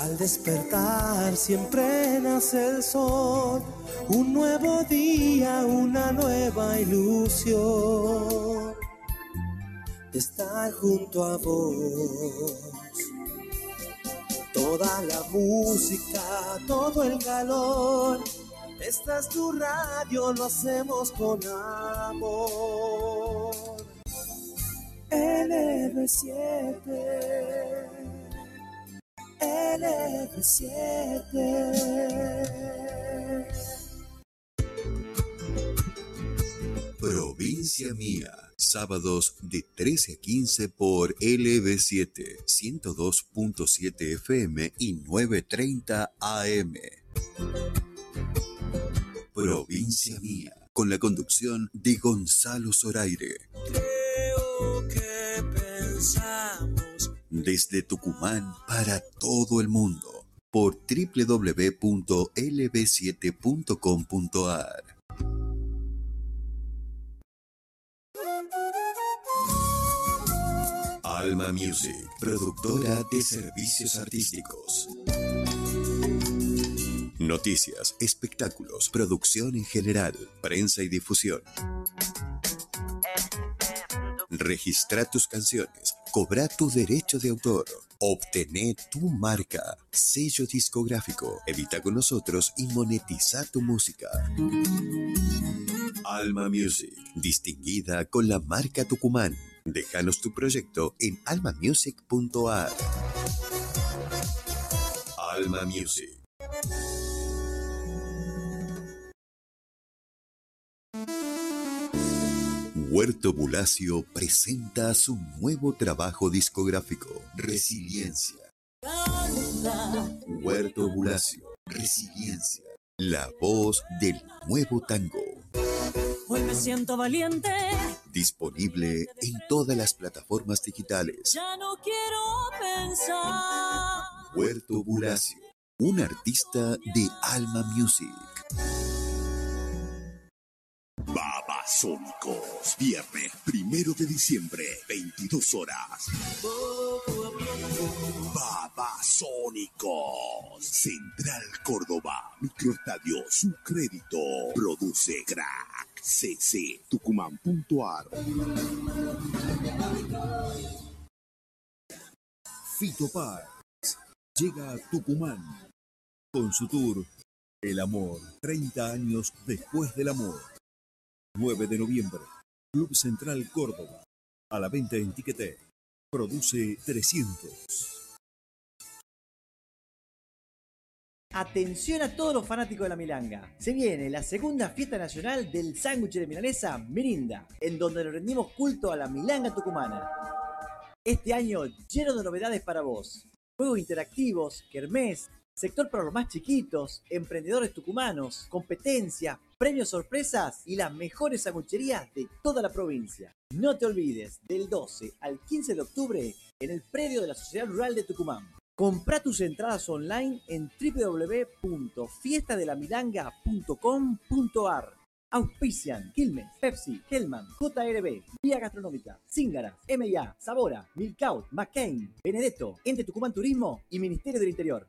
Al despertar siempre nace el sol, un nuevo día, una nueva ilusión de estar junto a vos. Toda la música, todo el calor, esta es tu radio, lo hacemos con amor. LB7, LB7. Provincia Mía. Sábados de 13 a 15 por LB7, 102.7 FM y 9.30 AM. Provincia Mía. Con la conducción de Gonzalo Zoraire. Creo que. Desde Tucumán para todo el mundo. Por www.lb7.com.ar. Alma Music, productora de servicios artísticos. Noticias, espectáculos, producción en general, prensa y difusión. Registra tus canciones, cobra tu derecho de autor, obtené tu marca, sello discográfico, edita con nosotros y monetiza tu música. Alma Music, distinguida con la marca Tucumán. Déjanos tu proyecto en almamusic.ar. Alma Music. Huerto Bulacio presenta su nuevo trabajo discográfico, Resiliencia. Huerto Bulacio, Resiliencia, la voz del nuevo tango. Hoy me siento valiente, Disponible en todas las plataformas digitales. ya no quiero pensar. Huerto Bulacio, un artista de Alma Music. Babasónicos, viernes primero de diciembre, 22 horas. Babasónicos, Central Córdoba, Microestadio Su Crédito, produce crack, cc, tucumán.ar. Fito Paz llega a Tucumán con su tour El Amor, 30 años después del amor. 9 de noviembre, Club Central Córdoba. A la venta en Tiquete. Produce 300. Atención a todos los fanáticos de la milanga. Se viene la segunda fiesta nacional del sándwich de milanesa Mirinda, en donde le rendimos culto a la milanga tucumana. Este año lleno de novedades para vos. Juegos interactivos, kermés, sector para los más chiquitos, emprendedores tucumanos, competencias, premios sorpresas y las mejores sangucherías de toda la provincia. No te olvides, del 12 al 15 de octubre en el predio de la Sociedad Rural de Tucumán. Compra tus entradas online en www.fiestadelamilanga.com.ar. Auspician Quilmes, Pepsi, Hellman, JRB, Vía Gastronómica, Zíngaras, M&A, Sabora, Milcaut, McCain, Benedetto, Ente Tucumán Turismo y Ministerio del Interior.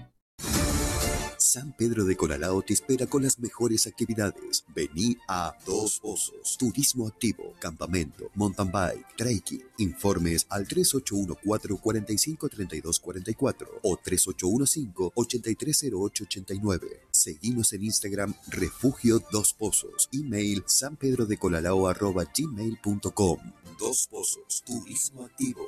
San Pedro de Colalao te espera con las mejores actividades. Vení a Dos Pozos, Turismo Activo, Campamento, Mountain Bike, Trekking. Informes al 3814-453244 o 3815-830889. Seguimos en Instagram Refugio Dos Pozos. Email sanpedrodecolalao.gmail.com Dos Pozos, Turismo Activo.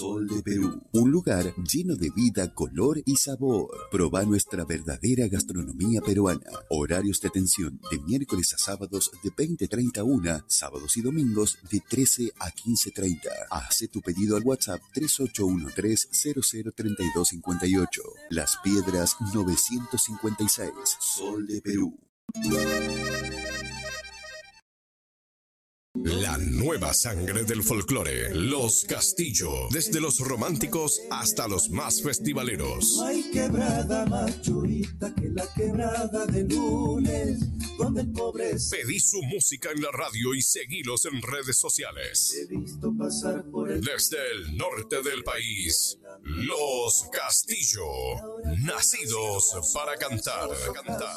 Sol de Perú, un lugar lleno de vida, color y sabor. Proba nuestra verdadera gastronomía peruana. Horarios de atención de miércoles a sábados de 20.30 sábados y domingos de 13 a 15.30. Hace tu pedido al WhatsApp 3813-003258. Las Piedras 956. Sol de Perú. La nueva sangre del folclore, los Castillo, desde los románticos hasta los más festivaleros. No hay quebrada más churita que la quebrada de lunes, donde el pobre se Pedí su música en la radio y seguilos en redes sociales. he visto pasar por el Desde el norte del país, los Castillo, nacidos para cantar. cantar.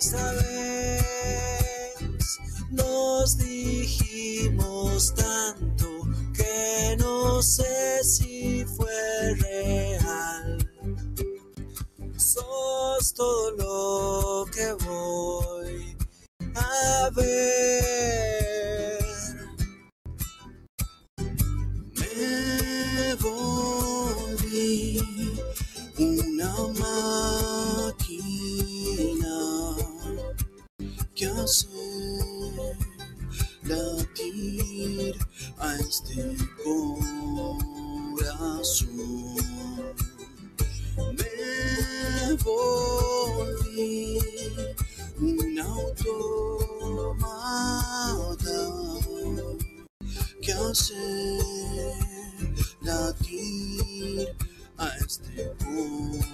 esta vez nos dijimos tanto que no sé si fue real sos todo lo que voy a ver. Me volví una que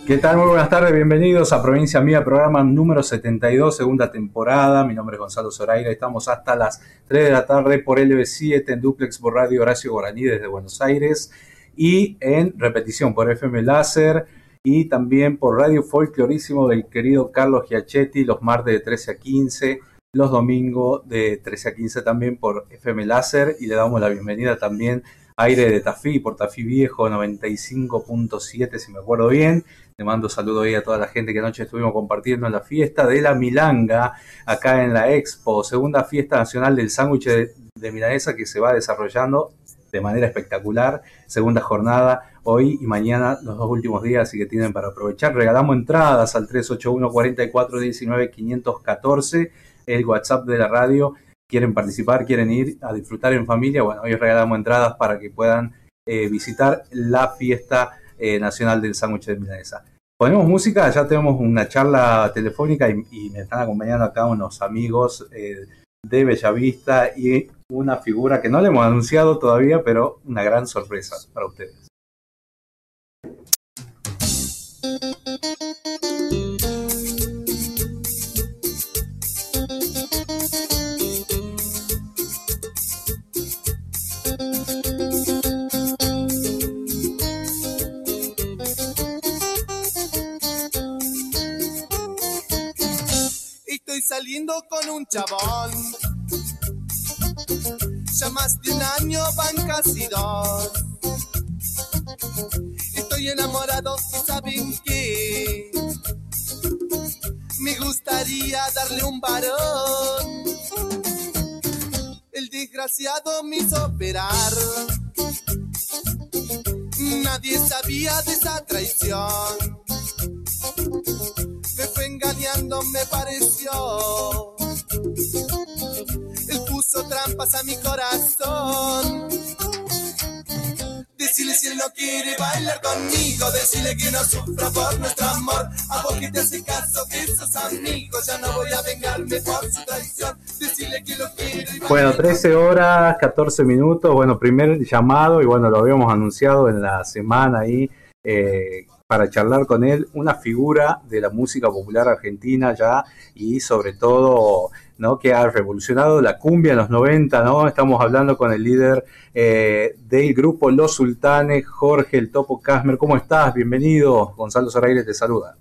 ¿Qué tal? Muy buenas tardes, bienvenidos a Provincia Mía, programa número 72, segunda temporada. Mi nombre es Gonzalo Zoraira, estamos hasta las 3 de la tarde por LB7 en Duplex por Radio Horacio Guaraní desde Buenos Aires y en repetición por FM Láser y también por Radio Folclorísimo del querido Carlos Giachetti los martes de 13 a 15, los domingos de 13 a 15 también por FM Láser y le damos la bienvenida también Aire de Tafí por Tafí Viejo 95.7 si me acuerdo bien. Le mando saludo ahí a toda la gente que anoche estuvimos compartiendo en la fiesta de la Milanga, acá en la Expo, segunda fiesta nacional del sándwich de, de milanesa que se va desarrollando de manera espectacular. Segunda jornada, hoy y mañana, los dos últimos días, así que tienen para aprovechar. Regalamos entradas al 381 44 19 514, el WhatsApp de la radio. Quieren participar, quieren ir a disfrutar en familia. Bueno, hoy regalamos entradas para que puedan eh, visitar la fiesta eh, nacional del sándwich de milanesa. Ponemos música, ya tenemos una charla telefónica y, me están acompañando acá unos amigos eh, de Bellavista y una figura que no le hemos anunciado todavía, pero una gran sorpresa para ustedes. Saliendo con un chabón. Ya más de un año van casi dos. Estoy enamorado y saben qué. Me gustaría darle un varón. El desgraciado me hizo operar. Nadie sabía de esa traición. Engañando, me pareció. Él puso trampas a mi corazón. Decirle si él no quiere bailar conmigo, decirle que no sufra por nuestro amor. A vos que te hace caso, que sos amigo, ya no voy a vengarme por su traición. Decirle que lo Bueno, 13 horas, 14 minutos. Bueno, primer llamado y bueno, lo habíamos anunciado en la semana ahí eh, para charlar con él, una figura de la música popular argentina ya y sobre todo, ¿no? Que ha revolucionado la cumbia en los 90, ¿no? Estamos hablando con el líder eh, del grupo Los Sultanes, Jorge El Topo Casmer. ¿Cómo estás? Bienvenido. Gonzalo Zoraire te saluda.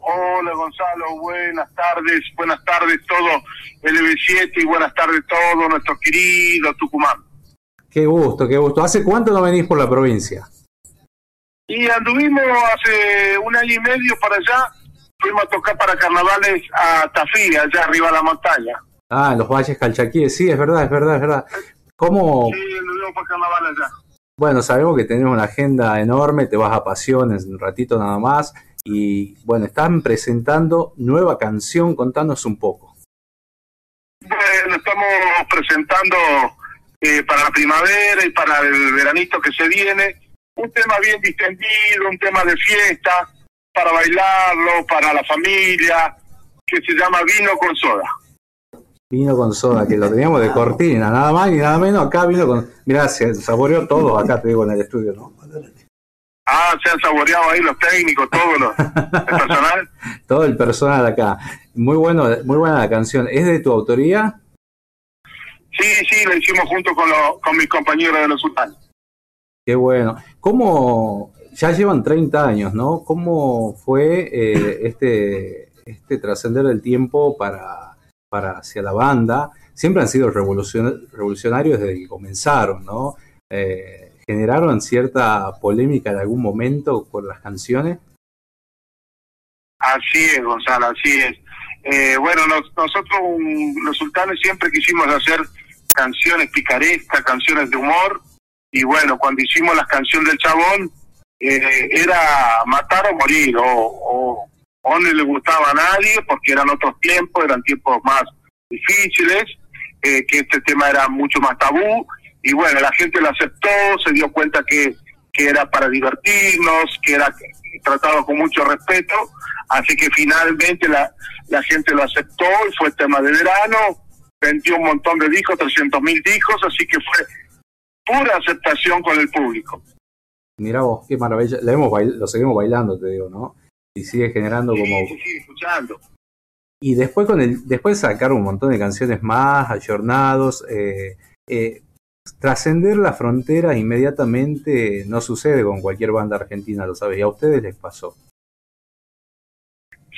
Hola Gonzalo, buenas tardes, buenas tardes todo LB7 y buenas tardes todo nuestro querido Tucumán. Qué gusto, qué gusto. ¿Hace cuánto no venís por la provincia? Y anduvimos hace un año y medio para allá, fuimos a tocar para carnavales a Tafí, allá arriba de la montaña. Ah, en los valles calchaquíes, sí, es verdad, es verdad, es verdad. ¿Cómo? Sí, anduvimos para carnaval allá. Bueno, sabemos que tenés una agenda enorme, te vas a Pasiones un ratito nada más. Y bueno, están presentando nueva canción, contanos un poco. Bueno, estamos presentando eh, para la primavera y para el veranito que se viene un tema bien distendido, un tema de fiesta, para bailarlo, para la familia, que se llama Vino con Soda. Vino con soda, que lo teníamos de cortina, nada más y nada menos. Acá vino con. Mirá, se saboreó todo acá, te digo, en el estudio, ¿no? Ah, se han saboreado ahí los técnicos, todo los, el personal. Todo el personal acá. Muy bueno, muy buena la canción. ¿Es de tu autoría? Sí, sí, lo hicimos junto con, los, con mis compañeros de los sultanes. Qué bueno. ¿Cómo, ya llevan 30 años, ¿no? ¿Cómo fue eh, este, este trascender del tiempo para, para hacia la banda? Siempre han sido revolucion- revolucionarios desde que comenzaron, ¿no? Eh, ¿Generaron cierta polémica en algún momento con las canciones? Así es, Gonzalo, así es. Eh, bueno, nos- nosotros, um, los sultanes, siempre quisimos hacer canciones picarescas, canciones de humor, y bueno, cuando hicimos la canción del chabón, eh, era matar o morir, o, o, o no le gustaba a nadie, porque eran otros tiempos, eran tiempos más difíciles, eh, que este tema era mucho más tabú, y bueno, la gente lo aceptó, se dio cuenta que, que era para divertirnos, que era tratado con mucho respeto, así que finalmente la, la gente lo aceptó y fue tema de verano, vendió un montón de discos, 300 mil discos, así que fue pura aceptación con el público. Mirá vos, qué maravilla. La hemos bail- lo seguimos bailando, te digo, ¿no? Y sigue generando como... Sí, escuchando. Y después con el, después sacar un montón de canciones más, ayornados, eh, eh, trascender la frontera inmediatamente no sucede con cualquier banda argentina, lo sabes, y a ustedes les pasó.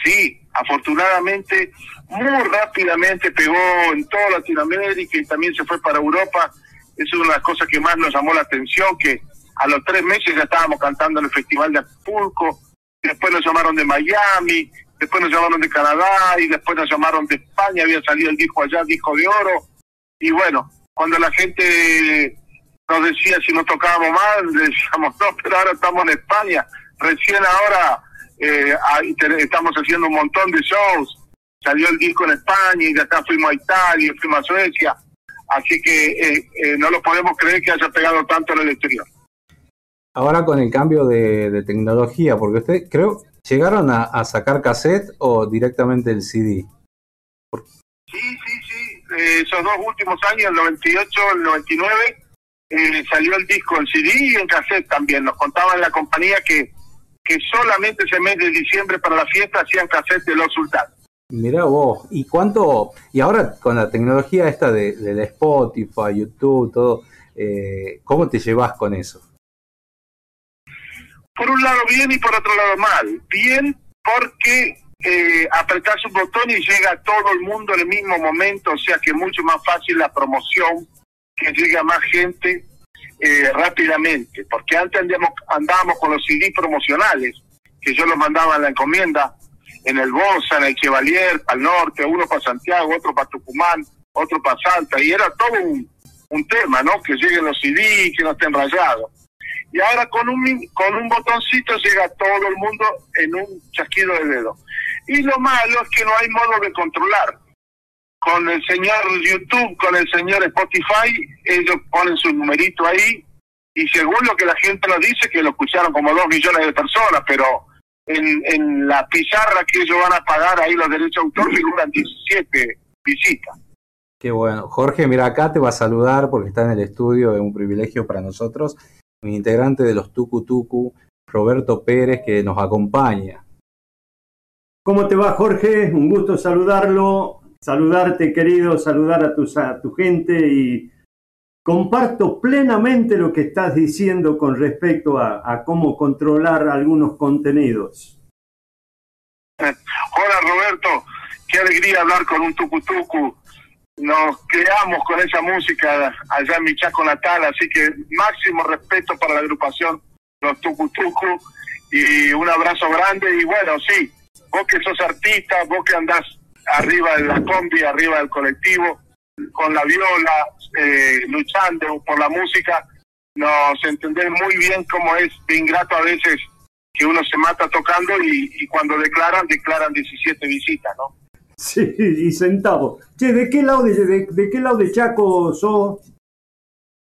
Sí, afortunadamente, muy rápidamente pegó en toda Latinoamérica y también se fue para Europa. Es una de las cosas que más nos llamó la atención, que a los tres meses ya estábamos cantando en el Festival de Acapulco, después nos llamaron de Miami, después nos llamaron de Canadá y después nos llamaron de España, había salido el disco allá, disco de oro. Y bueno, cuando la gente nos decía si no tocábamos le decíamos, no, pero ahora estamos en España, recién ahora eh, estamos haciendo un montón de shows, salió el disco en España y de acá fuimos a Italia, fuimos a Suecia, así que eh, eh, no lo podemos creer que haya pegado tanto en el exterior. Ahora con el cambio de, de tecnología, porque ustedes creo, ¿llegaron a, a sacar cassette o directamente el CD? Sí, sí, sí. Eh, esos dos últimos años, el 98, el 99, eh, salió el disco en CD y en cassette también. Nos contaban en la compañía que, que solamente ese mes de diciembre para la fiesta hacían cassette de los sultanes. Mirá vos, ¿y cuánto? Y ahora con la tecnología esta de, del Spotify, YouTube, todo, eh, ¿cómo te llevas con eso? Por un lado bien y por otro lado mal. Bien porque eh, apretás un botón y llega a todo el mundo en el mismo momento, o sea que es mucho más fácil la promoción, que llegue a más gente eh, rápidamente. Porque antes andábamos, andábamos con los CD promocionales, que yo los mandaba en la encomienda, en el Bosa, en el Chevalier, para el norte, uno para Santiago, otro para Tucumán, otro para Salta, y era todo un, tema, ¿no? Que lleguen los CD, que no estén rayados. Y ahora con un, con un botoncito llega todo el mundo en un chasquido de dedo. Y lo malo es que no hay modo de controlar. Con el señor YouTube, con el señor Spotify, ellos ponen su numerito ahí y según lo que la gente nos dice, que lo escucharon como dos millones de personas, pero en, en la pizarra que ellos van a pagar ahí los derechos de autor figuran 17 visitas. Qué bueno. Jorge, mira, acá te va a saludar porque está en el estudio, es un privilegio para nosotros. Un integrante de los Tucu Tucu, Roberto Pérez, que nos acompaña. ¿Cómo te va, Jorge? Un gusto saludarlo, saludarte, querido, saludar a, tus, a tu gente y comparto plenamente lo que estás diciendo con respecto a, cómo controlar algunos contenidos. Hola Roberto, qué alegría hablar con un tucutucu. Nos creamos con esa música allá en mi Chaco natal, así que máximo respeto para la agrupación Los Tucutucu y un abrazo grande y bueno, sí, vos que sos artista, vos que andás arriba de la combi, arriba del colectivo, con la viola, eh, luchando por la música, nos entendés muy bien cómo es de ingrato a veces que uno se mata tocando y, y cuando declaran, declaran 17 visitas, ¿no? Sí, y sentado. Che, ¿de qué lado de, de- de qué lado de Chaco sos?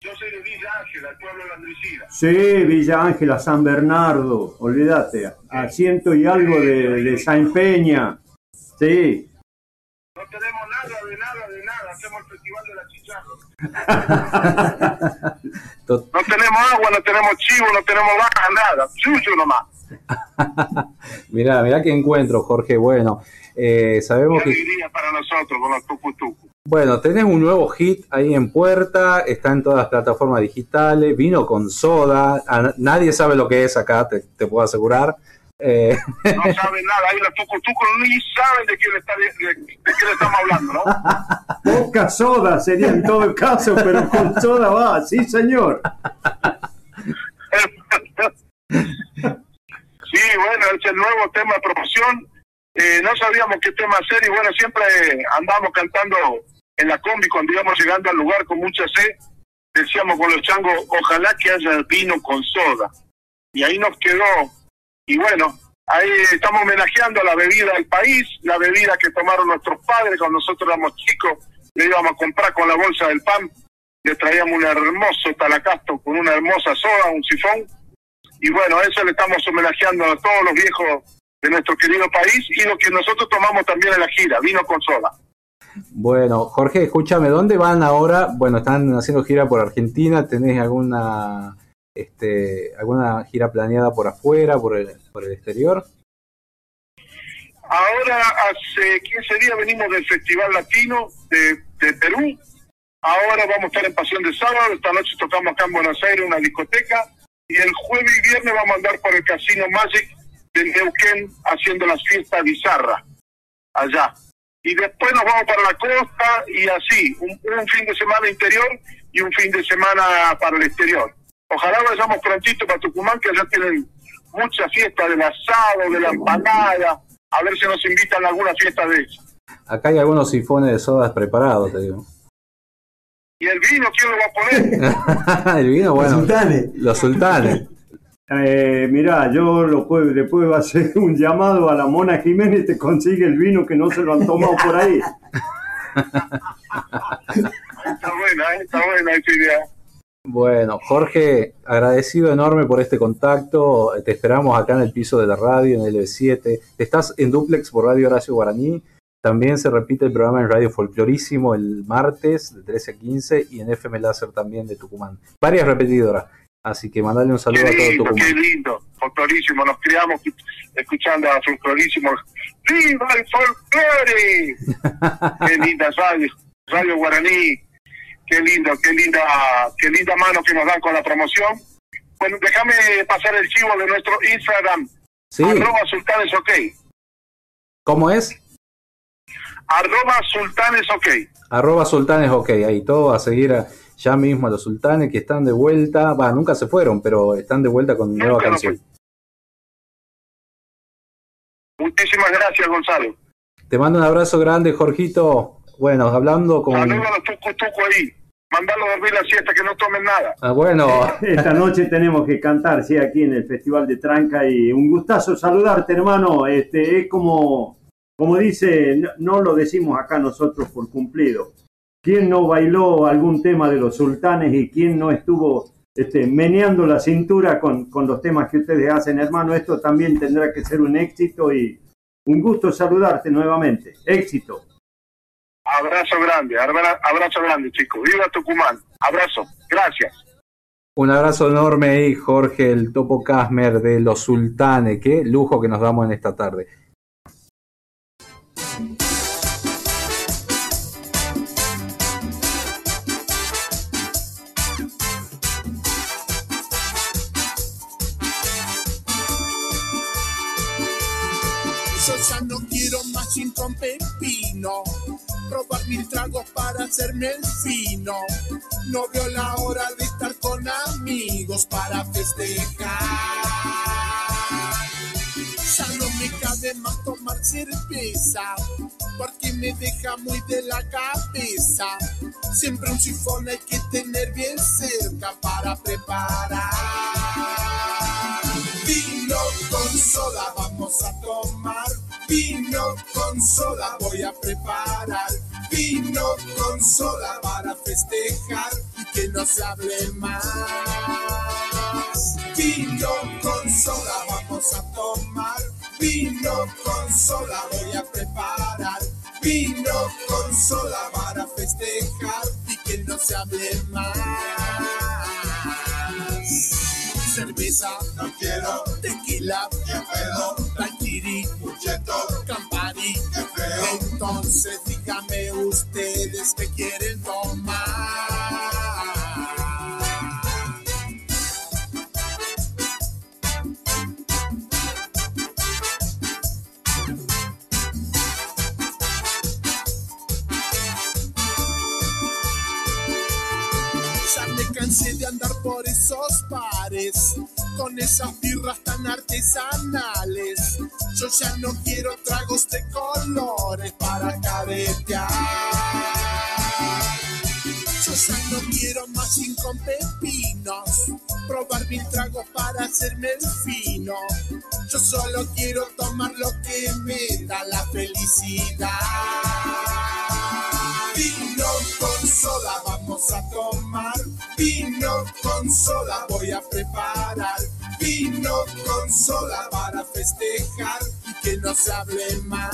Yo soy de Villa Ángela, el pueblo de la Andresina. Sí, Villa Ángela, San Bernardo, olvídate, a ciento y algo de, de San Peña. Sí. No tenemos nada de nada de nada, hacemos el festival de la chicharra. Tot- No tenemos agua, no tenemos chivo, no tenemos vaca, nada, suyo nomás. Mirá, mirá qué encuentro, Jorge. Bueno, eh, sabemos Qué que alegría para nosotros con los tucutucu. Bueno, tenés un nuevo hit ahí en puerta, está en todas las plataformas digitales, vino con soda, a- nadie sabe lo que es acá, te, te puedo asegurar. Eh, No saben nada, ahí los tucutucos ni saben de le, está, de, de- de qué le estamos hablando, ¿no? Poca soda sería en todo caso, pero con soda va, sí señor. Sí, bueno, es el nuevo tema de promoción. Eh, no sabíamos qué tema hacer y bueno, siempre andamos cantando en la combi cuando íbamos llegando al lugar con mucha sed. Decíamos con los changos, ojalá que haya vino con soda. Y ahí nos quedó. Y bueno, ahí estamos homenajeando a la bebida del país, la bebida que tomaron nuestros padres cuando nosotros éramos chicos. Le íbamos a comprar con la bolsa del pan. Le traíamos un hermoso talacasto con una hermosa soda, un sifón y bueno, eso le estamos homenajeando a todos los viejos de nuestro querido país y lo que nosotros tomamos también en la gira, vino con soda. bueno, Jorge, escúchame, ¿dónde van ahora? Bueno, están haciendo gira por Argentina, ¿tenés alguna, este, alguna gira planeada por afuera, por el, por el exterior? Ahora, hace 15 días venimos del Festival Latino de, Perú. Ahora vamos a estar en Pasión de Sábado. Esta noche tocamos acá en Buenos Aires, una discoteca. Y el jueves y viernes vamos a andar por el Casino Magic de Neuquén haciendo las fiestas bizarras allá. Y después nos vamos para la costa y así, un fin de semana interior y un fin de semana para el exterior. Ojalá vayamos prontito para Tucumán, que allá tienen muchas fiestas del asado, de la empanada. A ver si nos invitan a alguna fiesta de esas. Acá hay algunos sifones de sodas preparados, te digo. ¿Y el vino quién lo va a poner? el vino, bueno, Sultanes. los sultanes. Eh, mirá, yo lo puedo, le puedo hacer un llamado a la Mona Jiménez y te consigue el vino que no se lo han tomado por ahí. Está buena, ¿eh? está buena esa idea. Bueno, Jorge, agradecido enorme por este contacto. Te esperamos acá en el piso de la radio, en el L7. Estás en Duplex por Radio Horacio Guaraní. También se repite el programa en Radio Folclorísimo el martes de 13 a 15 y en FM Láser también de Tucumán. Varias repetidoras. Así que mandale un saludo Qué a todo lindo, qué Tucumán. lindo. Folclorísimo, nos criamos escuchando a Folclorísimo. ¡Viva el folclore! qué linda radio, Radio Guaraní. Qué lindo, qué linda, qué linda mano que nos dan con la promoción. Bueno, déjame pasar el chivo de nuestro Instagram. Sí, Arroba Sultanes OK. ¿cómo es? Arroba Sultanes OK. Arroba Sultanes OK. Ahí todo a seguir a- ya mismo a los sultanes que están de vuelta. Va, nunca se fueron, pero están de vuelta con nueva Nunca canción. Muchísimas gracias, Gonzalo. Te mando un abrazo grande, Jorgito. Bueno, hablando con. Saludos a los tucu tucu ahí. mandalo a dormir la siesta, que no tomen nada. Ah, bueno, Esta noche tenemos que cantar, sí, aquí en el Festival de Tranca y un gustazo saludarte, hermano. Este es como, como dice, no, no lo decimos acá nosotros por cumplido. ¿Quién no bailó algún tema de los sultanes y quién no estuvo este, meneando la cintura con, con los temas que ustedes hacen, hermano? Esto también tendrá que ser un éxito y un gusto saludarte nuevamente. Éxito. Abrazo grande, abra- abrazo grande, chicos. Viva Tucumán. Abrazo. Gracias. un abrazo enorme ahí, Jorge, el Topo Casmer de los Sultanes. Qué lujo que nos damos en esta tarde. Yo ya no quiero más gin con pepino. Probar mil tragos para hacerme el fino. No veo la hora de estar con amigos para festejar. Ya no me cabe más tomar cerveza. Porque me deja muy de la cabeza. Siempre un sifón hay que tener bien cerca para preparar. Vino con soda vamos a tomar. Vino con soda voy a preparar. Vino con soda para festejar y que no se hable más. Vino con soda vamos a tomar. Vino con soda voy a preparar. Vino con soda para festejar y que no se hable más cerveza, no quiero tequila, que pedo, Entonces dígame ustedes que quieren tomar. Ya me cansé de andar por esos bares con esas birras tan artesanales. Yo ya no quiero tragos de colores para caretear. Yo ya no quiero más gin con pepinos, probar mil tragos para hacerme el fino. Yo solo quiero tomar lo que me da la felicidad. Vino con soda vamos a tomar. Vino con soda voy a preparar. Vino con soda para festejar y que no se hable más.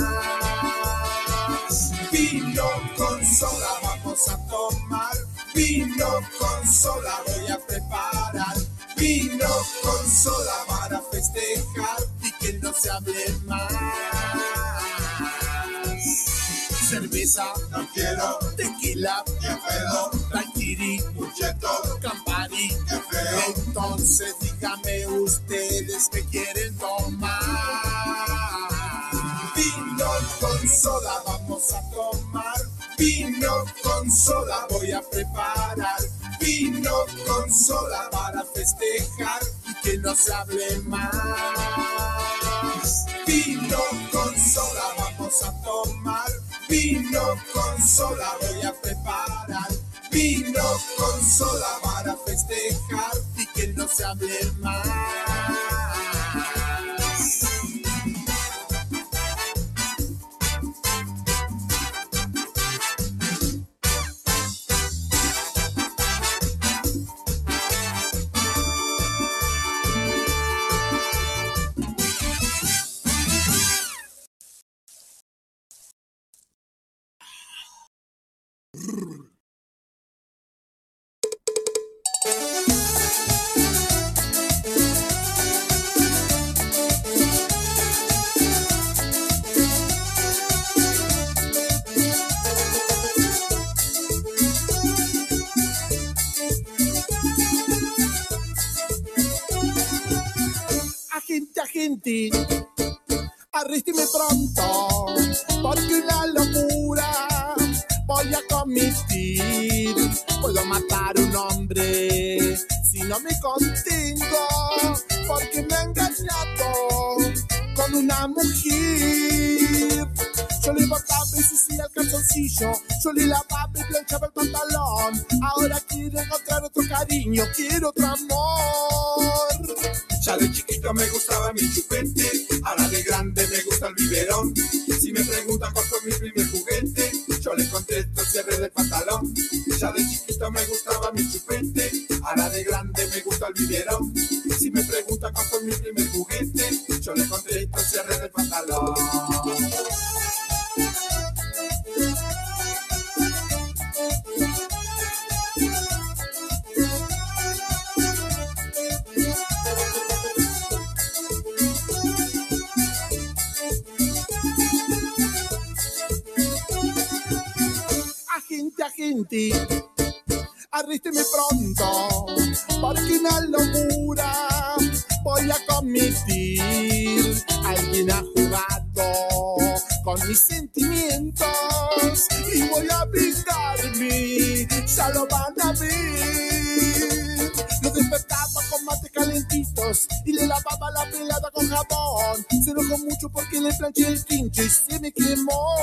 Vino con soda vamos a tomar. Vino con soda voy a preparar. Vino con soda para festejar y que no se hable más cerveza, no quiero tequila, que pedo, tranquili, mucheto, campari, que feo. Entonces dígame ustedes que quieren tomar. Vino con soda vamos a tomar. Vino con soda voy a preparar. Vino con soda para festejar y que no se hable más. Vino con soda vamos a tomar. Vino con soda voy a preparar. Vino con soda para festejar y que no se hable más. Agente, agente, arrésteme pronto, porque una locura voy a cometer. Puedo matar un hombre si no me contengo, porque me ha engañado con una mujer. Yo le bordaba y sucia el calzoncillo. Yo le lavaba y planchaba el pantalón. Ahora quiero encontrar otro cariño, quiero otro amor. Ya de chiquito me gustaba mi chupete, ahora de grande me gusta el biberón. Si me preguntan cuál fue mi primer yo les contesto cierre del pantalón. Ya de chiquito me gustaba mi chupete, ahora de grande me gusta el biberón. Si me preguntan cuál fue mi primer juguete, yo les contesto cierre del pantalón. Agente, arrísteme pronto, porque una locura voy a cometer. Alguien ha jugado con mis sentimientos y voy a vengarme, ya lo van a ver. Lo despertaba con mates calentitos y le lavaba la pelada con jabón. Se enojó mucho porque le planché el quincho y se me quemó.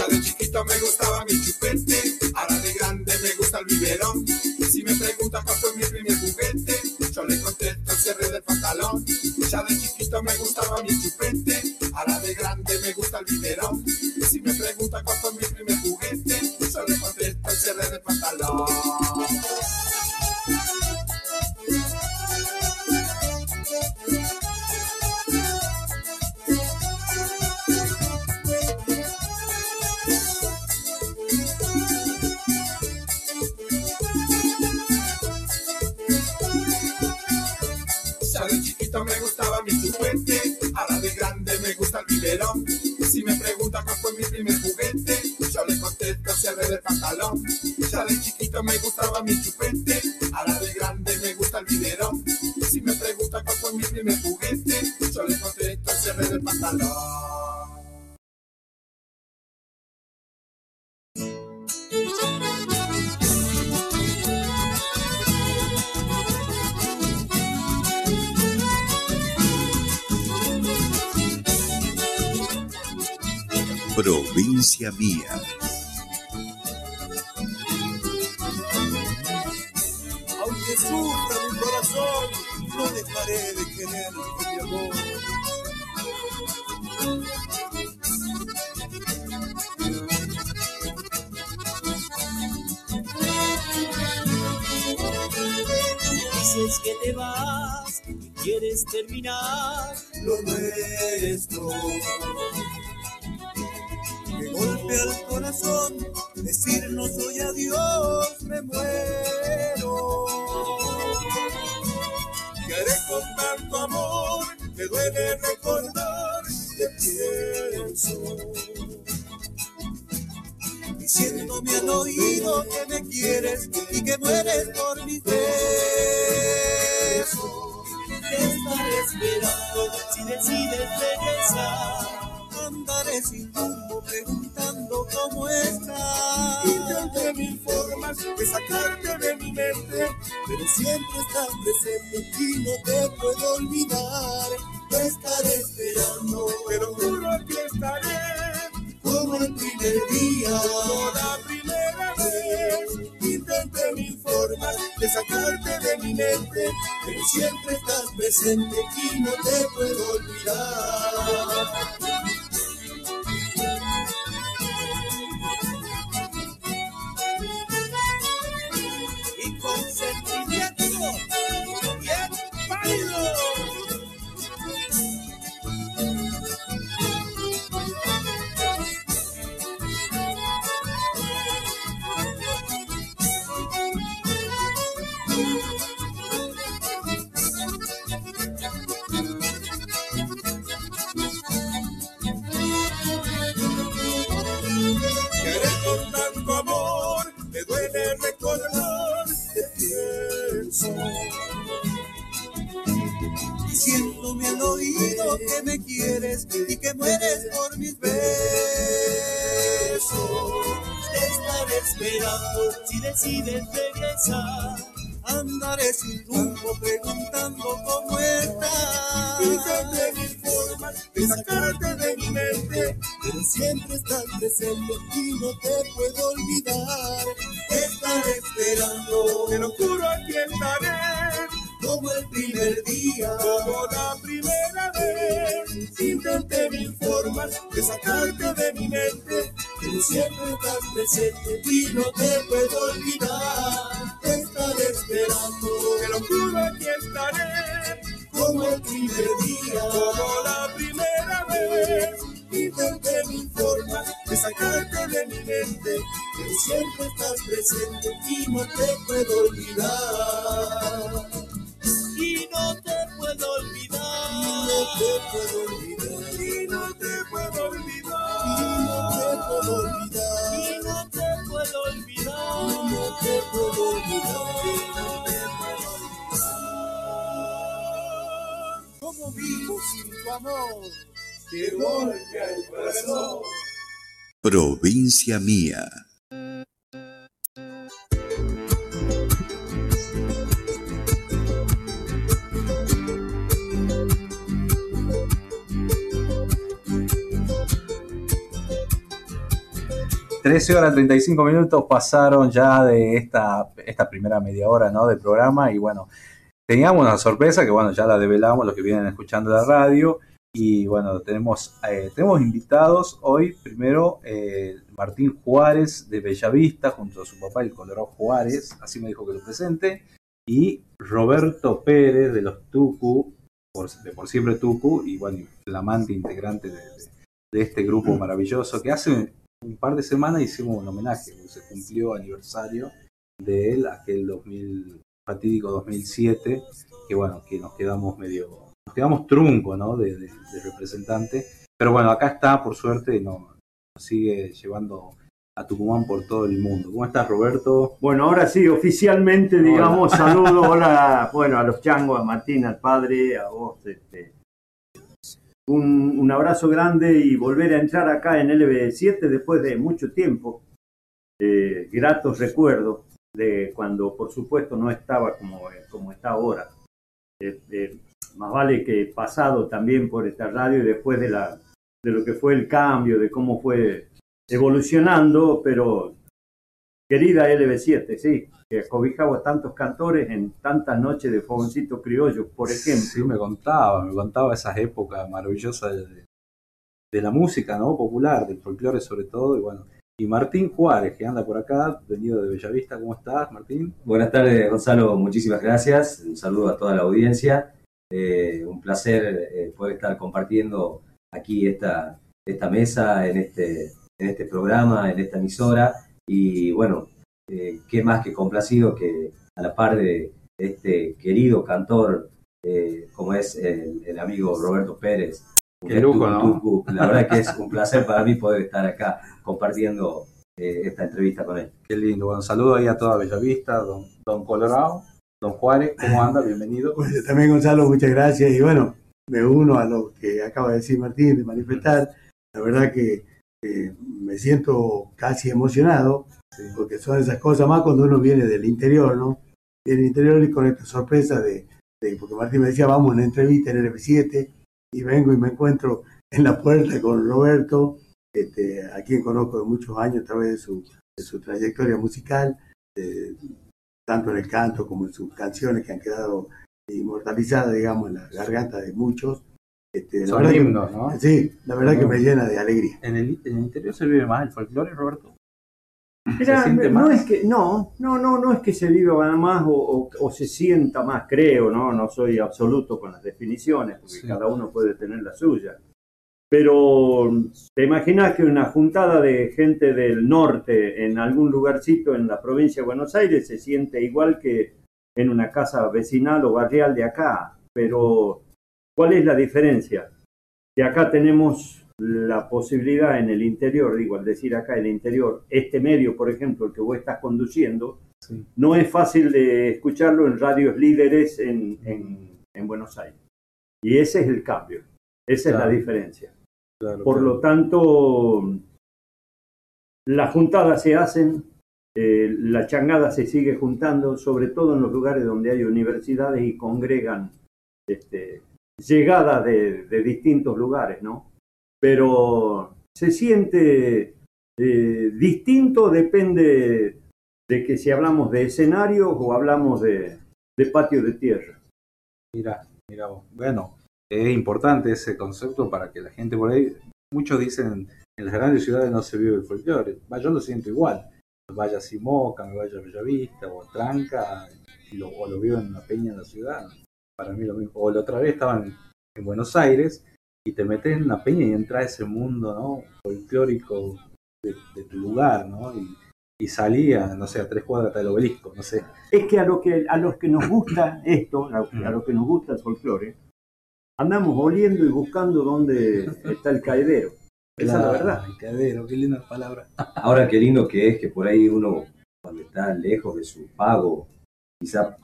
Ya de chiquito me gustaba mi chupete, ahora de grande me gusta el biberón. Si me preguntan cuál fue mi primer juguete, yo le contesto cierre del pantalón. Ya de chiquito me gustaba mi chupete, ahora de grande me gusta el biberón. Si me preguntan cuál fue mi primer juguete, yo le contesto cierre del pantalón. Me siempre estás presente y no te puedo olvidar. 13 horas 35 minutos pasaron ya de esta, esta primera media hora ¿no? de programa y bueno, teníamos una sorpresa que bueno, ya la develamos los que vienen escuchando la radio y bueno, tenemos, eh, tenemos invitados hoy, primero eh, Martín Juárez de Bellavista junto a su papá el Colorado Juárez, así me dijo que lo presente, y Roberto Pérez de los Tucu, de por siempre Tucu y bueno, flamante integrante de, de este grupo maravilloso que hace un par de semanas hicimos un homenaje, porque se cumplió aniversario de él, aquel 2000, fatídico 2007, que bueno, que nos quedamos medio, nos quedamos trunco, ¿no? De, de- de representante, pero bueno, acá está, por suerte, y nos, sigue llevando a Tucumán por todo el mundo. ¿Cómo estás, Roberto? Bueno, ahora sí, oficialmente, digamos, saludo, hola, bueno, a los changos, a Martín, al padre, a vos, este, un, abrazo grande y volver a entrar acá en LB7 después de mucho tiempo. Eh, gratos recuerdos de cuando, por supuesto, no estaba como, como está ahora. Eh, eh, más vale que pasado también por esta radio y después de lo que fue el cambio, de cómo fue evolucionando, pero querida LB7, sí, que acobijaba tantos cantores en tantas noches de fogoncito criollo, por ejemplo. Sí, me contaba, me contaba esas épocas maravillosas de, de la música, ¿no? Popular, del folclore sobre todo, y bueno. Y Martín Juárez, que anda por acá, venido de Bellavista, ¿cómo estás, Martín? Buenas tardes, Gonzalo. Muchísimas gracias. Un saludo a toda la audiencia. Eh, un placer eh, poder estar compartiendo aquí esta, esta mesa, en este, en este programa, en esta emisora. Y bueno, eh, qué más que complacido que a la par de este querido cantor eh, como es el, el amigo Roberto Pérez. Qué lujo, ¿no? La verdad que es un placer para mí poder estar acá compartiendo eh, esta entrevista con él. Qué lindo. Bueno, saludo ahí a toda Bellavista, don, don Colorado, don Juárez, ¿cómo anda? Bienvenido. Bueno, también Gonzalo, muchas gracias y bueno, me uno a lo que acaba de decir Martín, de manifestar. La verdad que eh, me siento casi emocionado, porque son esas cosas más cuando uno viene del interior, ¿no? Viene del interior y con esta sorpresa de, porque Martín me decía, vamos a una entrevista en el F7 y vengo y me encuentro en la puerta con Roberto, este, a quien conozco de muchos años a través de su, su trayectoria musical, eh, tanto en el canto como en sus canciones que han quedado inmortalizadas, digamos, en la garganta de muchos. Este, la Son que- himnos, ¿no? Sí, la verdad que me llena de alegría. ¿En el, en el interior se vive más el folclore, Roberto? No más? es que no, no, no, no es que se viva más o, o- o se sienta más, creo, no, no soy absoluto con las definiciones, porque Sí. cada uno puede tener la suya. Pero te imaginas que una juntada de gente del norte en algún lugarcito en la provincia de Buenos Aires se siente igual que en una casa vecinal o barrial de acá. Pero, ¿cuál es la diferencia? Que acá tenemos la posibilidad en el interior, digo, al decir acá el interior, este medio, por ejemplo, el que vos estás conduciendo, Sí. no es fácil de escucharlo en radios líderes en, en- en Buenos Aires. Y ese es el cambio, esa es Claro. la diferencia. Claro, Por claro. lo tanto, las juntadas se hacen eh, la changada se sigue juntando, sobre todo en los lugares donde hay universidades y congregan este, llegadas de, de distintos lugares, ¿no? Pero se siente eh, distinto, depende de que si hablamos de escenarios o hablamos de, de patio de tierra. Mira, mira. Bueno, es importante ese concepto para que la gente por ahí, muchos dicen en las grandes ciudades no se vive el folclore. Yo lo siento igual. Vaya a Simoca, me vaya a Bellavista o a Tranca, o lo vivo en una peña en la ciudad. Para mí lo mismo. O la otra vez estaba en, en Buenos Aires y te metes en una peña y entras a ese mundo ¿no? folclórico de, de tu lugar, ¿no? Y, y salía, no sé, a tres cuadras del obelisco, no sé. Es que a, lo que a los que nos gusta esto, a, a los que nos gusta el folclore, andamos oliendo y buscando dónde está el caidero. Esa es la verdad. El cadero, qué linda palabra. Ahora qué lindo que es que por ahí uno, cuando está lejos de su pago, quizá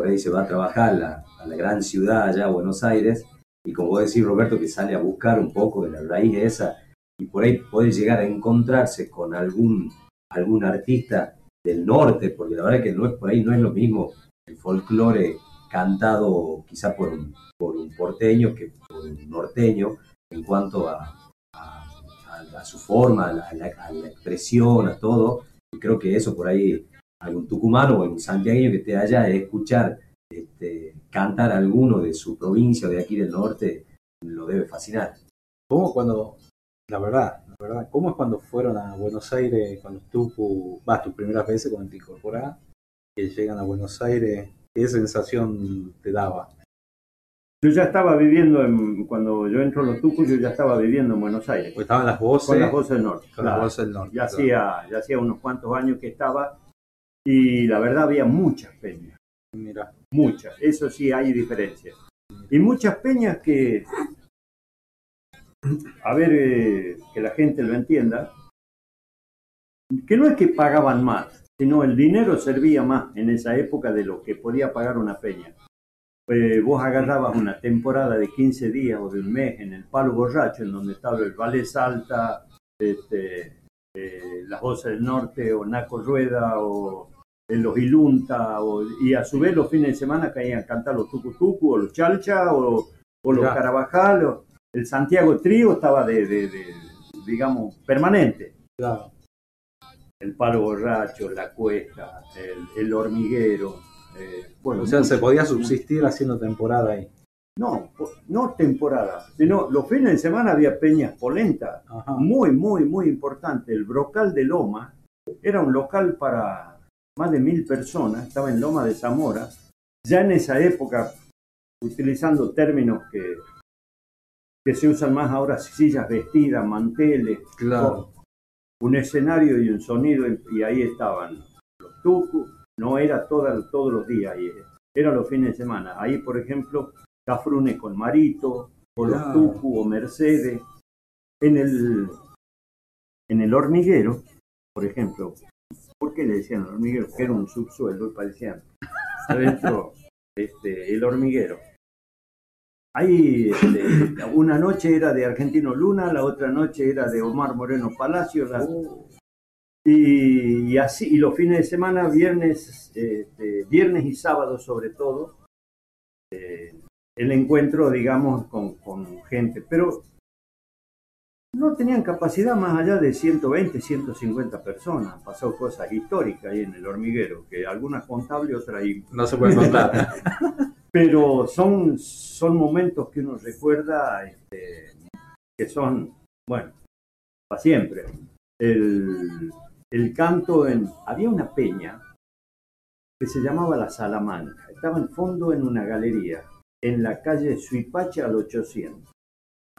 por ahí se va a trabajar a la, a la gran ciudad allá, Buenos Aires, y como vos decís, Roberto, que sale a buscar un poco de la raíz esa, y por ahí puede llegar a encontrarse con algún, algún artista del norte, porque la verdad es que no es, por ahí no es lo mismo el folclore cantado quizá por un, por un porteño que por un norteño en cuanto a, a, a su forma, a la- a la expresión, a todo. Y creo que eso por ahí, algún tucumano o algún santiagueño que esté allá, escuchar este, cantar a alguno de su provincia o de aquí del norte, lo debe fascinar. ¿Cómo cuando, la verdad, la verdad, cómo es cuando fueron a Buenos Aires, cuando tú, vas tus primeras veces cuando te incorporás, que llegan a Buenos Aires, qué sensación te daba? Yo ya estaba viviendo, en, cuando yo entro a los Tucos, yo ya estaba viviendo en Buenos Aires. Pues estaban las voces. Con las voces del norte. Con claro. las voces del norte. Ya, claro. hacía, ya hacía unos cuantos años que estaba y la verdad había muchas peñas, Mira, muchas. Eso sí hay diferencias. Y muchas peñas que, a ver, eh, que la gente lo entienda, que no es que pagaban más, sino el dinero servía más en esa época de lo que podía pagar una peña. Eh, vos agarrabas una temporada de 15 días o de un mes en el Palo Borracho, en donde estaba el Ballet Salta, este, eh, las Voces del Norte, o Naco Rueda, o eh, los Ilunta, o- y a su vez los fines de semana caían a cantar los Tucu Tucu, o los Chalcha, o, o los Ya. Carabajal, o el Santiago Trío estaba de, de- de, digamos, permanente. claro. El Palo Borracho, la Cuesta, el, el Hormiguero. eh, bueno, O sea, se podía subsistir haciendo temporada ahí. No, no temporada, sino los fines de semana había peñas polentas, Ajá. muy, muy, muy importante. El Brocal de Loma era un local para más de mil personas, estaba en Loma de Zamora. Ya en esa época, utilizando términos que, que se usan más ahora, sillas vestidas, manteles, Claro. un escenario y un sonido, y ahí estaban los tucus, no era toda- todos los días, era los fines de semana. Ahí, por ejemplo, Cafrune con Marito, o los tucu, o Mercedes. En el, en el hormiguero, por ejemplo, ¿por qué le decían hormiguero? Que era un subsuelo, y parecían adentro este, el hormiguero. Ahí este, una noche era de Argentino Luna, la otra noche era de Omar Moreno Palacio, la- y, y así, y los fines de semana, viernes, este, viernes y sábados sobre todo, eh, el encuentro, digamos, con, con gente, pero no tenían capacidad más allá de 120, 150 personas. Pasado cosas históricas ahí en el hormiguero, que algunas contables, otras ahí No se puede contar. pero son, son momentos que uno recuerda este, que son, bueno, para siempre. El, el canto en... Había una peña que se llamaba La Salamanca. Estaba en fondo en una galería, en la calle Suipacha al 800.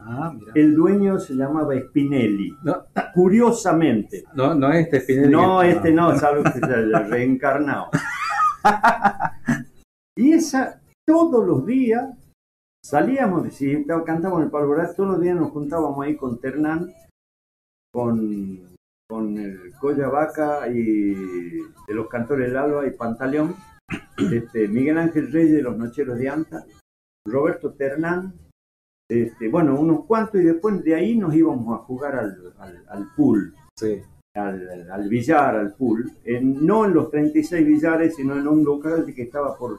Ah, mira. El dueño se llamaba Spinelli. No, Curiosamente. no, no es este Spinelli. No, este no, salvo que se haya reencarnado. Y esa, todos los días salíamos, si cantábamos en el Palo Borracho, todos los días nos juntábamos ahí con Ternán, con, con el Colla Vaca y de los cantores del Alba y Pantaleón, este, Miguel Ángel Reyes de los Nocheros de Anta, Roberto Ternán, este, bueno, unos cuantos, y después de ahí nos íbamos a jugar al, al, al pool. Sí. al, al billar, al pool, en- no en los 36 billares, sino en un local que estaba por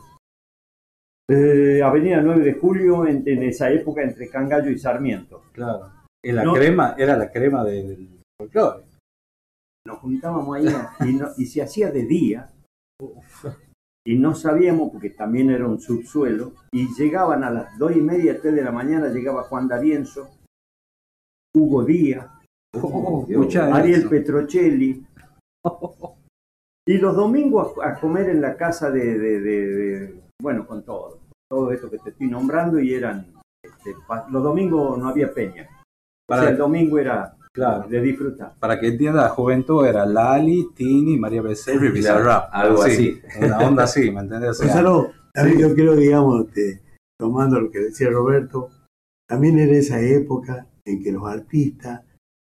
eh, Avenida 9 de Julio, en, en esa época entre Cangallo y Sarmiento. Claro. La No. crema, era la crema del folclore. Nos juntábamos ahí y, no- y se hacía de día y no sabíamos porque también era un subsuelo y llegaban a las dos y media, tres de la mañana llegaba Juan D'Arienzo, Hugo Díaz, escucha Ariel eso. Petrocelli y los domingos a, comer en la casa de, de- de- de- bueno, con todo, todo esto que te estoy nombrando y eran, este, los domingos no había peña, o Para- sea, el domingo era Claro. de disfrutar. Para que entienda, la juventud era Lali, Tini, María Becerra y Bizarrap. algo así. Una onda así, ¿me entendés? O sea, Gonzalo, también yo creo, digamos, te- tomando lo que decía Roberto, también era esa época en que los artistas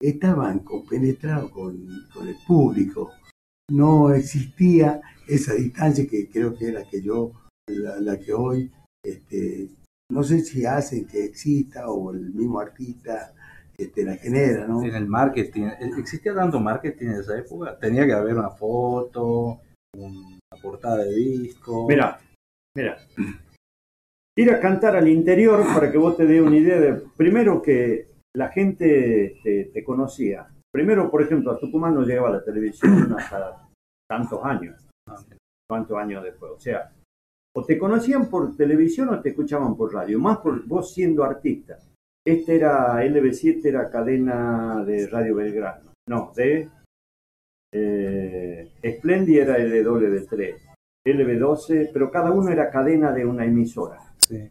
estaban compenetrados con, con el público. No existía esa distancia que creo que es la que yo, la, la que hoy, este, no sé si hacen que exista o el mismo artista este, la genera, ¿no? en el marketing, ¿existía tanto marketing en esa época? Tenía que haber una foto, una portada de disco. Mira, mira. Ir a cantar al interior para que vos te dé una idea de, primero que la gente te, te conocía. Primero, por ejemplo, a Tucumán no llegaba la televisión hasta tantos años. ¿Cuántos años después? O sea, o te conocían por televisión o te escuchaban por radio, más por vos siendo artista. Este era, LB7 era cadena de Radio Belgrano. No, de eh, Splendi era LW3. LB12, pero cada uno era cadena de una emisora. Sí.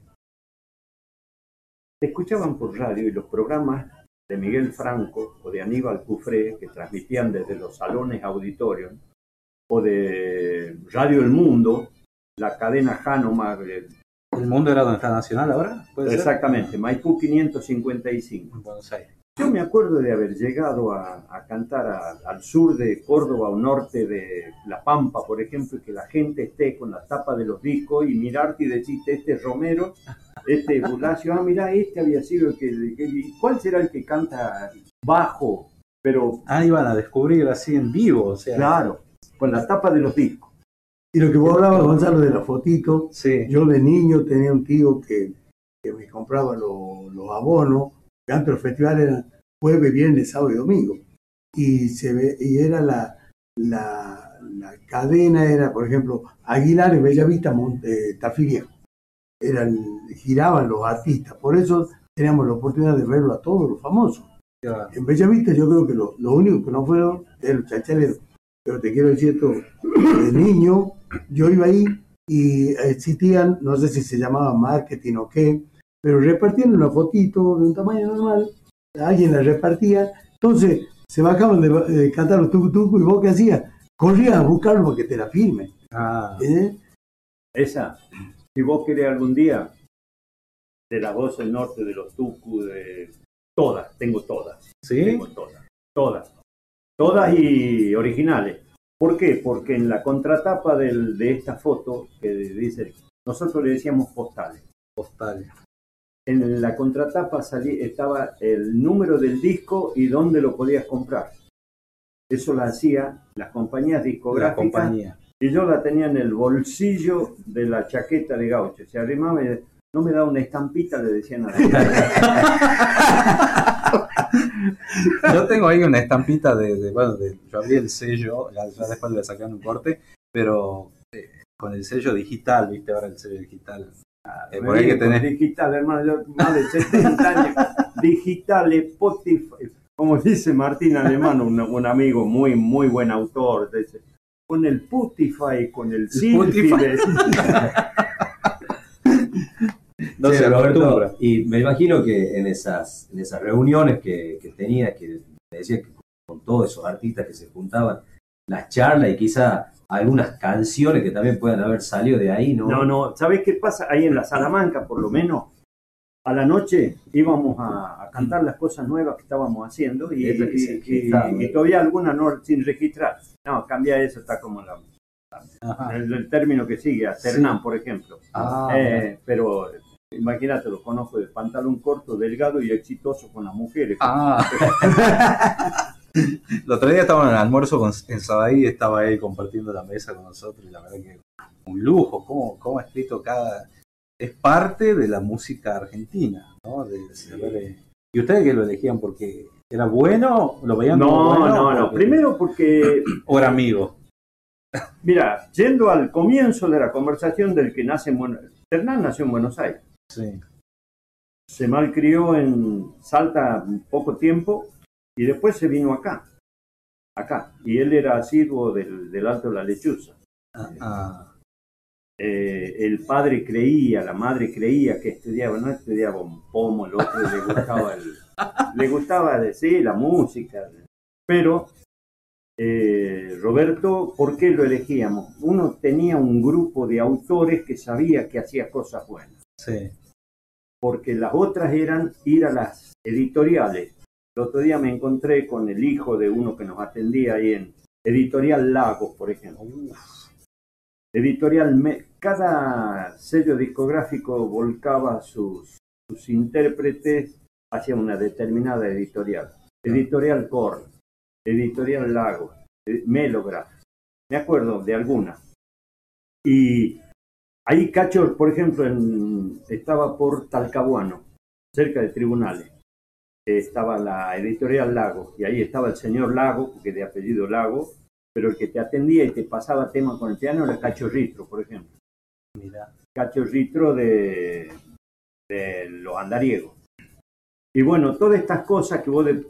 Escuchaban por radio y los programas de Miguel Franco o de Aníbal Cufré, que transmitían desde los salones auditorios, o de Radio El Mundo, la cadena Hanomag, eh, ¿El mundo era donde está Nacional ahora? ¿Puede ser? exactamente, Maipú 555. En Buenos Aires. Yo me acuerdo de haber llegado a, a cantar a- al sur de Córdoba o norte de La Pampa, por ejemplo, y que la gente esté con la tapa de los discos y mirarte y decirte, este es Romero, este es Bulacio, ah, mira, este había sido el que, el que- ¿y ¿Cuál será el que canta bajo? Pero, Ah, iban a descubrir así en vivo, o sea. claro, con la tapa de los discos. Y lo que vos hablabas, Gonzalo, de la fotito, Sí. yo de niño tenía un tío que, que me compraba lo- los abonos, antes los festivales eran jueves, viernes, sábado y domingo. Y, se ve, y era la, la, la cadena, era, por ejemplo, Aguilar y Bellavista, Mon- eh, Tafí Viejo. Eran, giraban los artistas, por eso teníamos la oportunidad de verlo a todos los famosos. Claro. En Bellavista yo creo que lo, lo único que no fueron es los chachaleros. Pero te quiero decir esto, de niño yo iba ahí y existían, no sé si se llamaba marketing o qué, pero repartían una fotito de un tamaño normal, alguien la repartía, entonces se bajaban de, de cantar los tucu y vos qué hacías, corrías a buscarlo para que te la firme. Ah, ¿eh? Esa, si vos querés algún día, de la voz del norte, de los Tucu, de todas, tengo todas. ¿Sí? Tengo todas, todas. Todas y originales. ¿Por qué? Porque en la contratapa del- de esta foto, que dice, nosotros le decíamos postales. Postal. En la contratapa salí, estaba el número del disco y dónde lo podías comprar. Eso lo hacía las compañías La discográficas compañía. y yo la tenía en el bolsillo de la chaqueta de gaucho. Se arrimaba y no me da una estampita, le decían a la Yo tengo ahí una estampita de, de- bueno, de, yo abrí el sello, ya, ya después le sacaron un corte, pero eh, con el sello digital, viste ahora el sello digital. Eh, por ahí que tenés, Digital, hermano, yo más de 70 años. Digital, Spotify. Como dice Martín Alemán, un, un amigo muy, muy buen autor, dice, con el Putify, con el Silfi. No Sí, se Roberto, y me imagino que en esas, en esas reuniones que, que tenía, que me decía que con todos esos artistas que se juntaban, las charlas y quizá algunas canciones que también puedan haber salido de ahí, ¿no? No, no, ¿sabes qué pasa? Ahí en la Salamanca, por lo menos, a la noche íbamos a, a cantar las cosas nuevas que estábamos haciendo y, Esas que se y- y- registraban. y todavía algunas no sin registrar. No, cambia eso, está como la- el término que sigue, a Ternán, por ejemplo. Ah, Eh, pero imagínate, lo conozco de pantalón corto, delgado y exitoso con las mujeres. Ah, El otro día estábamos en el almuerzo con, en Sabadell y estaba él compartiendo la mesa con nosotros y la verdad que un lujo, cómo, cómo ha escrito cada... Es parte de la música argentina, ¿no? De- de ver, eh, ¿Y ustedes que lo elegían porque era bueno? ¿Lo veían como No, bueno? no, no. Porque- Primero porque, ¿O era amigo? mira, yendo al comienzo de la conversación del que nace en Buenos Hernán nació en Buenos Aires. Sí. Se malcrió en Salta poco tiempo y después se vino acá. Acá. Y él era asiduo del, del Alto de la Lechuza. Ah, Eh, el padre creía, la madre creía que estudiaba, no estudiaba un pomo, el otro le gustaba, el, le gustaba decir la música, pero eh, Roberto, ¿por qué lo elegíamos? Uno tenía un grupo de autores que sabía que hacía cosas buenas, sí. Porque las otras eran ir a las editoriales. El otro día me encontré con el hijo de uno que nos atendía ahí en Editorial Lagos, por ejemplo. Editorial, Me- cada sello discográfico volcaba sus, sus intérpretes hacia una determinada editorial. Editorial Korn, Editorial Lago, eh, Melograph. Me acuerdo de alguna. Y ahí Cacho, por ejemplo, en- estaba por Talcahuano, cerca de tribunales. Estaba la editorial Lago, y ahí estaba el señor Lago, que de apellido Lago, pero el que te atendía y te pasaba tema con el piano era Cacho Ritro, por ejemplo. Mira. Cacho Ritro de, de los andariegos. Y bueno, todas estas cosas que vos de,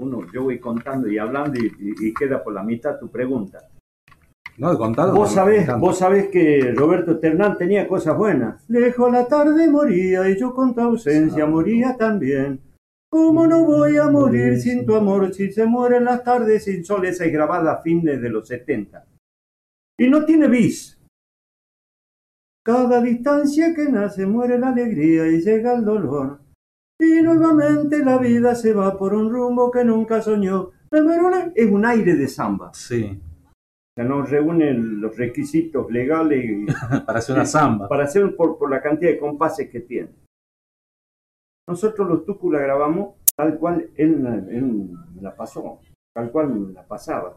uno, yo voy contando y hablando y, y- y queda por la mitad tu pregunta. No, contado. Vos sabés, vos sabés que Roberto Ternán tenía cosas buenas. Lejos la tarde moría y yo con tu ausencia moría también. ¿Cómo no voy a morir sin tu amor si se mueren las tardes sin sol? Esa es grabada a fines de los 70. Y no tiene bis. Cada distancia que nace muere la alegría y llega el dolor. Y nuevamente la vida se va por un rumbo que nunca soñó. Es un aire de samba. Sí. Sea, no reúnen los requisitos legales Para hacer una samba. para hacer por, por la cantidad de compases que tiene. Nosotros los tucu la grabamos tal cual él, él la pasó, tal cual la pasaba.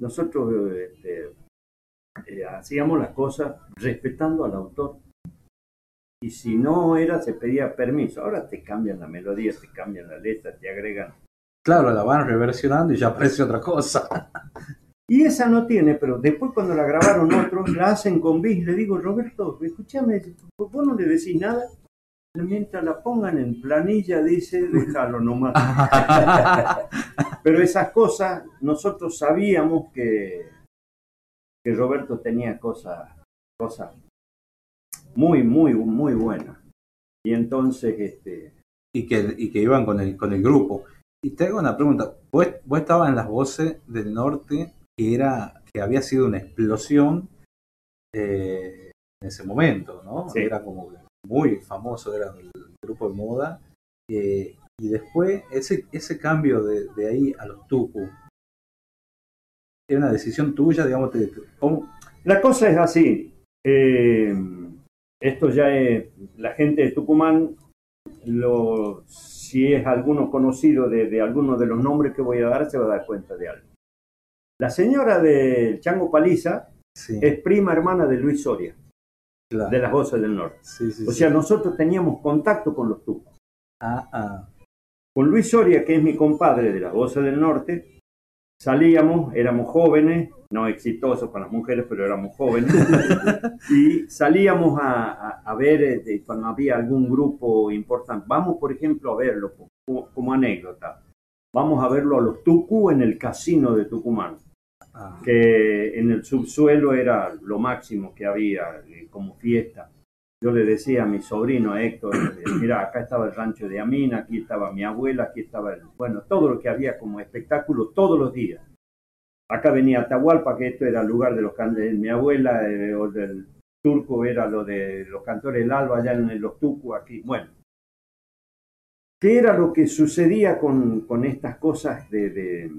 Nosotros este, eh, hacíamos las cosas respetando al autor. Y si no era, se pedía permiso. Ahora te cambian la melodía, te cambian la letra, te agregan. Claro, la van reversionando y ya aparece otra cosa. Y esa no tiene, pero después cuando la grabaron otros, la hacen con bis. Le digo, Roberto, escúchame, vos no le decís nada. Mientras la pongan en planilla, dice, déjalo nomás. pero esas cosas, nosotros sabíamos que, que Roberto tenía cosas, cosas muy, muy, muy buenas. Y entonces, este, y que, y que iban con el, con el grupo. Y te hago una pregunta. Vos, vos estabas en las voces del norte, que era que había sido una explosión eh, en ese momento, ¿no? Sí. Era como muy famoso, era el grupo de moda. eh, y después, ese, ese cambio de, de ahí a los Tucu, era una decisión tuya, digamos, te- te- ¿cómo? La cosa es así. eh, esto ya es la gente de Tucumán, lo, si es alguno conocido de, de alguno de los nombres que voy a dar, se va a dar cuenta de algo. La señora del Chango Paliza Sí, es prima hermana de Luis Soria, claro. de las Voces del Norte. Sí, sí, O sea, nosotros teníamos contacto con los tucos. Ah, ah. Con Luis Soria, que es mi compadre de las Voces del Norte, salíamos, éramos jóvenes, no exitosos para las mujeres, pero éramos jóvenes, y salíamos a, a- a ver de- cuando había algún grupo importante. Vamos, por ejemplo, a verlo como, como anécdota. Vamos a verlo a los Tucu en el casino de Tucumán, que en el subsuelo era lo máximo que había eh, como fiesta. Yo le decía a mi sobrino Héctor, mira, acá estaba el rancho de Amina, aquí estaba mi abuela, aquí estaba el, bueno, todo lo que había como espectáculo todos los días. Acá venía Atahualpa, que esto era el lugar de los can- de mi abuela, eh, o del turco era lo de los cantores del alba, allá en los tucu, aquí, bueno. ¿Qué era lo que sucedía con, con estas cosas de, de-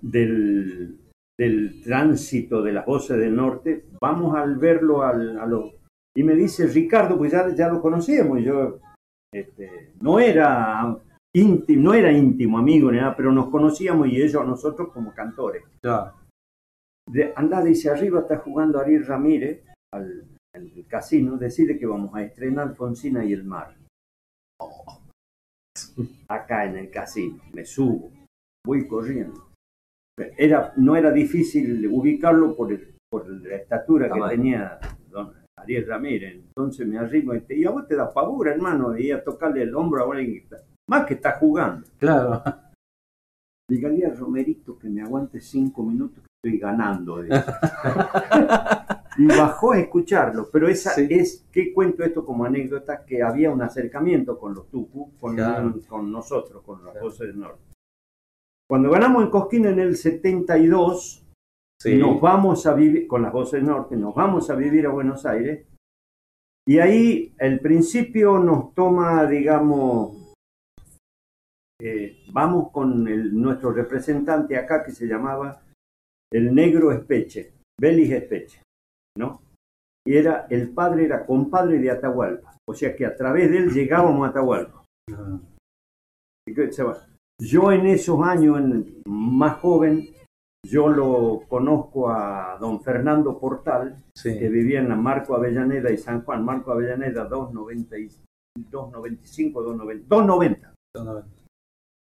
del, del tránsito de las voces del norte? Vamos al verlo al, a lo, y me dice Ricardo, pues ya, ya lo conocíamos, yo este, no era íntimo, no era íntimo amigo ni nada, pero nos conocíamos y ellos a nosotros como cantores. Ya. De, andá, dice, arriba está jugando Ariel Ramírez al, al casino, decirle que vamos a estrenar Fonsina y el mar. Acá en el casino, me subo, voy corriendo. Era, no era difícil ubicarlo por, el- por la estatura que tenía don Ariel Ramírez. Entonces me arrimo y, te, y a vos te da pavor, hermano, de ir a tocarle el hombro a alguien que está- más que está jugando. Claro. Dígale a Romerito que me aguante cinco minutos que estoy ganando. y bajó a escucharlo, pero esa Sí. es, ¿qué cuento esto como anécdota? Que había un acercamiento con los Tucu, con, Claro. con nosotros, con los Claro. voces del norte. Cuando ganamos en Cosquín en el 72, Sí. nos vamos a vivir, con las voces norte, nos vamos a vivir a Buenos Aires. Y ahí el principio nos toma, digamos, eh, vamos con el- nuestro representante acá que se llamaba el negro Espeche, Belis Espeche, ¿no? Y era, el padre era compadre de Atahualpa, o sea que a través de él llegábamos a Atahualpa. Que se va. Yo en esos años, en- más joven, yo lo conozco a don Fernando Portal, Sí. que vivía en la Marco Avellaneda y San Juan, Marco Avellaneda 290 y- 295, 290, 290.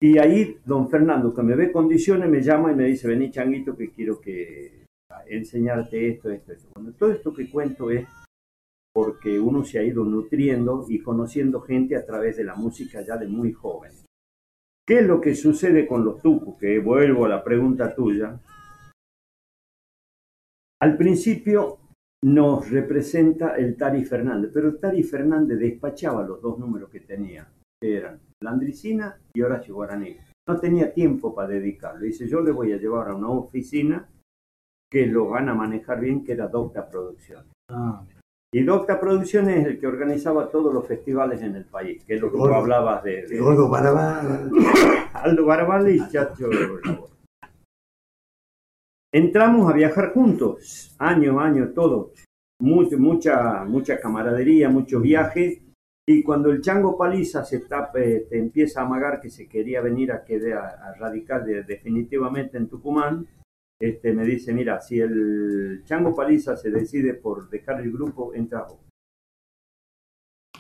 Y ahí don Fernando, que me ve condiciones, me llama y me dice, vení changuito que quiero que enseñarte esto, esto, esto. Bueno, todo esto que cuento es porque uno se ha ido nutriendo y conociendo gente a través de la música ya de muy joven. ¿Qué es lo que sucede con los tucos? Que vuelvo a la pregunta tuya. Al principio nos representa el Tari Fernández, pero el Tari Fernández despachaba los dos números que tenía, que eran Landricina y Horacio Guaraní. No tenía tiempo para dedicarlo. Dice, yo le voy a llevar a una oficina que lo van a manejar bien, que era Docta Producciones. Ah, Y Docta Producciones es el que organizaba todos los festivales en el país, que es lo que Gordo. hablabas de, de- El gordo Barabá. Aldo Barabal y Chacho Labor. Entramos a viajar juntos, año a año, todo. Mucho- mucha, mucha camaradería, mucho viaje. Y cuando el Chango Paliza se eh, te empieza a amagar que se quería venir a, quedar, a, a radicar de- definitivamente en Tucumán, este, me dice, mira, si el Chango Paliza se decide por dejar el grupo, entra vos.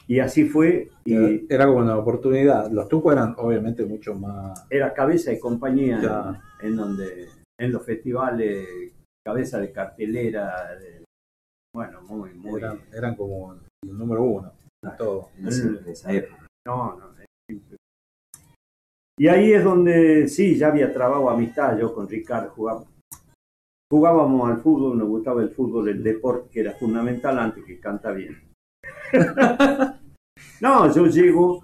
Y así fue, y Era como una oportunidad. Los tucos eran obviamente mucho más. era cabeza de compañía Ya. en donde en los festivales cabeza de cartelera de- bueno muy muy Eran, eran como el número uno. en todo. En esa época. no no y ahí es donde sí ya había trabado amistad yo con Ricardo jugaba jugábamos al fútbol nos gustaba el fútbol el deporte que era fundamental antes que canta bien no yo llego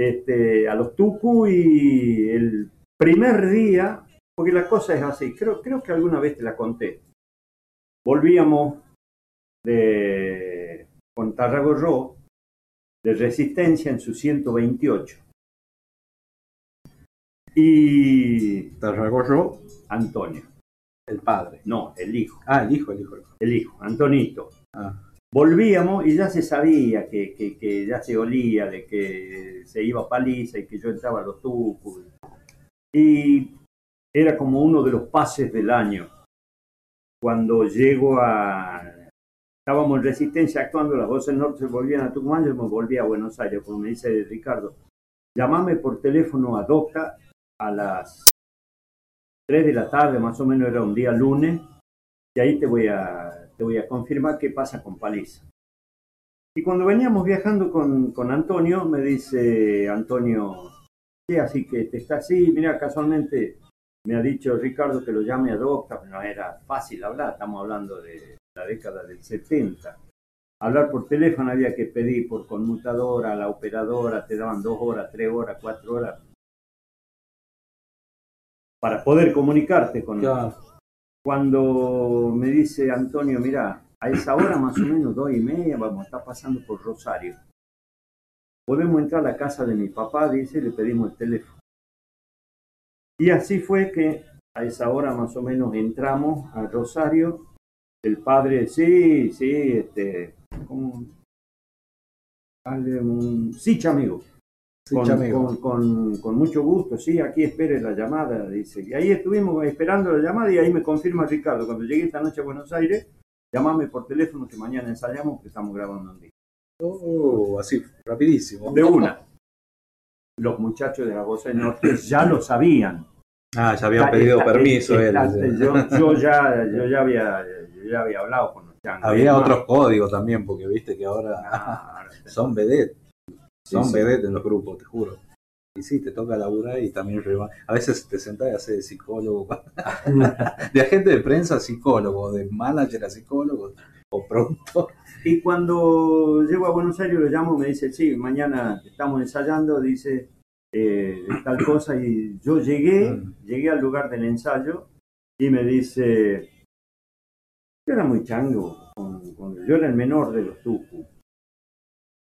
este, a los Tucu y el primer día, porque la cosa es así, creo, creo que alguna vez te la conté. Volvíamos de con Tarragorro de Resistencia en su 128. Y Tarragorro, Antonio, el padre. no, el hijo, Ah, el hijo, el hijo. el hijo. el hijo, Antonito. Ah, Volvíamos y ya se sabía que, que- que ya se olía de que se iba a paliza y que yo entraba a los tucos. Y era como uno de los pases del año. Cuando llego a... Estábamos en Resistencia actuando, las voces norte se volvían a Tucumán, yo me volví a Buenos Aires, como me dice Ricardo. Llamame por teléfono a Docta a las 3 de la tarde, más o menos era un día lunes, y ahí te voy a, te voy a confirmar qué pasa con Paliza. Y cuando veníamos viajando con, con Antonio, me dice Antonio, sí, así que te está así, mira, casualmente me ha dicho Ricardo que lo llame a Docta, no era fácil hablar, estamos hablando de la década del 70. Hablar por teléfono había que pedir por conmutadora la operadora, te daban dos horas, tres horas, cuatro horas para poder comunicarte con claro. cuando me dice Antonio, mira, a esa hora más o menos dos y media vamos a estar pasando por Rosario. Podemos entrar a la casa de mi papá, dice, le pedimos el teléfono. Y así fue que a esa hora más o menos entramos a Rosario. El padre, sí, sí, este. Dale un, sí, amigo. Con, con- con- con mucho gusto, sí, aquí espere la llamada, dice. Y ahí estuvimos esperando la llamada y ahí me confirma Ricardo, cuando llegué esta noche a Buenos Aires, llamame por teléfono que mañana ensayamos porque estamos grabando un día. Oh, así, rapidísimo. De una. Los muchachos de la Voz del Norte ya lo sabían. Ah, ya había Está- pedido permiso él. yo, yo ya, yo, ya había, yo ya había hablado con los changos. Había otros códigos también, porque viste que ahora son vedette. Son Sí, sí. vedette en los grupos, te juro. Y sí, te toca laburar y también A veces te sentás y haces de psicólogo. de agente de prensa a psicólogo, de manager a psicólogo, o pronto. Y cuando llego a Buenos Aires lo llamo, me dice, sí, mañana estamos ensayando, dice eh, tal cosa, y yo llegué, Mm. llegué al lugar del ensayo y me dice, yo era muy chango, con- con- yo era el menor de los tucu.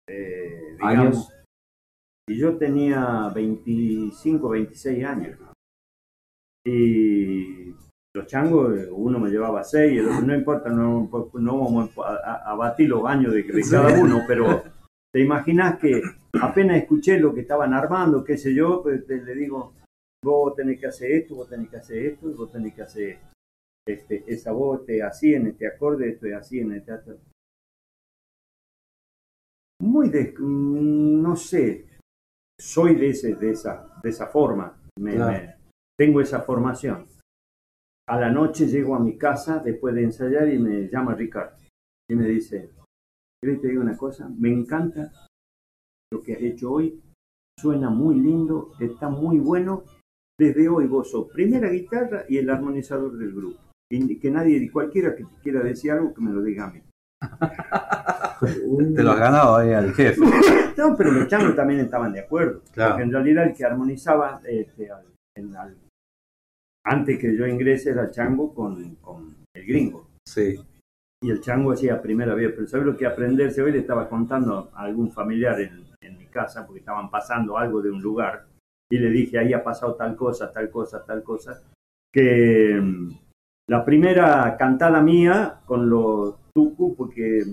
Eh, digamos, ¿Años? Y yo tenía 25, 26 años. Y los changos, uno me llevaba 6, no importa, no, no vamos a, a- batir los años de, de cada uno, pero te imaginas que apenas escuché lo que estaban armando, qué sé yo, pues te- le digo, vos tenés que hacer esto, vos tenés que hacer esto, y vos tenés que hacer esto. Este, esa voz es así en este acorde, esto es así en este otro. Muy de, mm, no sé, soy de, ese, de, esa, de esa forma, me- Claro. me- tengo esa formación. A la noche llego a mi casa después de ensayar y me llama Ricardo y me dice, ¿querés que te una cosa? Me encanta lo que has hecho hoy, suena muy lindo, está muy bueno. Desde hoy vos sos primera guitarra y el armonizador del grupo. Y que nadie, cualquiera que quiera decir algo, que me lo diga a mí. Te lo has ganado ahí al jefe. No, pero los changos también estaban de acuerdo. Claro. Porque en realidad el que armonizaba este, al- en al- antes que yo ingrese era chango con, con el gringo. Sí. Y el chango hacía primera vez. Pero ¿sabes lo que aprenderse hoy? Le estaba contando a algún familiar en, en mi casa porque estaban pasando algo de un lugar. Y le dije, ahí ha pasado tal cosa, tal cosa, tal cosa. Que mm, la primera cantada mía con los tucu, porque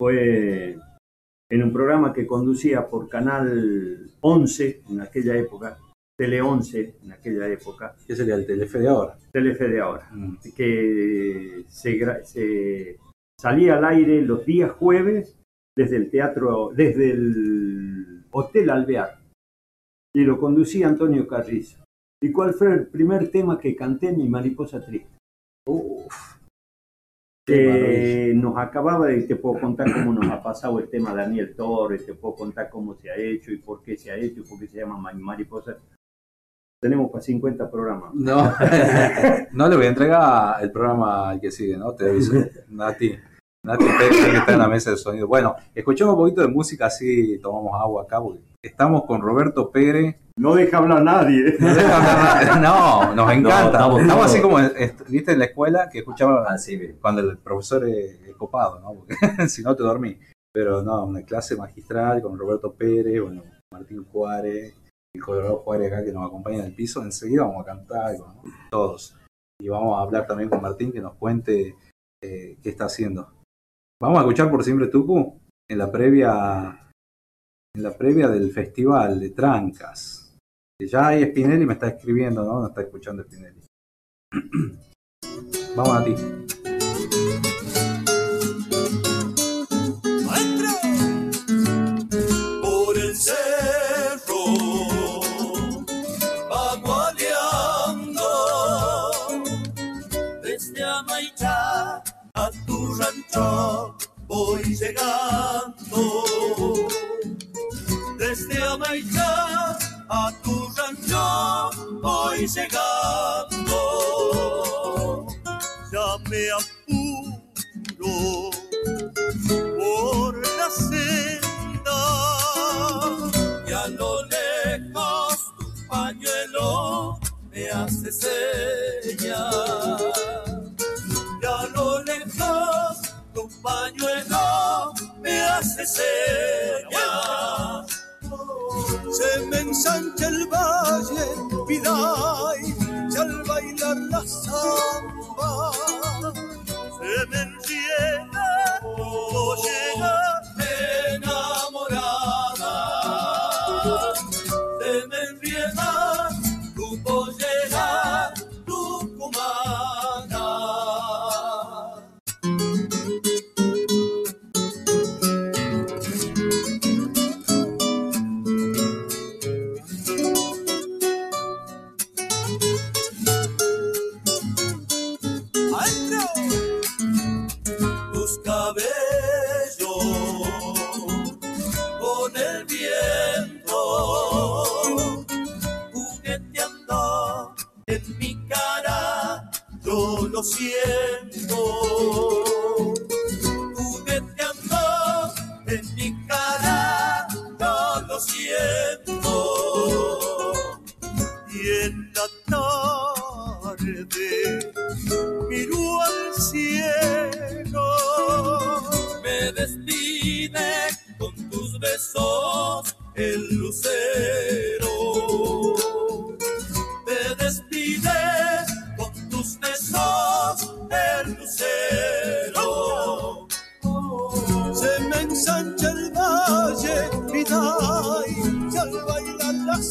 fue en un programa que conducía por Canal 11 en aquella época, Tele 11 en aquella época, ¿Qué sería el Telefe de ahora? Telefe de ahora, Mm. que se, se salía al aire los días jueves desde el teatro, desde el Hotel Alvear, y lo conducía Antonio Carrizo. ¿Y cuál fue el primer tema que canté? Mi mariposa triste. Eh, nos acababa de, te puedo contar cómo nos ha pasado el tema Daniel Torres, te puedo contar cómo se ha hecho y por qué se ha hecho y por qué se llama Ma- Mariposa. Tenemos para 50 programas. No, no le voy a entregar el programa al que sigue, ¿no? Te aviso. Nati. Nati que está en la mesa de sonido. Bueno, escuchamos un poquito de música así tomamos agua acá. porque estamos con Roberto Pérez. No deja hablar nadie. No, deja hablar nadie. No, nos encanta. estamos- estamos, así como, est- viste, en la escuela que escuchaba Así, bien. cuando el profesor es, es copado, ¿no? Porque si no te dormí. Pero no, una clase magistral con Roberto Pérez, bueno, Martín Juárez, el Colorado Juárez acá que nos acompaña en el piso. Enseguida vamos a cantar con todos. Y vamos a hablar también con Martín que nos cuente eh, qué está haciendo. Vamos a escuchar por siempre Tucu en la previa en la previa del festival de Trancas. Ya hay Spinelli me está escribiendo, ¿no? Nos está escuchando Spinelli. Vamos a ti. a tu rancho voy llegando desde Amaichá a tu rancho voy llegando ya me apuro por la senda y a lo lejos tu pañuelo me hace señas y a lo lejos tu pañuelo me hace señas se me ensancha el valle Piday al bailar la samba se me enrieda pollera enamorada siento. Jugueteando en mi cara, lo siento. Y en la tarde miro al cielo. Me despide con tus besos el lucero.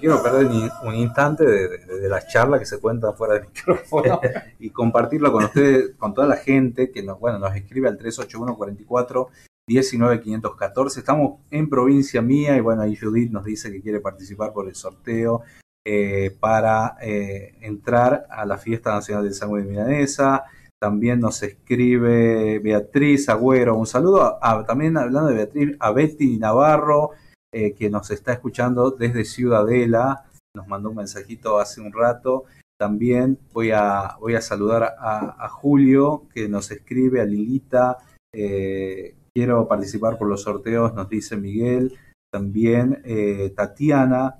quiero perder ni un instante de, la charla que se cuenta fuera del micrófono y compartirlo con ustedes, con toda la gente que nos, bueno, nos escribe al 381 44 19 514. Estamos en provincia mía y bueno, ahí Judith nos dice que quiere participar por el sorteo eh, para eh, entrar a la fiesta nacional del sándwich de milanesa. También nos escribe Beatriz Agüero. Un saludo a- también hablando de Beatriz, a Betty Navarro, eh, que nos está escuchando desde Ciudadela. Nos mandó un mensajito hace un rato. También voy a, voy a saludar a, Julio, que nos escribe, a Lilita. eh, quiero participar por los sorteos, nos dice Miguel. También eh, Tatiana,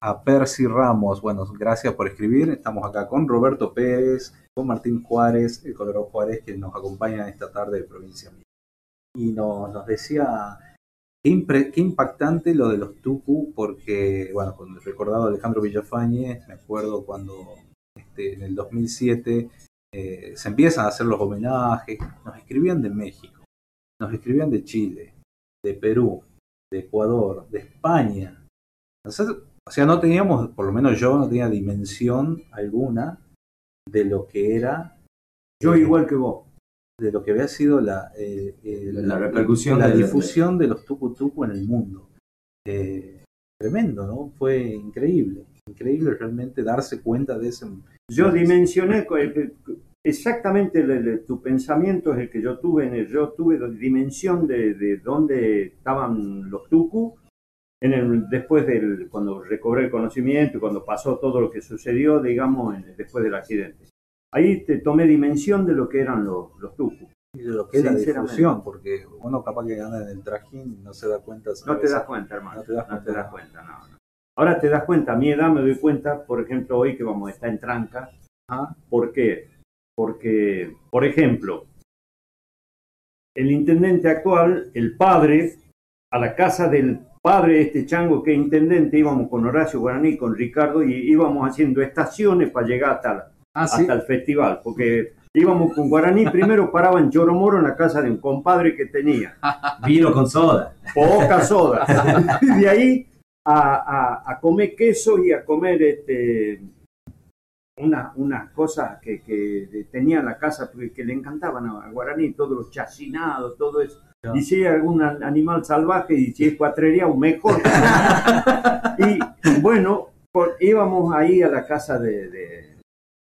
a Percy Ramos. Bueno, gracias por escribir. Estamos acá con Roberto Pérez, con Martín Juárez, el Colorado Juárez, que nos acompaña esta tarde de Provincia Mía. Y nos decía Qué, impactante lo de los Tucu, porque, bueno, con el recordado Alejandro Villafañe, me acuerdo cuando este, en el 2007 eh, se empiezan a hacer los homenajes, nos escribían de México, nos escribían de Chile, de Perú, de Ecuador, de España. Entonces, o sea, no teníamos, por lo menos yo no tenía dimensión alguna de lo que era. Yo igual que vos. De lo que había sido la, eh, eh, La repercusión la de- difusión de los tucu tucu en el mundo. Eh, tremendo, ¿no? Fue increíble. Increíble realmente darse cuenta de ese. Yo dimensioné eh, exactamente el- el- tu pensamiento es el que yo tuve en el, yo tuve dimensión de, de dónde estaban los tucu en el, después del cuando recobré el conocimiento y cuando pasó todo lo que sucedió digamos en- después del accidente ahí te tomé dimensión de lo que eran los, los Y de lo que es la difusión, porque uno capaz que anda en el trajín y no se da cuenta. no te das cuenta hermano No te das no te cuenta. das cuenta no, no. ahora te das cuenta a mi edad me doy cuenta por ejemplo hoy que vamos a estar en tranca ¿Por qué? Porque, por ejemplo, el intendente actual, el padre, a la casa del padre de este chango que es intendente, íbamos con Horacio Guaraní, con Ricardo, y íbamos haciendo estaciones para llegar hasta, la- Ah, ¿sí? hasta el festival. Porque íbamos con Guaraní, primero paraba en Choromoro, en la casa de un compadre que tenía. Vino con soda. Poca soda. Y de ahí a, a- a comer queso y a comer este, una- unas cosas que, que tenía en la casa que, le encantaban a Guaraní, todos los chacinados, todo eso. Y si hay algún an- animal salvaje y si es cuatrería, mejor. y bueno, por- íbamos ahí a la casa de, de-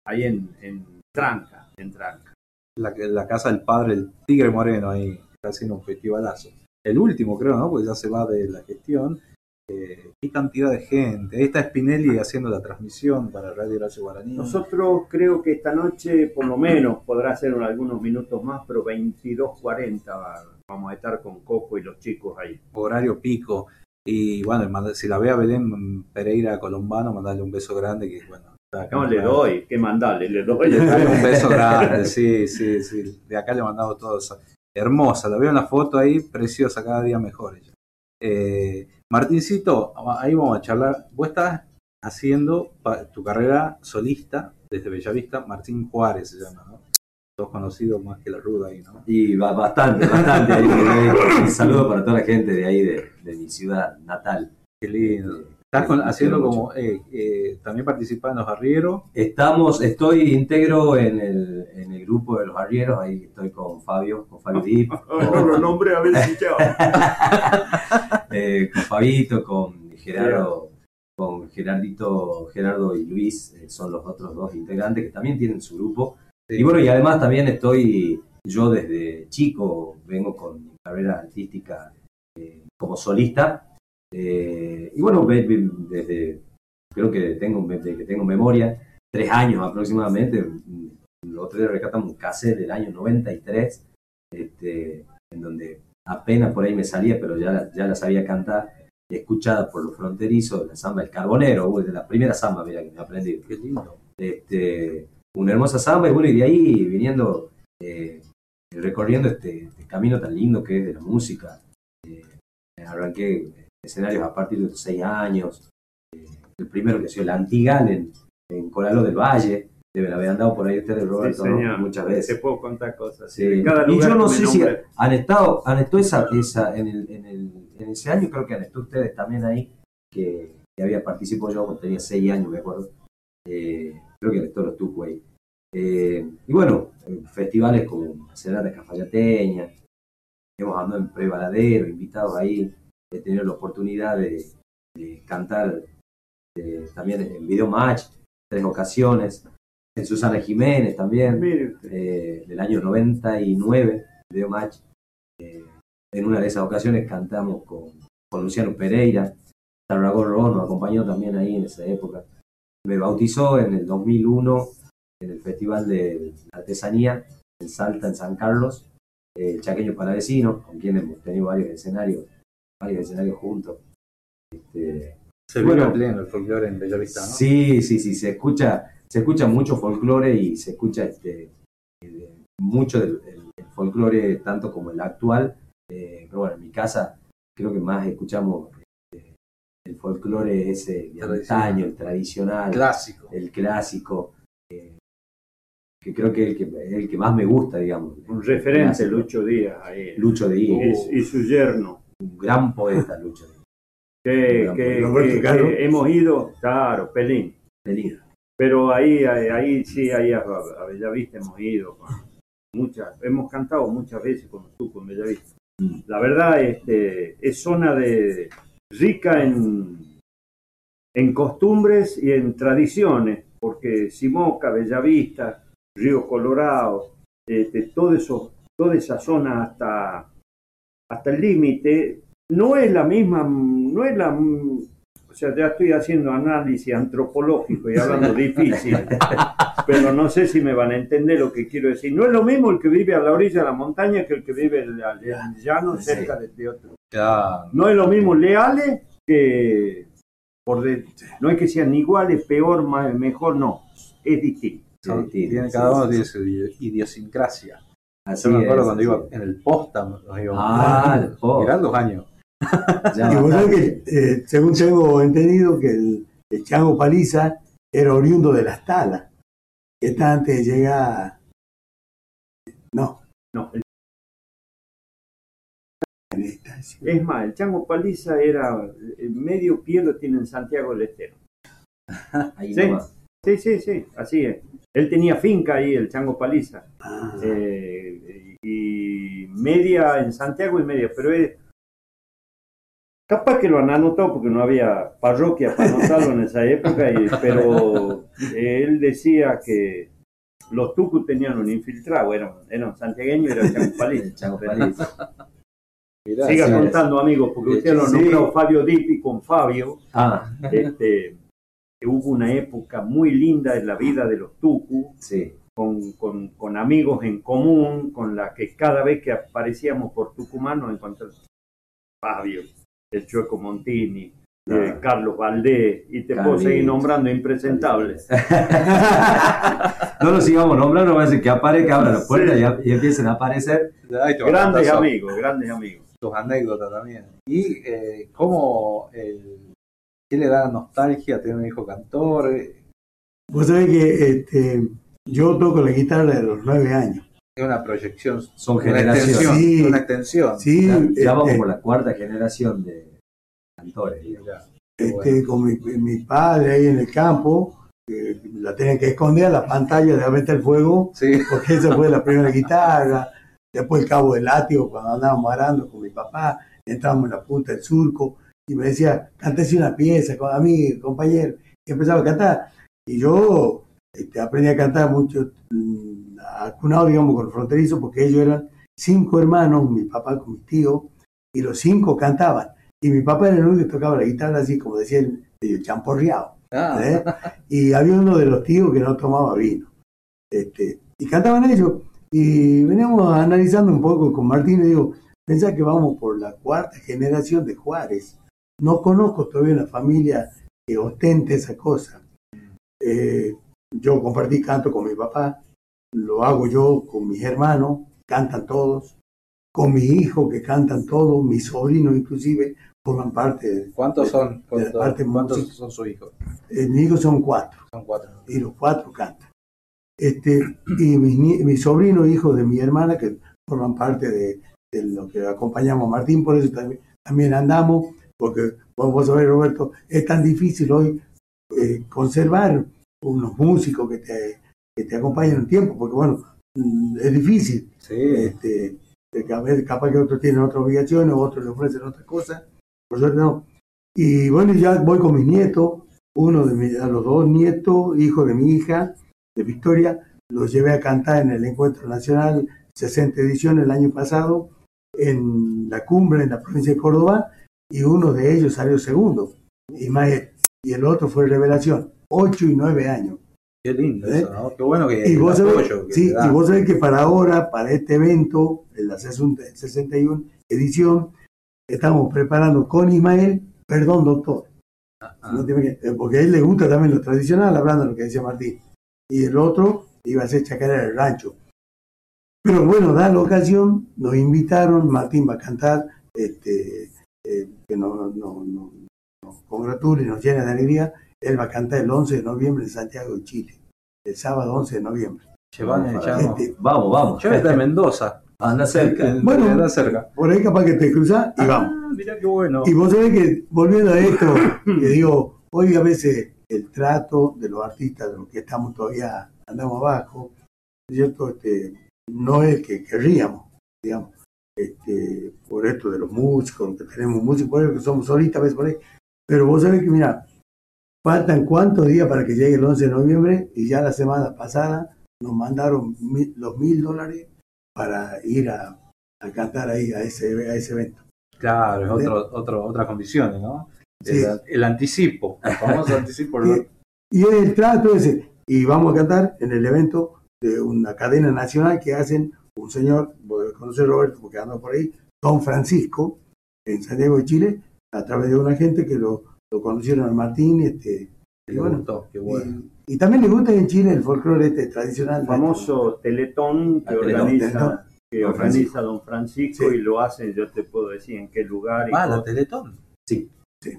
ahí en, en Tranca, en Tranca. La, la casa del padre, el Tigre Moreno, ahí está haciendo un festivalazo. El último, creo, ¿no? Porque ya se va de la gestión. Eh, qué cantidad de gente. Ahí está Spinelli haciendo la transmisión para Radio Horacio Guaraní. Nosotros creo que esta noche, por lo menos, podrá ser algunos minutos más, pero 22.40 va- vamos a estar con Coco y los chicos ahí. horario pico. Y bueno, si la ve a Belén Pereira Colombano, mandarle un beso grande que bueno. Acá le doy, que mandarle, le doy. Un beso grande, sí, sí, sí. De acá le mandamos todos. Hermosa, la veo en la foto ahí, preciosa, cada día mejor ella. Eh, Martincito, ahí vamos a charlar. Vos estás haciendo tu carrera solista desde Bellavista, Martín Juárez se llama, ¿no? Sos conocido más que la ruda ahí, ¿no? Y bastante, bastante. ahí, ahí. Un saludo para toda la gente de ahí, de, de mi ciudad natal. Qué lindo. Estás con- Los haciendo como, eh, eh, también los arrieros. Estamos, estoy íntegro en el, en el grupo de los arrieros, ahí estoy con Fabio, con Fabio Dip, No lo nombre a ya. eh, con Fabito, con Gerardo, con Gerardito, Gerardo y Luis, eh, son los otros dos integrantes que también tienen su grupo. Y bueno, y además también estoy, yo desde chico vengo con mi carrera artística eh, como solista. Eh, y bueno, desde, creo que tengo, desde que tengo memoria, tres años aproximadamente, mm, los otro día rescatamos un cassette del año 93, este, en donde apenas por ahí me salía, pero ya la, ya la sabía cantar, escuchada por los fronterizos, la samba El Carbonero, uy, de la primera samba, mira que me aprendí. Qué lindo. Este, una hermosa samba, y bueno, y de ahí viniendo, eh, recorriendo este, este camino tan lindo que es de la música. Eh, arranqué escenarios a partir de los seis años, eh, el primero que sido el Antigal en, en Coralo del Valle, deben haber andado por ahí ustedes, Roberto, Sí, ¿no? señor. muchas veces. Te puedo contar cosas. Sí. Y yo no sé si han estado, han estado esa, esa, en, el, en, el, en ese año, creo que han estado ustedes también ahí, que, que había participado yo cuando tenía seis años, me acuerdo. Eh, creo que han estado los Tucu ahí. Eh, y bueno, en festivales como la Serenata Cafayateña, hemos andado en Prevaladero, invitados ahí, he tenido la oportunidad de, de cantar eh, también en Video Match, tres ocasiones, en Susana Jiménez también, eh, del año 99, Video Match. Eh, en una de esas ocasiones cantamos con, con Luciano Pereira, Tarragón Ron nos acompañó también ahí en esa época. Me bautizó en el 2001 en el Festival de Artesanía en Salta, en San Carlos, eh, el Chaqueño Palavecino, con quien hemos tenido varios escenarios, varios escenarios juntos. Este, Se Bueno. pleno el folclore en Bellavista, ¿no? Sí, sí, sí, se escucha, se escucha mucho folclore y se escucha este, eh, mucho del el- el folclore tanto como el actual. eh, pero bueno, en mi casa creo que más escuchamos este, el folclore ese de antaño, el tradicional, Clásico. el clásico, eh, que creo que es el que, es el que más me gusta, digamos. Un referente. Lucho Díaz. Ahí. Lucho Díaz, Y, y su yerno. Un gran poeta, Lucho Díaz. Que, que- que- que hemos ido, claro, Pelín. Feliz. Pero ahí, ahí, ahí sí, ahí a, a Bellavista hemos ido. Muchas, hemos cantado muchas veces con Tucos en Bellavista. Mm. La verdad, este, es zona de rica en, en costumbres y en tradiciones, porque Simoca, Bellavista, Río Colorado, este, todo eso, toda esa zona hasta, hasta el límite, no es la misma, no es la, o sea, ya estoy haciendo análisis antropológico y hablando difícil, pero no sé si me van a entender lo que quiero decir. No es lo mismo el que vive a la orilla de la montaña que el que vive en el llano Sí. cerca de, de otro. Claro. No es lo mismo leales que por de- no es que sean iguales, peor, más, mejor, no, es distinto. Sí, tiene- sí, cada sí, uno sí. tiene su idi- idiosincrasia. Así Yo me acuerdo es, cuando iba en el posta, nos íbamos. Ah, el posta. Eran dos años. Ya Y vos sabés bastante. que, eh, según tengo entendido, que el, el Chango Paliza era oriundo de las talas, que está antes de llegar. No, No, el- es más, el chango paliza era el medio pie lo tiene en Santiago del Estero. Ahí Sí. Sí, sí, sí, así es. Él tenía finca ahí, el chango paliza. Ah, Eh, y media en Santiago y media, pero es capaz que lo han anotado porque no había parroquia para anotarlo en esa época, y- pero él decía que los tucus tenían un infiltrado, eran, eran santiagueños y chango El Chango Paliza. Mirá, Siga sí, contando, amigos, porque usted lo Sí. nombró Fabio Dipi con Fabio. Ah, Este, hubo una época muy linda en la vida de los tucus, sí. con, con- con amigos en común, con la que cada vez que aparecíamos por Tucumán nos encontramos Fabio, el Chueco Montini, eh. Carlos Valdés, y te puedo seguir nombrando impresentables. no lo sigamos nombrando, va a decir que aparezca, abra la puerta y, y empiecen a aparecer. Grandes amigos, grandes amigos. Tus anécdotas también. Y eh, cómo el, ¿qué le da nostalgia tener un hijo cantor? Eh, Vos sabés que este, yo toco la guitarra de los nueve años. Es una proyección, Son una generaciones. extensión. Sí. Una extensión. Sí, Ya, ya vamos este, por la cuarta generación de cantores. este, con mi, mi padre ahí en el campo, que la tenían que esconder a la pantalla de Aventa el Fuego, porque esa fue la primera guitarra, después el cabo del látigo cuando andábamos arando con mi papá, entramos en la punta del surco y me decía, cántese una pieza con a mí, compañero, y empezaba a cantar. Y yo este, aprendí a cantar mucho, mm, acunado, digamos, con el fronterizo, porque ellos eran cinco hermanos, mi papá con mi tío, y los cinco cantaban. Y mi papá era el único que tocaba la guitarra así, como decía el, el champorreado. Ah. ¿eh? Y había uno de los tíos que no tomaba vino. Este, y cantaban ellos. Y veníamos analizando un poco con Martín y digo, pensá que vamos por la cuarta generación de Juárez. No conozco todavía una familia que ostente esa cosa. Eh, yo compartí canto con mi papá, lo hago yo con mis hermanos, cantan todos, con mi hijo que cantan todos, mis sobrinos inclusive forman parte de, ¿Cuántos de- son? de la ¿Cuántos, parte cuántos música. son sus hijos? Eh, mis hijos son cuatro Son cuatro. y los cuatro cantan. Este, y mis, mis sobrinos, hijos de mi hermana, que forman parte de, de lo que acompañamos a Martín, por eso también, también andamos, porque como vos sabés, Roberto, es tan difícil hoy eh, conservar unos músicos que te, que te acompañen un tiempo, porque bueno, mm, es difícil. Este, a veces capaz que otros tienen otras obligaciones, otros le ofrecen otras cosas, por suerte no. Y bueno, ya voy con mis nietos, uno de mis, a los dos nietos, hijo de mi hija, de Victoria, los llevé a cantar en el Encuentro Nacional 60 ediciones el año pasado, en la cumbre en la provincia de Córdoba, y uno de ellos salió segundo, Ismael, y el otro fue Revelación, 8 y 9 años. Qué lindo ¿Eh? eso, ¿no? Qué bueno que Y vos, sabés, que sí, y vos sabés que para ahora, para este evento, en la 61 edición, estamos preparando con Ismael, perdón doctor, No te imaginas, eh, porque a él le gusta también lo tradicional, hablando de lo que decía Martín, y el otro iba a ser chacarera del rancho. Pero bueno, da la ocasión, nos invitaron, Martín va a cantar, este, eh, que nos, nos, nos- nos congratula y nos llena de alegría, él va a cantar el 11 de noviembre en Santiago de Chile, el sábado 11 de noviembre. Llevan. Este, Vamos, vamos. Yo está en Mendoza. Anda cerca. Bueno, anda cerca. por ahí capaz que te cruzás y vamos. Ah, mirá qué bueno. Y vos sabés que, volviendo a esto, que digo, hoy a veces el trato de los artistas, de los que estamos todavía, andamos abajo, ¿cierto? Este, no es que querríamos, digamos, este, por esto de los músicos, que tenemos músicos, que somos solistas a veces por ahí. Pero vos sabés que, mira, faltan cuántos días para que llegue el 11 de noviembre y ya la semana pasada nos mandaron mil- los mil dólares para ir a, a cantar ahí a ese, a ese evento. Claro, es otro, otro, otras condiciones, ¿no? Sí. El, el anticipo, el famoso anticipo. ¿no? Y, y el trato ese. Y vamos a cantar en el evento de una cadena nacional que hacen un señor, vos conocés Roberto porque anda por ahí, Don Francisco, en Santiago de Chile, a través de una gente que lo, lo conocieron a Martín. Este, y, bueno, gustó, qué bueno. y también le gusta en Chile el folclore este tradicional. famoso Teletón que Ah, Teletón, organiza, Teletón. que Don organiza Francisco. Don Francisco Sí. y lo hace, yo te puedo decir en qué lugar. Y Ah, la. Teletón. Sí.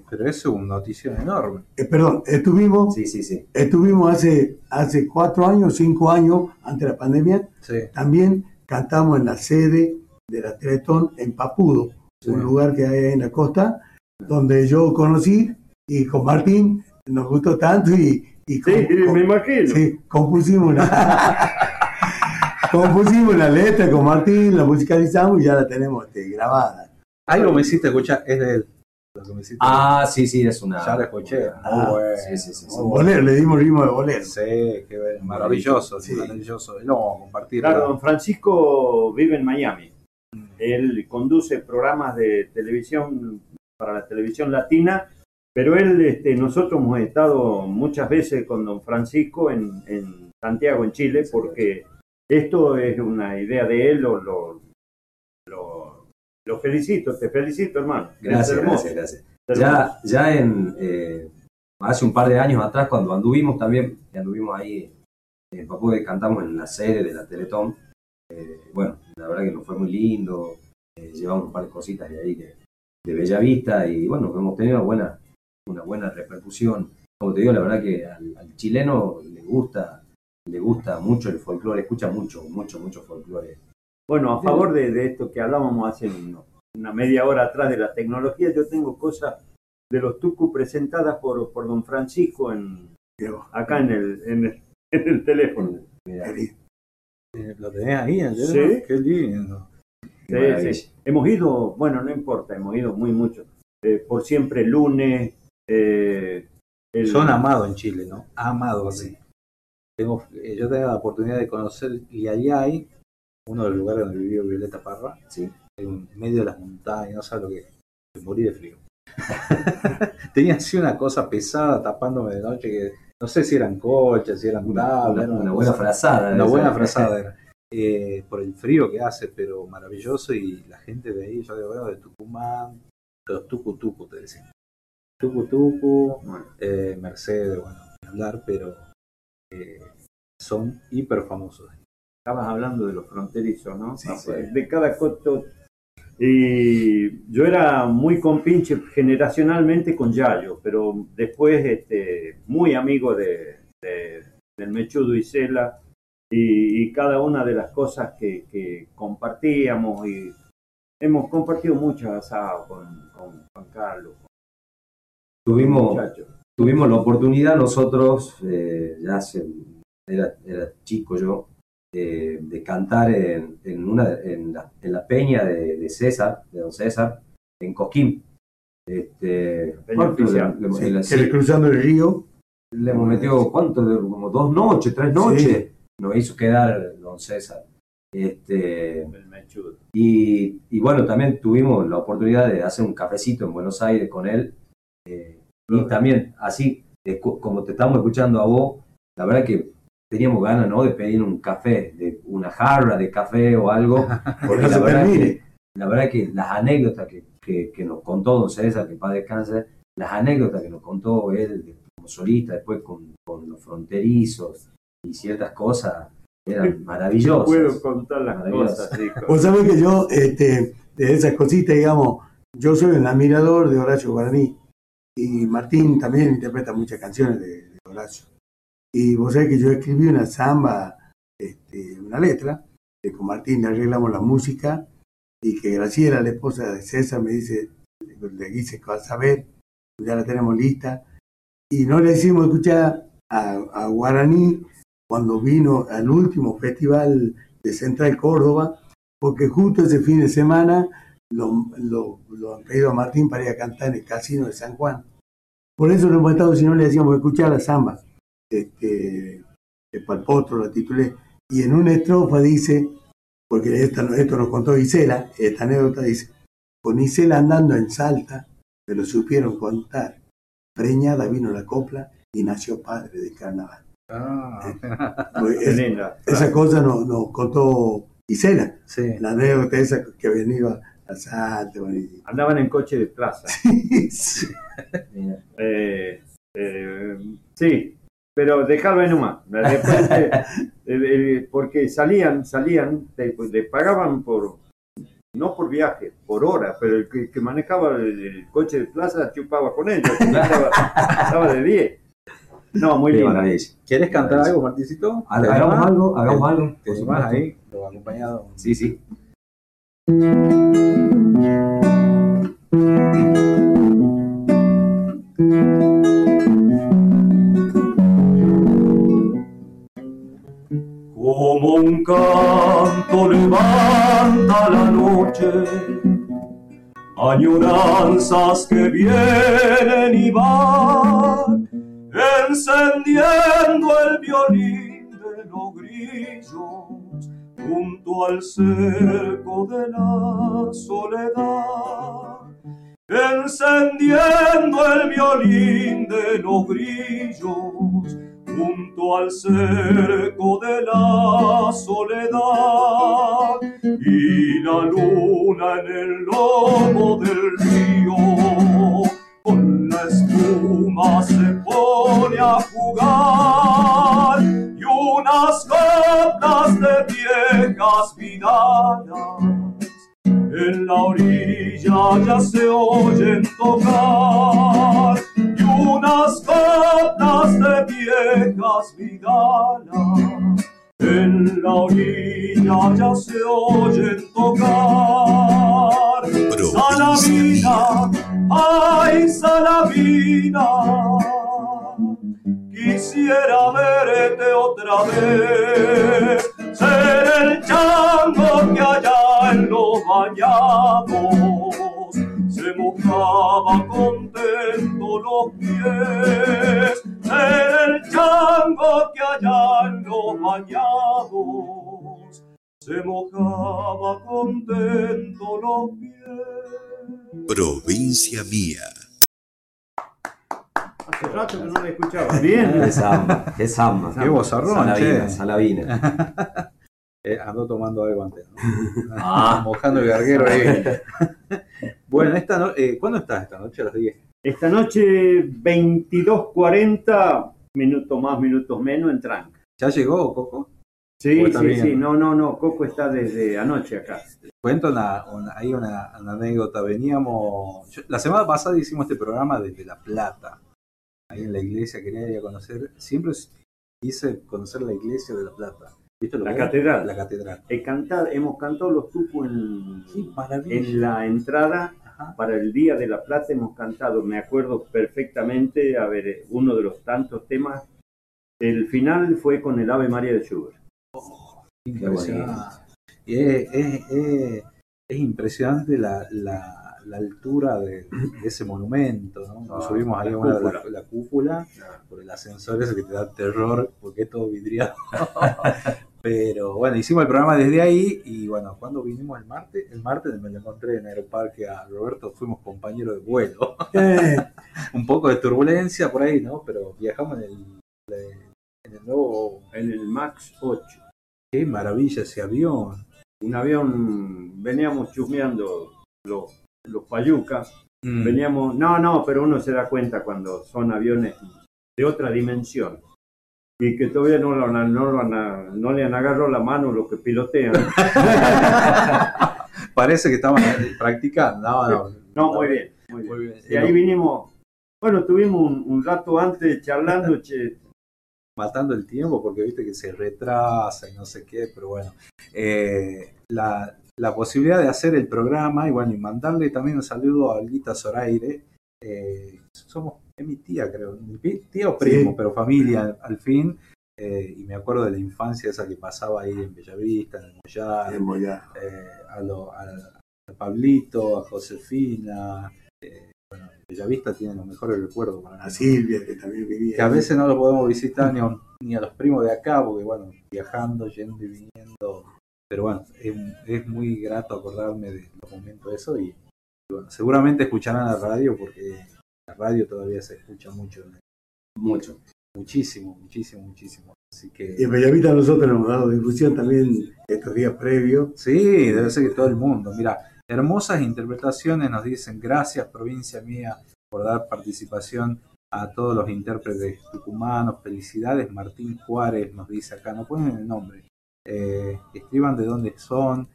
Pero eso es una noticia enorme. Eh, perdón, estuvimos, Sí, sí, sí. estuvimos hace, hace cuatro años, cinco años, antes de la pandemia, Sí. También cantamos en la sede de la Teletón en Papudo, un lugar que hay en la costa, donde yo conocí y con Martín nos gustó tanto y, y Sí, com- me imagino. sí, compusimos una, compusimos la letra con Martín, la musicalizamos y ya la tenemos este, grabada. Algo me hiciste escuchar, es de él. Ah, sí, sí, es una. Ya la escuché. Muy Ah, bueno. sí, sí, sí, sí. Bolero, le dimos ritmo de bolero. Sí, qué bueno, maravilloso, Sí. maravilloso. Y lo vamos a compartir. Claro, don Francisco vive en Miami. Él conduce programas de televisión para la televisión latina, pero él, este, nosotros hemos estado muchas veces con don Francisco en, en Santiago, en Chile, porque esto es una idea de él, lo, lo- lo felicito, te felicito, hermano. Gracias, gracias, gracias. Ya, ya en eh, hace un par de años atrás, cuando anduvimos también, que anduvimos ahí en Papú, que cantamos en la sede de la Teletón, eh, bueno, la verdad que nos fue muy lindo, eh, llevamos un par de cositas de ahí de, de Bella Vista y bueno, hemos tenido una buena, una buena repercusión. Como te digo, la verdad que al, al chileno le gusta, le gusta mucho el folclore, escucha mucho, mucho, mucho folclore. Bueno, a favor de, de esto que hablábamos hace un- una media hora atrás de la tecnología, yo tengo cosas de los Tucu presentadas por, por don Francisco en, acá en el, en el, en el teléfono. Eh, ¿Lo tenés ahí el Sí. Qué lindo. Sí, sí. Hemos ido, bueno, no importa, hemos ido muy mucho. Eh, por siempre lunes. eh, el- Son amados en Chile, ¿no? Amados así. Tengo, eh, yo tengo la oportunidad de conocer Iayay, uno de los lugares donde vivió Violeta Parra, Sí. en medio de las montañas, no sabes lo que morí de frío. Tenía así una cosa pesada tapándome de noche que no sé si eran colchas, si eran tablas. una buena cosa- frazada, Una buena frazada era. Eh, por el frío que hace, pero maravilloso. Y la gente de ahí, yo digo, bueno, de Tucumán, los Tucu Tucu te decían. Tucu Tucu, eh, Mercedes, bueno, hablar, pero eh, son hiper famosos. Estabas hablando de los fronterizos, ¿no? Sí, Ah, sí. pues, De cada coto. Y yo era muy compinche generacionalmente con Yayo, pero después este, muy amigo de, de- del Mechudo y Cela y, y cada una de las cosas que, que compartíamos y hemos compartido muchos asados con, con Juan Carlos. Tuvimos, Muchacho. tuvimos la oportunidad nosotros, eh, ya hace, era, era chico yo, eh, de cantar en, en, una, en, la, en la peña de, de César, de don César, en Cosquín. Este, Peña ¿cuánto oficial, le- sí, le- cruzando el río. Le hemos metido, ¿cuánto? De- Como dos noches, tres noches. Nos hizo quedar don César. Este, El y, y bueno, también tuvimos la oportunidad de hacer un cafecito en Buenos Aires con él. eh, y también, así como te estamos escuchando a vos, la verdad que teníamos ganas ¿no? de pedir un café, de una jarra de café o algo. Porque no la verdad, que, la verdad que las anécdotas que, que, que nos contó don César, que paz descanse, las anécdotas que nos contó él de- como solista, después con, con los fronterizos y ciertas cosas, eran maravillosas. Puedo contar las Maravillosas. cosas, chicos. Vos sabés que yo, este, de esas cositas, digamos, yo soy un admirador de Horacio Guaraní y Martín también interpreta muchas canciones de, de Horacio. Y vos sabés que yo escribí una samba, este, una letra, que con Martín le arreglamos la música y que Graciela, la esposa de César, me dice, le dice que vas a ver, ya la tenemos lista. Y no le hicimos escuchar a, a Guaraní cuando vino al último festival de Central Córdoba, porque justo ese fin de semana lo, lo, han pedido a Martín para ir a cantar en el casino de San Juan. Por eso lo hemos estado, si no le hacíamos escuchar la samba, este, de Palpotro, la titulé, y en una estrofa dice, porque esta, esto nos contó Isela, esta anécdota dice, con Isela andando en Salta, me lo supieron contar, preñada vino la copla y nació padre de carnaval. Pues es- linda. esa cosa nos, nos contó Isela, Sí. la anécdota esa que venía a Salta. y- Andaban en coche de plaza. sí. Eh, eh, sí, pero dejarlo ahí nomás. Después, eh, eh, eh, porque salían, salían, le, pues, le pagaban por, no por viaje, por hora, pero el que, que manejaba el, el coche de plaza chupaba con ellos. Estaba, estaba de 10. No, muy maravilla. ¿Quieres cantar algo, Martincito? ¿Te Hagamos algo, hagamos algo. ¿Te supuesto. ahí? Lo acompañado. Sí, sí. Como un canto levanta la noche, añoranzas que vienen y van, encendiendo el violín de los grillos junto al cerco de la soledad. Encendiendo el violín de los grillos junto al cerco de la soledad y la luna en el lomo del río. Con la espuma se pone a jugar y unas coplas de viejas vidalas en la orilla ya se oyen tocar viejas vidalas en la orilla ya se oyen tocar. Salamina, Ay, Salavina, quisiera verte otra vez, ser el chango que allá en los bañados se mojaba contento los pies, ser el chango que allá en los bañados se mojaba contento los pies. Provincia mía. Hace rato que no la escuchaba. Bien. Qué samba, qué samba. Qué vozarrón, Salavina, che. Salavina. Eh, ando tomando algo antes. ¿no? Ah. Mojando el garguero ahí. bueno, esta no- eh, ¿cuándo estás esta noche? A las 10. Esta noche 22.40, minutos más, minutos menos en tranca. ¿Ya llegó, Coco? Sí, ¿O está sí, bien? sí. No, no, no. Coco está desde anoche acá. Cuento una, una- hay una, una anécdota. Veníamos. yo- la semana pasada hicimos este programa desde La Plata. Ahí en la iglesia quería ir a conocer. Siempre quise conocer la iglesia de La Plata. ¿Viste lo La que es? catedral. La catedral. He cantado, hemos cantado los tupos en la entrada para el Día de la Plata. Hemos cantado, me acuerdo perfectamente, a ver, uno de los tantos temas. El final fue con el Ave María de Schubert. Impresionante. Y es, es- es- es impresionante la, la- la altura de, de ese monumento. ¿no? Nos Ah, subimos ahí a una- cúpula. la, la cúpula por el ascensor ese que te da terror porque es todo vidriado. Pero bueno, hicimos el programa desde ahí y bueno, cuando vinimos el martes, el martes me lo encontré en Aeroparque a Roberto, fuimos compañeros de vuelo. Eh, Un poco de turbulencia por ahí, ¿no? Pero viajamos en el, en el nuevo... En el Max 8. Qué maravilla ese avión. Un avión, veníamos chusmeando los, los payucas. Mm. Veníamos, no, no, pero uno se da cuenta cuando son aviones de otra dimensión y que todavía no, lo no, lo han- no le han agarrado la mano los que pilotean. Parece que estaban practicando. No, no. No, muy bien, muy bien. Y ahí vinimos, bueno, tuvimos un, un rato antes charlando, che, matando el tiempo porque viste que se retrasa y no sé qué, pero bueno. Eh, la, la posibilidad de hacer el programa y bueno, y mandarle también un saludo a Olguita Zoraire. eh, somos, es mi tía, creo, mi tía o primo, Sí. pero familia al, fin. eh, y me acuerdo de la infancia esa que pasaba ahí en Bellavista, en el Mollar, en eh, a, lo- a Pablito, a Josefina. eh, bueno, Bellavista tiene los mejores recuerdos para A. Silvia, que también vivía. Que a veces no lo podemos visitar ni a, ni a los primos de acá, porque bueno, viajando, yendo y viniendo. Pero bueno, es, es muy grato acordarme de los momentos de eso y, y bueno, seguramente escucharán la radio porque la radio todavía se escucha mucho. Mucho. Muchísimo, muchísimo, muchísimo. Así que... Y en Bellavista nosotros nos hemos dado difusión también estos días previos. Sí, debe ser que todo el mundo. Mira, hermosas interpretaciones nos dicen gracias provincia mía por dar participación a todos los intérpretes tucumanos. Felicidades, Martín Juárez nos dice acá, no ponen el nombre. Eh, escriban de dónde son.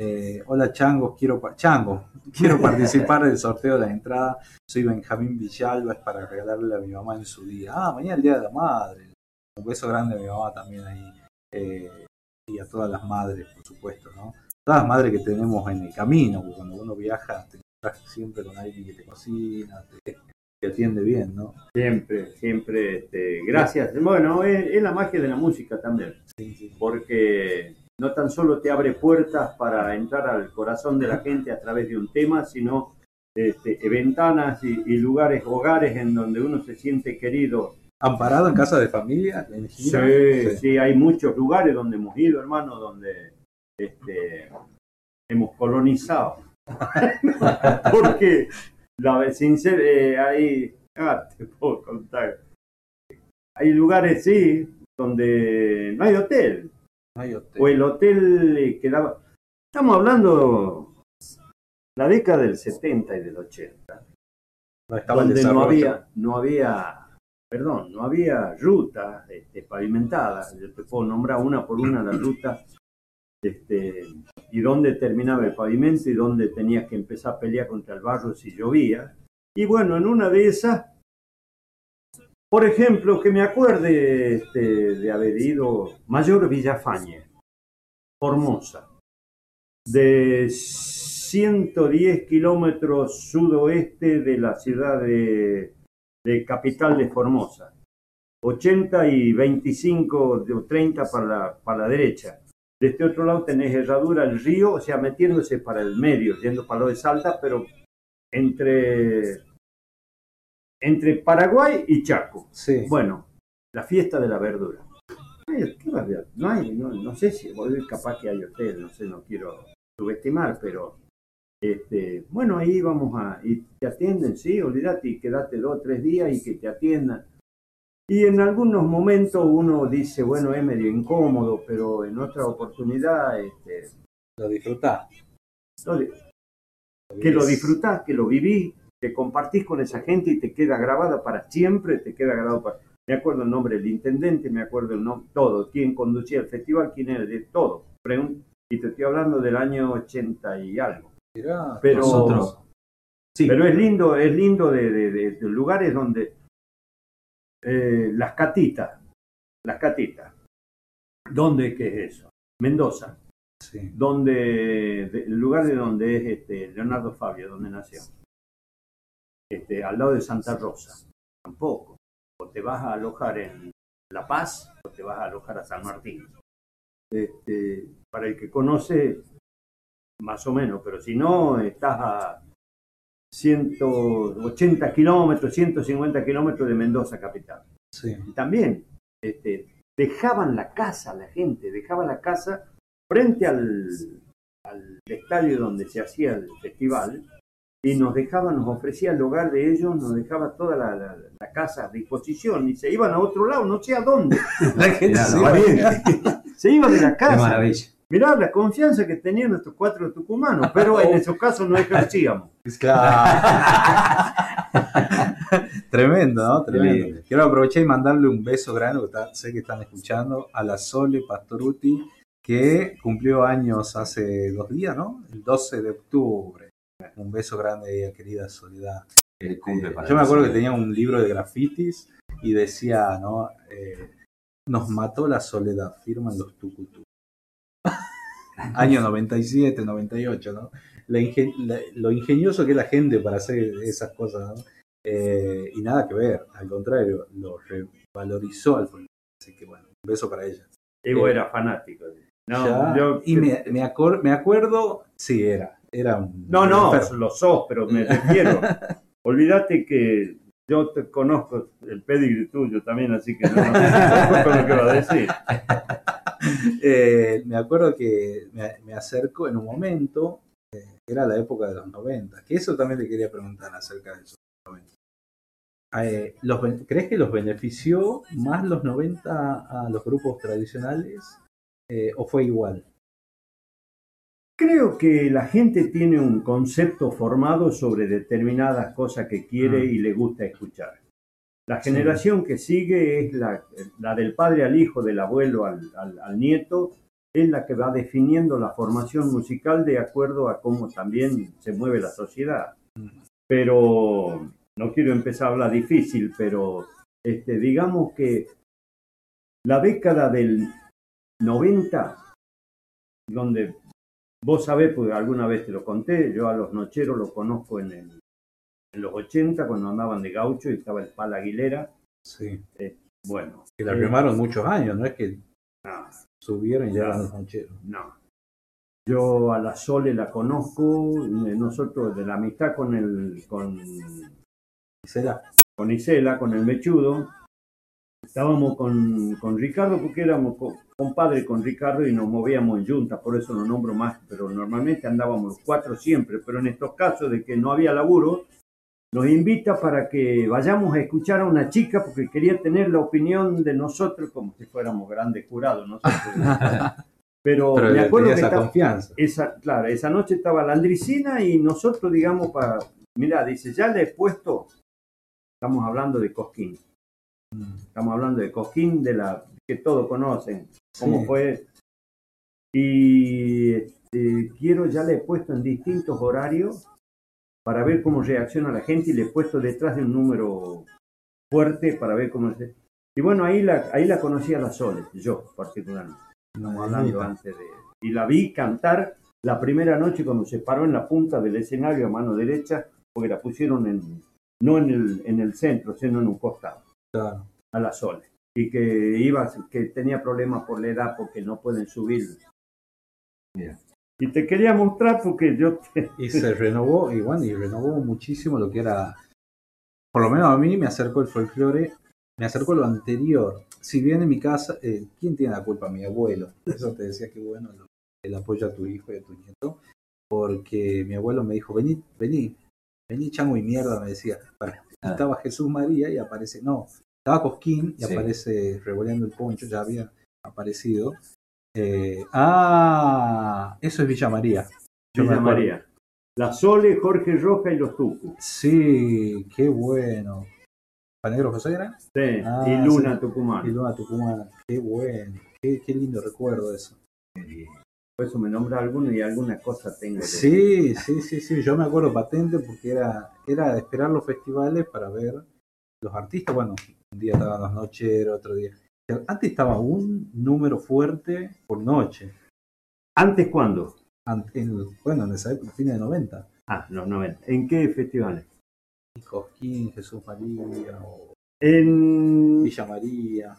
Eh, hola changos, quiero changos, quiero participar del sorteo de la entrada. Soy Benjamín Villalba, es para regalarle a mi mamá en su día. Ah, mañana el día de la madre. Un beso grande a mi mamá también ahí. Eh, y a todas las madres, por supuesto, ¿no? Todas las madres que tenemos en el camino, porque cuando uno viaja te encuentras siempre con alguien que te cocina, te, te atiende bien, ¿no? siempre, siempre, este, gracias. Bueno, es, es la magia de la música también, porque no tan solo te abre puertas para entrar al corazón de la gente a través de un tema, sino este, ventanas y, y lugares, hogares en donde uno se siente querido. ¿Amparado en casa de familia? En Sí, sí, hay muchos lugares donde hemos ido, hermano, donde este, hemos colonizado. Porque, la vez sincer- eh, hay, ah, te puedo contar. Hay lugares, sí, donde no hay hotel. No hay hotel. O el hotel eh, quedaba. Estamos hablando la década del 70 y del 80 No estaba donde no había, no había, perdón, no había rutas este, pavimentadas. Yo te puedo nombrar una por una la ruta este, y dónde terminaba el pavimento y dónde tenías que empezar a pelear contra el barro si llovía. Y bueno, en una de esas, por ejemplo, que me acuerde este, de haber ido Mayor Villafañe, Formosa, de 110 kilómetros sudoeste de la ciudad de, de capital de Formosa. 80 y 25 o 30 para la, para la derecha. De este otro lado tenés Herradura, el río, o sea, metiéndose para el medio, yendo para lo de Salta, pero entre, entre Paraguay y Chaco. Sí. Bueno, la fiesta de la verdura. Ay, ¿qué va a haber? No, hay, no, no sé si capaz que hay hotel, no sé, no quiero subestimar, pero este, bueno, ahí vamos a, y te atienden, sí, olvídate, y quédate dos o tres días y que te atiendan. Y en algunos momentos uno dice, bueno, es medio incómodo, pero en otra oportunidad, este, Lo disfrutás. lo que lo disfrutás, que lo vivís, que compartís con esa gente y te queda grabada para siempre, te queda grabado para... Me acuerdo el nombre del intendente, me acuerdo el nombre, todo, quién conducía el festival, quién era, de todo. Pregun- y te estoy hablando del año 80 y algo. Mirá, Pero, nosotros- Sí. pero es lindo, es lindo de, de- de- de lugares donde eh, las catitas, las catitas. ¿Dónde qué es eso? Mendoza, Sí. donde de- el lugar de donde es este Leonardo Fabio, donde nació. Este, al lado de Santa Rosa. Tampoco. O te vas a alojar en La Paz o te vas a alojar a San Martín. Este, para el que conoce, más o menos, pero si no, estás a 180 kilómetros, 150 kilómetros de Mendoza capital. Sí. Y también este, dejaban la casa, la gente dejaba la casa frente al, al estadio donde se hacía el festival y nos dejaba, nos ofrecía el hogar de ellos, nos dejaba toda la, la- la casa a disposición y se iban a otro lado, no sé a dónde. La gente Mirá, se iba- valiente. Se iban de la Qué casa. maravilla. Mirá la confianza que tenían nuestros cuatro tucumanos, pero en esos casos no ejercíamos. Claro. Tremendo, ¿no? Tremendo. Quiero aprovechar y mandarle un beso grande, porque sé que están escuchando, a la Sole Pastoruti, que cumplió años hace dos días, ¿no? El 12 de octubre. Un beso grande a ella, querida Soledad. Cumple para Yo me acuerdo que tenía un libro de grafitis y decía, ¿no? Eh, nos mató la soledad, firman los tucutú. Año 97, 98, ¿no? La ingen- la- lo ingenioso que es la gente para hacer esas cosas, ¿no? Eh, y nada que ver, al contrario, lo revalorizó al folclore. Así que bueno, un beso para ella. Evo Eh, era fanático. No, Ya, yo- y me, me, acor- me acuerdo, sí, era, era un... No, no, lo sos, pero me refiero. Olvídate que yo te conozco el pedigrí tuyo también, así que no, no, no con lo que va a decir. Eh, me acuerdo que me, me acerco en un momento, eh, era la época de los 90, que eso también te quería preguntar acerca de esos 90. Eh, los ¿Crees que los benefició más los 90 a los grupos tradicionales eh, o fue igual? Creo que la gente tiene un concepto formado sobre determinadas cosas que quiere Ah. y le gusta escuchar. La Sí. generación que sigue es la, la del padre al hijo, del abuelo al, al- al nieto, es la que va definiendo la formación musical de acuerdo a cómo también se mueve la sociedad. Pero no quiero empezar a hablar difícil, pero este, digamos que la década del 90, donde vos sabés, porque alguna vez te lo conté, yo a los nocheros los conozco en, el- en los 80, cuando andaban de gaucho y estaba el Pal Aguilera. Sí. Bueno. Que la eh, firmaron muchos años, no es que no, subieron y ya eran los nocheros. no. Yo a la Sole la conozco, eh, nosotros de la amistad con el con, Será. con Isela, con el mechudo, estábamos con, con Ricardo porque éramos co- compadre con Ricardo y nos movíamos en juntas, por eso lo nombro más, pero normalmente andábamos los cuatro siempre, pero en estos casos de que no había laburo, nos invita para que vayamos a escuchar a una chica porque quería tener la opinión de nosotros como si fuéramos grandes jurados nosotros. Pero, Pero me acuerdo que esa estaba- confianza. esa, claro, esa noche estaba la Andricina y nosotros, digamos, para. Mira, dice, ya le he puesto. Estamos hablando de Cosquín. Estamos hablando de Cosquín, de la que todos conocen, cómo Sí. fue. Y este, quiero, ya le he puesto en distintos horarios para ver cómo reacciona la gente y le he puesto detrás de un número fuerte para ver cómo se. Y bueno, ahí la, ahí la conocí a la Sole, yo particularmente. Estamos hablando antes de. Y la vi cantar La primera noche cuando se paró en la punta del escenario a mano derecha, porque la pusieron en, no en el, en el centro, sino en un costado, Claro. a la sola. Y que iba, que tenía problemas por la edad porque no pueden subir. Y te quería mostrar porque yo te... Y se renovó, y bueno, y renovó muchísimo lo que era, por lo menos a mí me acercó el folclore, me acercó lo anterior. Si bien en mi casa, eh, ¿quién tiene la culpa? Mi abuelo. Eso te decía que bueno, el apoyo a tu hijo y a tu nieto, porque mi abuelo me dijo, vení, vení, vení chango y mierda, me decía. Ah. Estaba Jesús María y aparece, no, estaba Cosquín y Sí. aparece revoleando el poncho, ya había aparecido. Eh, ah, eso es Villa María. Yo Villa. María. La Sole, Jorge Roja y los Tucus. Sí, qué bueno. ¿Panegro José era? Sí, Ah, y Luna sí. Tucumán. Y Luna Tucumán. Qué bueno. Qué, qué lindo recuerdo eso. Por eso me nombra alguno y alguna cosa tengo. Sí, sí, sí, sí. Yo me acuerdo patente porque era, era esperar los festivales para ver los artistas. Bueno, un día estaban los nocheros, otro día. Antes estaba un número fuerte por noche. ¿Antes cuándo? En- bueno, en esa época, fines de 90. Ah, los 90. ¿En qué festivales? Cosquín, Jesús María, o En... Villa María.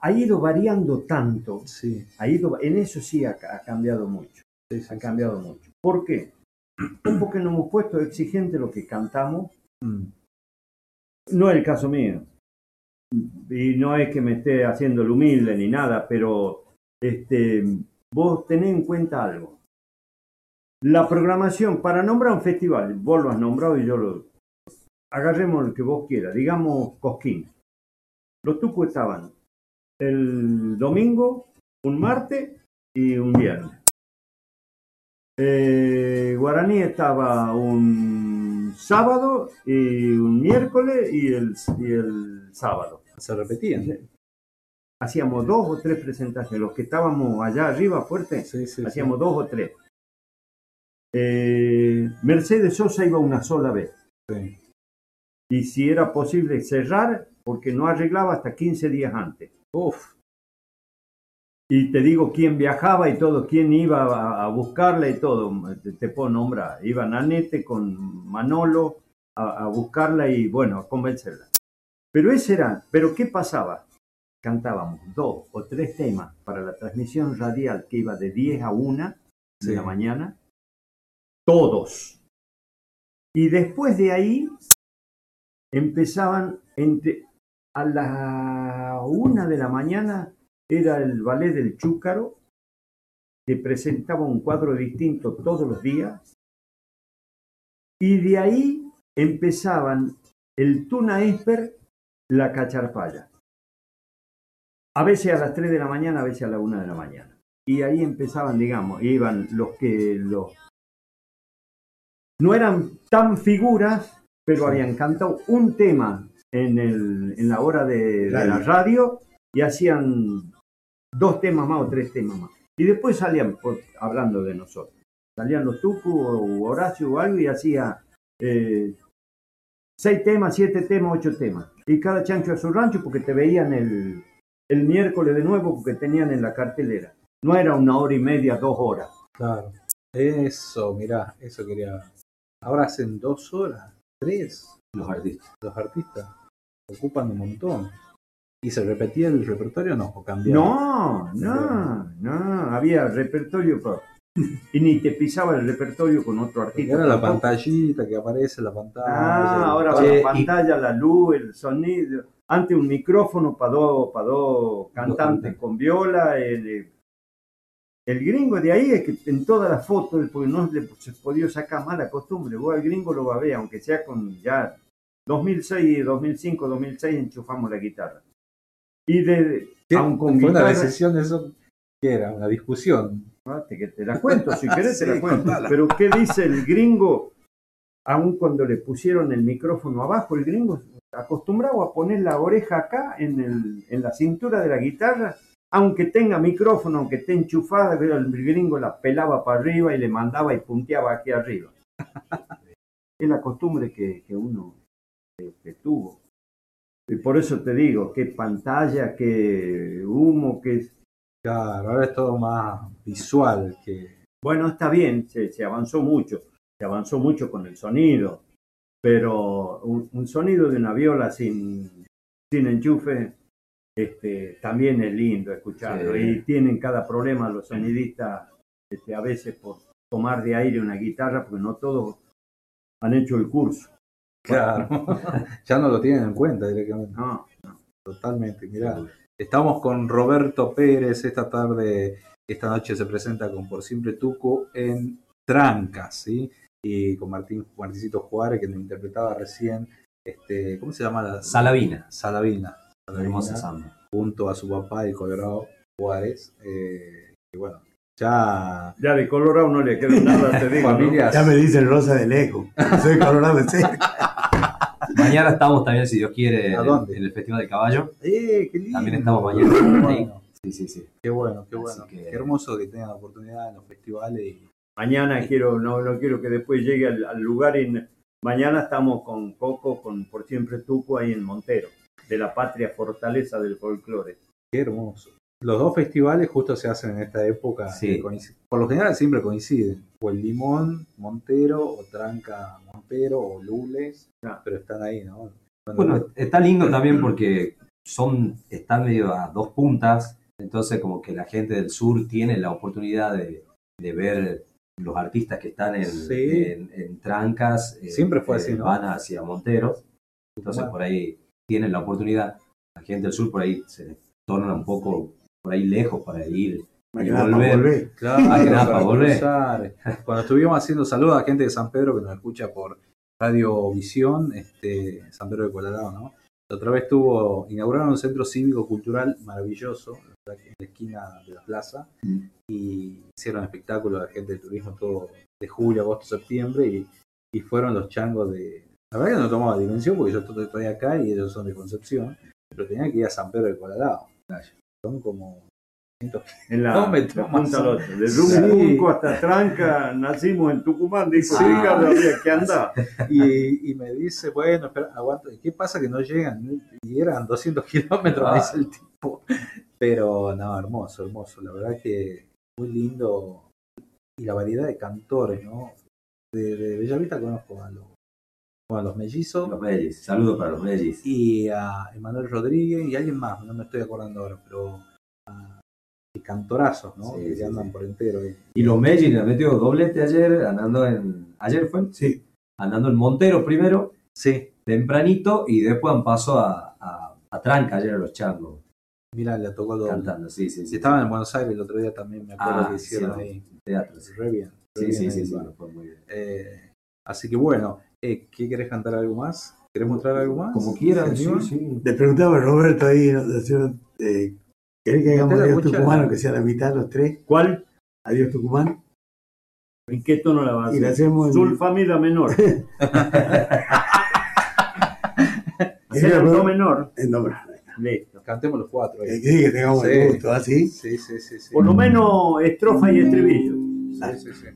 Ha ido variando tanto. Sí. Ha ido... En eso sí ha, ha cambiado mucho. Sí, sí, Ha cambiado mucho. ¿Por qué? Porque nos hemos puesto exigente lo que cantamos. Mm. No es el caso mío. Y no es que me esté haciendo el humilde ni nada, pero este, vos tenés en cuenta algo. La programación para nombrar un festival, vos lo has nombrado y yo lo. Agarremos el que vos quieras, digamos Cosquín. Los tucos estaban el domingo, un martes y un viernes. Eh, Guaraní estaba un sábado y un miércoles y el, y el sábado. Se repetían. Hacíamos dos o tres presentaciones. Los que estábamos allá arriba fuerte, Sí, sí, hacíamos dos o tres. Eh, Mercedes Sosa iba una sola vez. Y si era posible cerrar, porque no arreglaba hasta 15 días antes. Uf, Y te digo quién viajaba y todo, quién iba a, a buscarla y todo. Te, te puedo nombrar. Iba Nanete con Manolo a, a buscarla y bueno, a convencerla. Pero ese era, pero ¿qué pasaba? Cantábamos dos o tres temas para la transmisión radial que iba de 10 a 1 de la mañana. Todos. Y después de ahí empezaban entre a la una de la mañana era el ballet del Chúcaro, que presentaba un cuadro distinto todos los días, y de ahí empezaban el Tuna Esper, la Cacharpaya. A veces a las 3 de la mañana, a veces a la 1 de la mañana. Y ahí empezaban, digamos, iban los que los... No eran tan figuras, pero habían cantado un tema en, el, en la hora de, de la radio y hacían dos temas más o tres temas más. Y después salían, por- hablando de nosotros, salían los Tucu o Horacio o algo y hacía eh, seis temas, siete temas, ocho temas. Y cada chancho a su rancho porque te veían el, el miércoles de nuevo porque tenían en la cartelera. No era una hora y media, dos horas. claro. Eso, mirá, eso quería. Ahora hacen dos horas, tres, Los artistas. los artistas. Ocupan un montón. ¿Y se repetía el repertorio o no? ¿O cambiaba? No, no, no, había repertorio pa- y ni te pisaba el repertorio con otro artista. Era la pantallita que aparece, la pantalla. Ah, ahora Che, la y- pantalla, la luz, el sonido. Antes un micrófono para dos pa dos cantantes con viola. El, el gringo de ahí es que en todas las fotos, porque no se podía sacar mala costumbre, vos al gringo lo va a ver, aunque sea con ya 2006, 2005, 2006 enchufamos la guitarra. Y de, aun con Fue una guitarra, decisión eso. ¿Qué era? Una discusión. Que te la cuento, si querés te la cuento. contala. Pero ¿qué dice el gringo? Aun cuando le pusieron el micrófono abajo, el gringo acostumbrado a poner la oreja acá en, el, en la cintura de la guitarra, aunque tenga micrófono, aunque esté enchufada, pero el gringo la pelaba para arriba y le mandaba y punteaba aquí arriba. Es la costumbre que, que uno que- que tuvo. Y por eso te digo, qué pantalla, qué humo, qué Claro, ahora es todo más visual que. Bueno, está bien, se, se avanzó mucho, se avanzó mucho con el sonido, pero un, un sonido de una viola sin, sin enchufe este, también es lindo escucharlo. Sí. Y tienen cada problema los sonidistas este, a veces por tomar de aire una guitarra, porque no todos han hecho el curso. Claro. ya no lo tienen en cuenta directamente. No, Totalmente, mirá. Estamos con Roberto Pérez esta tarde, esta noche se presenta con Por Siempre Tuco en Trancas, ¿sí? Y con Martín Martincito Juárez, que nos interpretaba recién, este, ¿cómo se llama? La? Salavina. Salavina. Salavina, Hermosa samba. Junto a su papá, el Colorado Juárez. Eh, y bueno, ya... Ya de Colorado no le queda nada, te digo. ¿no? Familias. Ya me dicen Rosa de lejos. Soy colorado de cerca. Mañana estamos también, si Dios quiere, ¿A en, dónde? en el Festival del Caballo. ¡Eh, qué lindo! También estamos mañana. Bueno, Sí, sí, sí. qué bueno, qué bueno. que- Qué hermoso que tengan la oportunidad en los festivales y Mañana quiero, no, no quiero que después llegue al, al lugar. En, mañana estamos con Coco, con Por Siempre Tuco, ahí en Montero, de la patria fortaleza del folclore. Qué hermoso. Los dos festivales justo se hacen en esta época. Sí. Por lo general siempre coinciden. O el Limón, Montero, o Tranca, Montero, o Lules. Ah. Pero están ahí, ¿no? Bueno, está lindo también porque son, están medio a dos puntas, entonces como que la gente del sur tiene la oportunidad de, de ver los artistas que están en, Sí. en- en trancas, eh, Siempre fue eh, así, ¿no? van hacia Monteros, entonces Bueno. por ahí tienen la oportunidad, la gente del sur por ahí se torna un poco por ahí lejos para ir y volver. volver. Claro, Más que nada para volver. Cuando estuvimos haciendo saludos a gente de San Pedro que nos escucha por Radio Visión, este, San Pedro de Colorado, ¿no? La otra vez tuvo, inauguraron un centro cívico cultural maravilloso en la esquina de la plaza Mm. y hicieron espectáculos de gente de turismo todo de julio, agosto, septiembre y, y fueron los changos de... La verdad que no tomaba dimensión porque yo estoy estoy acá y ellos son de Concepción, pero tenían que ir a San Pedro de Colorado. Son como... 100 En la, No me la tomas. punta al otro. De Sí. Rumipunco hasta Tranca, nacimos en Tucumán, dijo Sí. Ricardo, que andar. Y, y me dice, bueno, espera, aguanta, ¿qué pasa que no llegan? Y eran 200 kilómetros, me Ah. dice el tipo. Pero no, hermoso, hermoso. La verdad que muy lindo. Y la variedad de cantores, ¿no? De, de Bellavista conozco a los, bueno, a los mellizos Los Mellis, saludos para los Mellis. y a Emanuel Rodríguez y alguien más, no me estoy acordando ahora, pero a, y cantorazos, ¿no? Sí, que sí, andan sí. por entero ahí. Y los Mellis le metió doblete ayer, andando en. ¿Ayer fue? Sí. Andando en Montero primero, Sí, tempranito, y después pasó a, a, a Tranca ayer a los changos, mira, le tocó doble. cantando. Sí, sí, sí. estaban en Buenos Aires el otro día también, me acuerdo Ah, que hicieron ahí. Teatro. Sí, Re bien. re sí, bien sí, ahí, sí, bueno. fue muy bien. Eh, así que bueno, eh, ¿qué querés cantar algo más? ¿Querés mostrar algo más? Como quieran, ¿Se sí, sí. Le preguntaba a Roberto ahí, eh, ¿querés que hagamos Adiós Tucumán, que sea la mitad, los tres? ¿Cuál? Adiós Tucumán. ¿En qué tono la vas a Y la hacer? en- fa, mi, la menor. Hacer el do menor. En nombre. Listo. Cantemos los cuatro. Ahí. sí, que tengamos Sí. el gusto, ¿así? Sí, sí, sí. sí. Por lo menos estrofa y estribillo. Sí, sí, sí.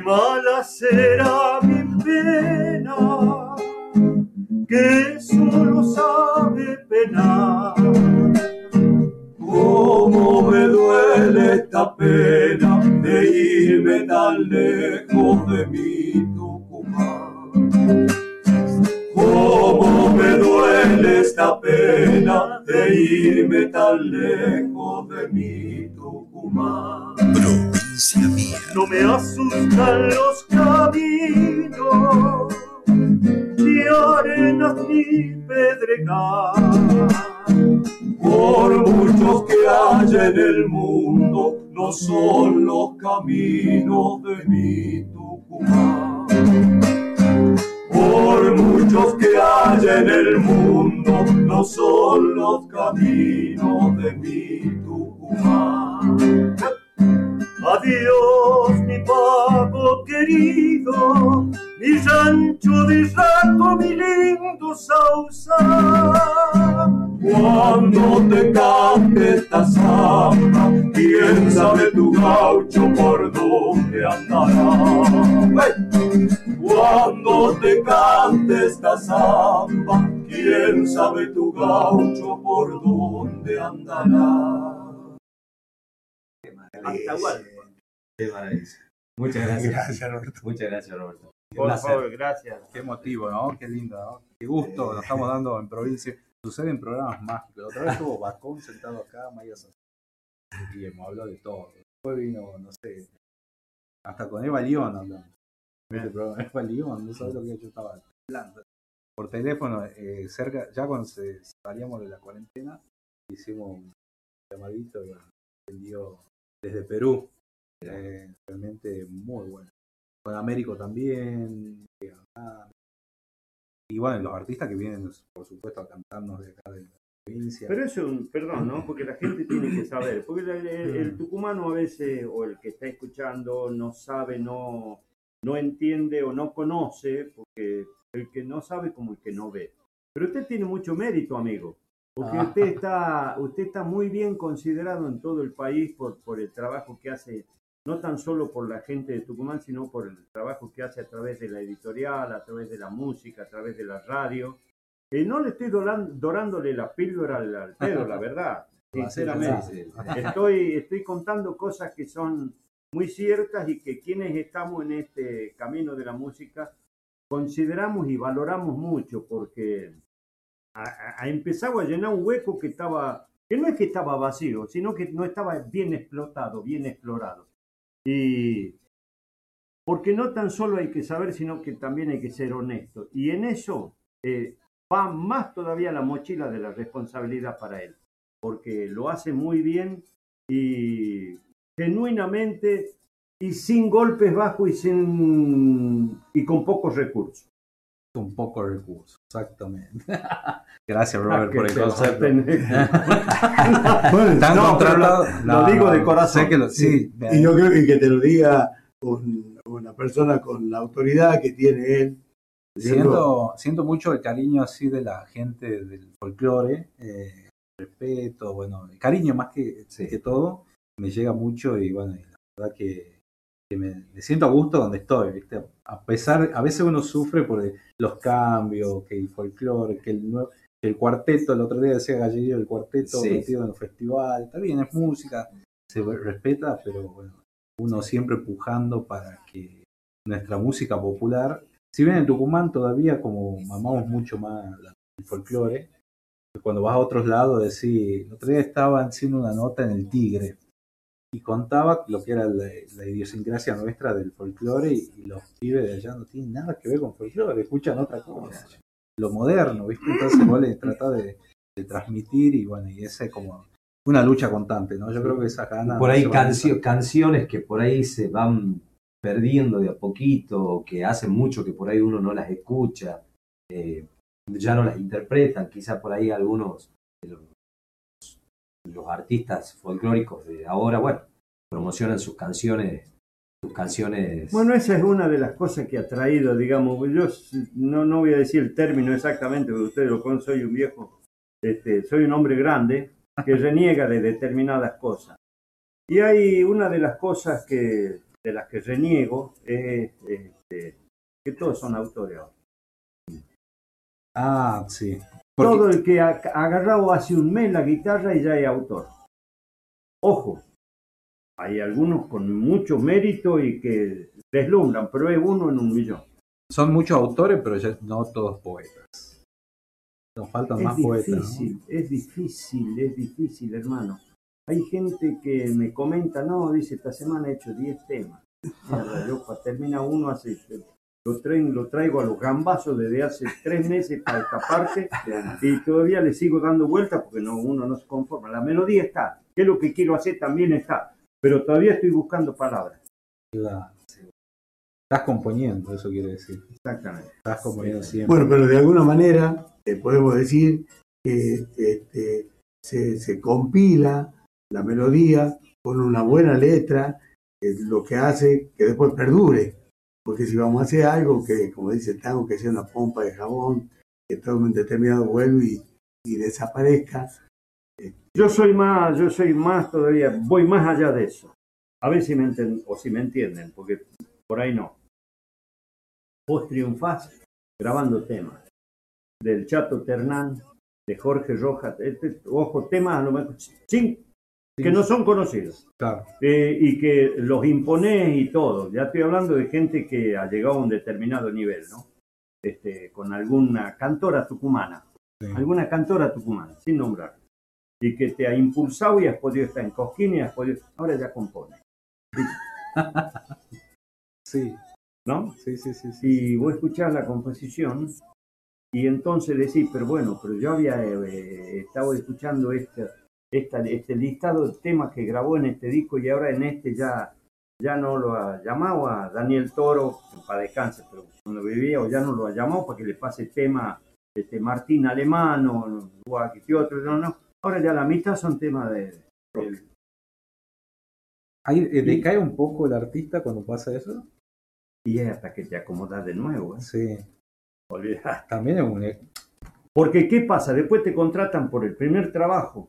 Mala será mi pena, que solo sabe penar. Cómo me duele esta pena de irme tan lejos de mi Tucumán. Esta pena de irme tan lejos de mi Tucumán. Provincia mía. No me asustan los caminos, ni arenas ni pedregal. Por muchos que hay en el mundo, no son los caminos de mi Tucumán. Por muchos que hay en el mundo, no son los caminos de mi Tucumán. Adiós, mi pago querido, mi rancho de rato, mi lindo sausa. Cuando te cante esta samba, quién sabe tu gaucho por dónde andará. Cuando te cante esta samba, quién sabe tu gaucho por dónde andará. Qué maravilla. Muchas gracias. Gracias, Roberto. Muchas gracias, Roberto. Por favor, gracias. Qué motivo, ¿no? Qué lindo, ¿no? Qué gusto, nos estamos dando en provincia. Suceden programas mágicos. La otra vez estuvo Bacón sentado acá, Maya y hemos hablado de todo. Después vino, no sé, hasta con Eva León hablamos. Este Eva León, no sabes lo que yo estaba hablando. Por teléfono, eh, cerca, ya cuando se, salíamos de la cuarentena, hicimos un llamadito y atendió desde Perú. Eh, realmente muy bueno. Con Américo también. eh, acá. Y bueno, los artistas que vienen, por supuesto, a cantarnos de acá de la provincia. Pero eso, perdón, ¿no? Porque la gente tiene que saber. Porque el, el- el tucumano a veces, o el que está escuchando, no sabe, no, no entiende o no conoce, porque el que no sabe como el que no ve. Pero usted tiene mucho mérito, amigo. Porque Ah. usted está, usted está muy bien considerado en todo el país por, por el trabajo que hace, no tan solo por la gente de Tucumán, sino por el trabajo que hace a través de la editorial, a través de la música, a través de la radio. Eh, no le estoy dorándole la píldora al, pedo, la verdad, sinceramente. Estoy, estoy contando cosas que son muy ciertas y que quienes estamos en este camino de la música consideramos y valoramos mucho porque ha- ha empezado a llenar un hueco que estaba, que no es que estaba vacío, sino que no estaba bien explotado, bien explorado. Y porque no tan solo hay que saber, sino que también hay que ser honesto. Y en eso eh, va más todavía la mochila de la responsabilidad para él, porque lo hace muy bien y genuinamente y sin golpes bajos y sin y con pocos recursos. Con pocos recursos, exactamente. Gracias, Robert, Ah, por el concepto. Están No, contratados. pero lo- lo digo de corazón. Sé que lo, sí, Y yo creo que, que te lo diga un- una persona con la autoridad que tiene él. Siento, siento mucho el cariño así de la gente del folclore, eh, respeto, bueno, el cariño más que, que todo, me llega mucho y bueno, y la verdad que, que me, me siento a gusto donde estoy, ¿viste? A pesar, a veces uno sufre por los cambios, que el folclore, que el nuevo, que el cuarteto, el otro día decía Galleguillo, el cuarteto Sí. metido en el festival, está bien, es música, se respeta, pero bueno, uno siempre empujando para que nuestra música popular, si bien en Tucumán todavía como amamos mucho más el folclore, cuando vas a otros lados decís, el otro día estaban haciendo una nota en el Tigre y contaba lo que era la, la idiosincrasia nuestra del folclore y, y los pibes de allá no tienen nada que ver con folclore, escuchan otra cosa, lo moderno, ¿viste? Entonces vos le tratás de, de transmitir y bueno, y esa es como una lucha constante, ¿no? Yo creo que esa gana... por ahí cancio- canciones que por ahí se van perdiendo de a poquito, que hace mucho que por ahí uno no las escucha, eh, ya no las interpretan, quizá por ahí algunos de los, los artistas folclóricos de ahora, bueno, promocionan sus canciones, sus canciones. Bueno, esa es una de las cosas que ha traído, digamos, yo no, no voy a decir el término exactamente, porque ustedes lo conocen, soy un viejo, este, soy un hombre grande que reniega de determinadas cosas. Y hay una de las cosas que, de las que reniego es este, que todos son autores. ahora. Ah, sí. Todo el que ha agarrado hace un mes la guitarra y ya es autor. Ojo, hay algunos con mucho mérito y que deslumbran, pero es uno en un millón. Son muchos autores, pero ya no todos poetas. Nos faltan más es poetas. ¿no? difícil, es difícil, es difícil, hermano. Hay gente que me comenta, no, dice, esta semana he hecho 10 temas. Mierda, termina uno hace, lo, traen, lo traigo a los gambazos desde hace tres meses para esta parte y todavía le sigo dando vueltas porque no, uno no se conforma. La melodía está, que es lo que quiero hacer también está, pero todavía estoy buscando palabras. Estás componiendo, eso quiere decir. Exactamente. Estás componiendo siempre. Bueno, pero de alguna manera eh, podemos decir que este, se, se compila la melodía con una buena letra, es lo que hace que después perdure. Porque si vamos a hacer algo que, como dice el tango, que sea una pompa de jabón, que todo un determinado vuelve y, y desaparezca. Yo soy más, yo soy más todavía, voy más allá de eso. A ver si me entienden, o si me entienden, porque por ahí no. Vos triunfás grabando temas del Chato Ternán, de Jorge Rojas, este, ojo, temas a lo mejor sin- que no son conocidos. Claro. Eh, y que los imponés y todo. Ya estoy hablando de gente que ha llegado a un determinado nivel, ¿no? Este, con alguna cantora tucumana, alguna cantora tucumana, sin nombrar, y que te ha impulsado y has podido estar en Cosquín y has podido, ahora ya compone. Sí. ¿No? Sí, sí, sí. Y vos escuchás la composición y entonces decís, pero bueno, pero yo había eh, estado escuchando este, esta, este listado de temas que grabó en este disco y ahora en este ya, ya no lo ha llamado a Daniel Toro, para descanse, pero cuando vivía o ya no lo ha llamado para que le pase tema este, Martín Alemano o que otro, no, no. Ahora ya la mitad son temas de... del- Ahí eh, decae un poco el artista cuando pasa eso. Y es hasta que te acomodas de nuevo. ¿eh? Sí. Olvidate. También es un. Porque, ¿qué pasa? Después te contratan por el primer trabajo.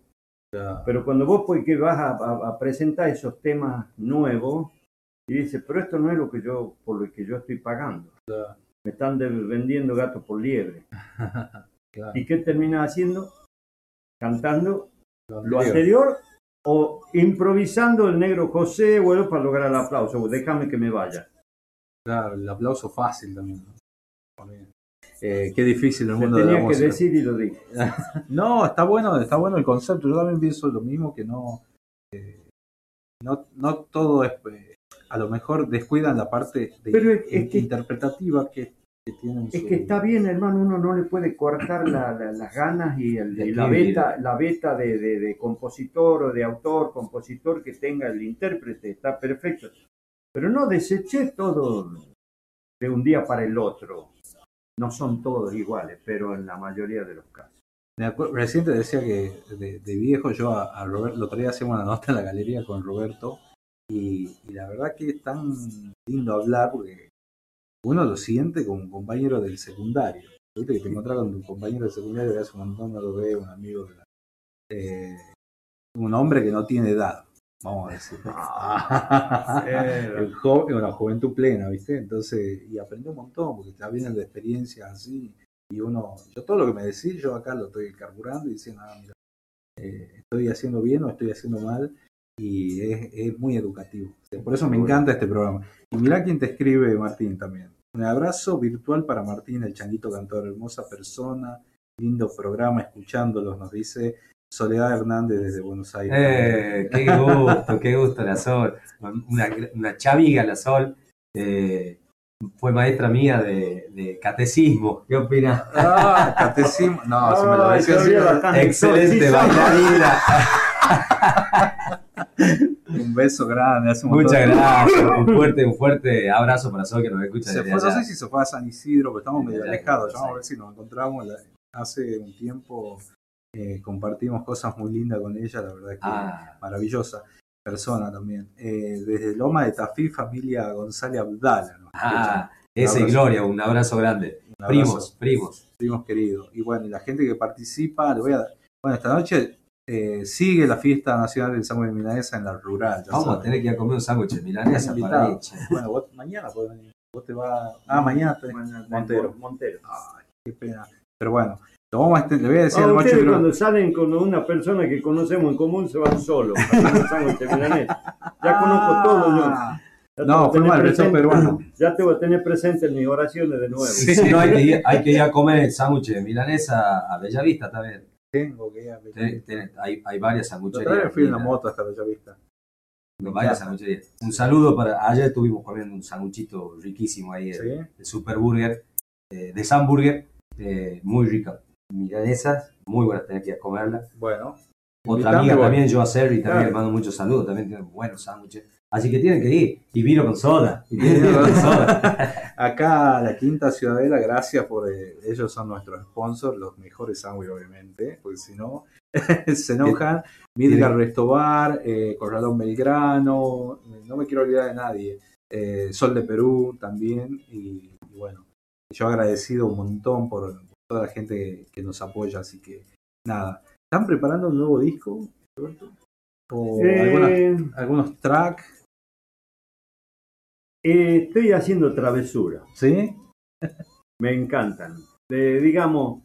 Pero cuando vos pues, que vas a, a- a presentar esos temas nuevos y dices, pero esto no es lo que yo, por lo que yo estoy pagando. Me están vendiendo gato por liebre. Claro. ¿Y qué terminas haciendo? Cantando lo anterior. anterior o improvisando el negro José, bueno, para lograr el aplauso. Déjame que me vaya. Claro, el aplauso fácil también. ¿no? También. Eh, qué difícil el mundo de la tenía que música. decir y lo dije. no, está bueno, está bueno el concepto. Yo también pienso lo mismo que no, eh, no, no todo es, eh, a lo mejor descuidan la parte de- Pero es- es que- interpretativa que, que tienen. Es su- que está bien, hermano, uno no le puede cortar la- la- las ganas y, el- De y la beta, la beta de, de- de compositor o de autor, compositor que tenga el intérprete, está perfecto. Pero no deseché todo de un día para el otro. No son todos iguales, pero en la mayoría de los casos. Me acuerdo, recién te decía que de, de viejo yo a, a Roberto, lo traía hacíamos una nota en la galería con Roberto y, y la verdad que es tan lindo hablar porque uno lo siente como un compañero del secundario. Viste que te encontrás con tu compañero del secundario que hace un montón no lo ve, un amigo de la- eh, un hombre que no tiene edad, vamos a decir. El jo- una juventud plena, ¿viste? Entonces, y aprende un montón, porque te vienen de experiencias así, y uno, yo todo lo que me decís, yo acá lo estoy carburando y diciendo, ah, mira, eh, estoy haciendo bien o estoy haciendo mal, y es, es muy educativo. Por eso me encanta este programa. Y mirá quién te escribe, Martín, también. Un abrazo virtual para Martín, el changuito cantor, hermosa persona, lindo programa, escuchándolos, nos dice Soledad Hernández desde Buenos Aires. Eh, qué gusto, qué gusto la Sol. Una, una chaviga la Sol. eh, fue maestra mía de, de catecismo. ¿Qué opinas? Ah, catecismo. No, si me lo así, bastante Excelente bailarina. Un beso grande. Hace un Muchas gracias. Un fuerte, un fuerte abrazo para Sol que nos escucha Se desde fue, no sé si se fue a San Isidro, porque estamos medio alejados. Vamos a ver si nos encontramos. Hace un tiempo eh, compartimos cosas muy lindas con ella, la verdad es que Ah. maravillosa persona también. Eh, desde Loma de Tafí, familia González Abdala. nos Ah, ese. Gloria, un abrazo grande. Un abrazo. Primos, primos. Primos queridos. Y bueno, y la gente que participa, le voy a Bueno, esta noche eh, sigue la fiesta nacional del sándwich de milanesa en la rural. Vamos a tener que ir a comer un sándwich de milanesa para ella. Bueno, vos mañana podés venir. Vos te vas. Ah, mañana Montero. Montero. Ay, qué pena. Pero bueno, lo vamos a este- le voy a decir Ah, al macho que cuando salen con una persona que conocemos en común se van solos. Ya conozco todo yo. Ya Ah. No, fue mal, presente- peruano. Ya te voy a tener presente en mis oraciones de nuevo. Si no, hay que, ir, hay que ir a comer el sándwich de milanesa a Bellavista también. Tengo que ir a Ten- ten- hay, hay varias sangucherías. vez fui en la moto hasta Bellavista. Me Varias sangucherías. Un saludo para. Ayer estuvimos comiendo un sanguchito riquísimo ahí, el, el Super Burger, eh, de San Burger, eh, muy rica. Milanesas, muy buenas, tenés que ir a comerla. Bueno. Otra amiga también, yo a Servi, también le mando muchos saludos, también tiene buenos sándwiches. Así que tienen que ir. Y vino con soda. Y tienen vino con soda. Acá la Quinta Ciudadela, gracias por eh, ellos son nuestros sponsors, los mejores sándwiches obviamente, porque si no se enojan. Midgar Restobar, eh, Corralón Belgrano, no me quiero olvidar de nadie. eh, Sol de Perú también y, y bueno, yo agradecido un montón por toda la gente que, nos apoya, así que nada. ¿Están preparando un nuevo disco, Roberto? ¿O Eh, algunas- algunos tracks? Eh, estoy haciendo travesura. ¿Sí? Me encantan. De- digamos,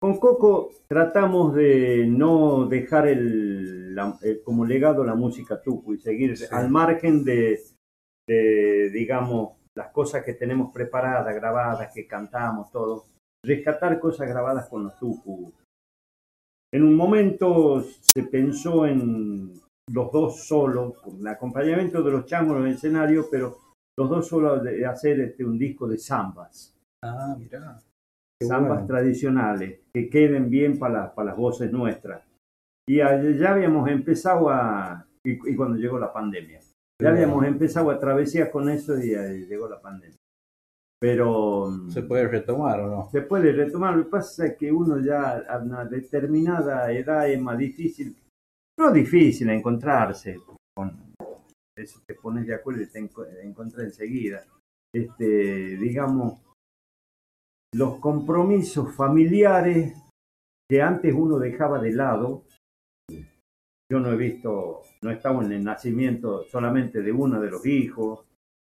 con Coco tratamos de no dejar el, la- eh, como legado la música tucu y seguir al margen de, de, digamos, las cosas que tenemos preparadas, grabadas, que cantamos, todo. Rescatar cosas grabadas con los tucu. En un momento se pensó en los dos solos, con el acompañamiento de los changos en el escenario, pero los dos solos de hacer este, un disco de zambas Ah, mirá. Qué zambas bueno. tradicionales que queden bien para, para las voces nuestras. Y ya habíamos empezado a, y, y cuando llegó la pandemia, ya habíamos empezado a travesía con eso y eh, llegó la pandemia. Pero ¿Se puede retomar o no? se puede retomar, lo que pasa es que uno ya a una determinada edad es más difícil, no difícil encontrarse, con, eso te pones de acuerdo y te encuentras enseguida. Este, digamos, los compromisos familiares que antes uno dejaba de lado. Yo no he visto, no he estado en el nacimiento solamente de uno de los hijos,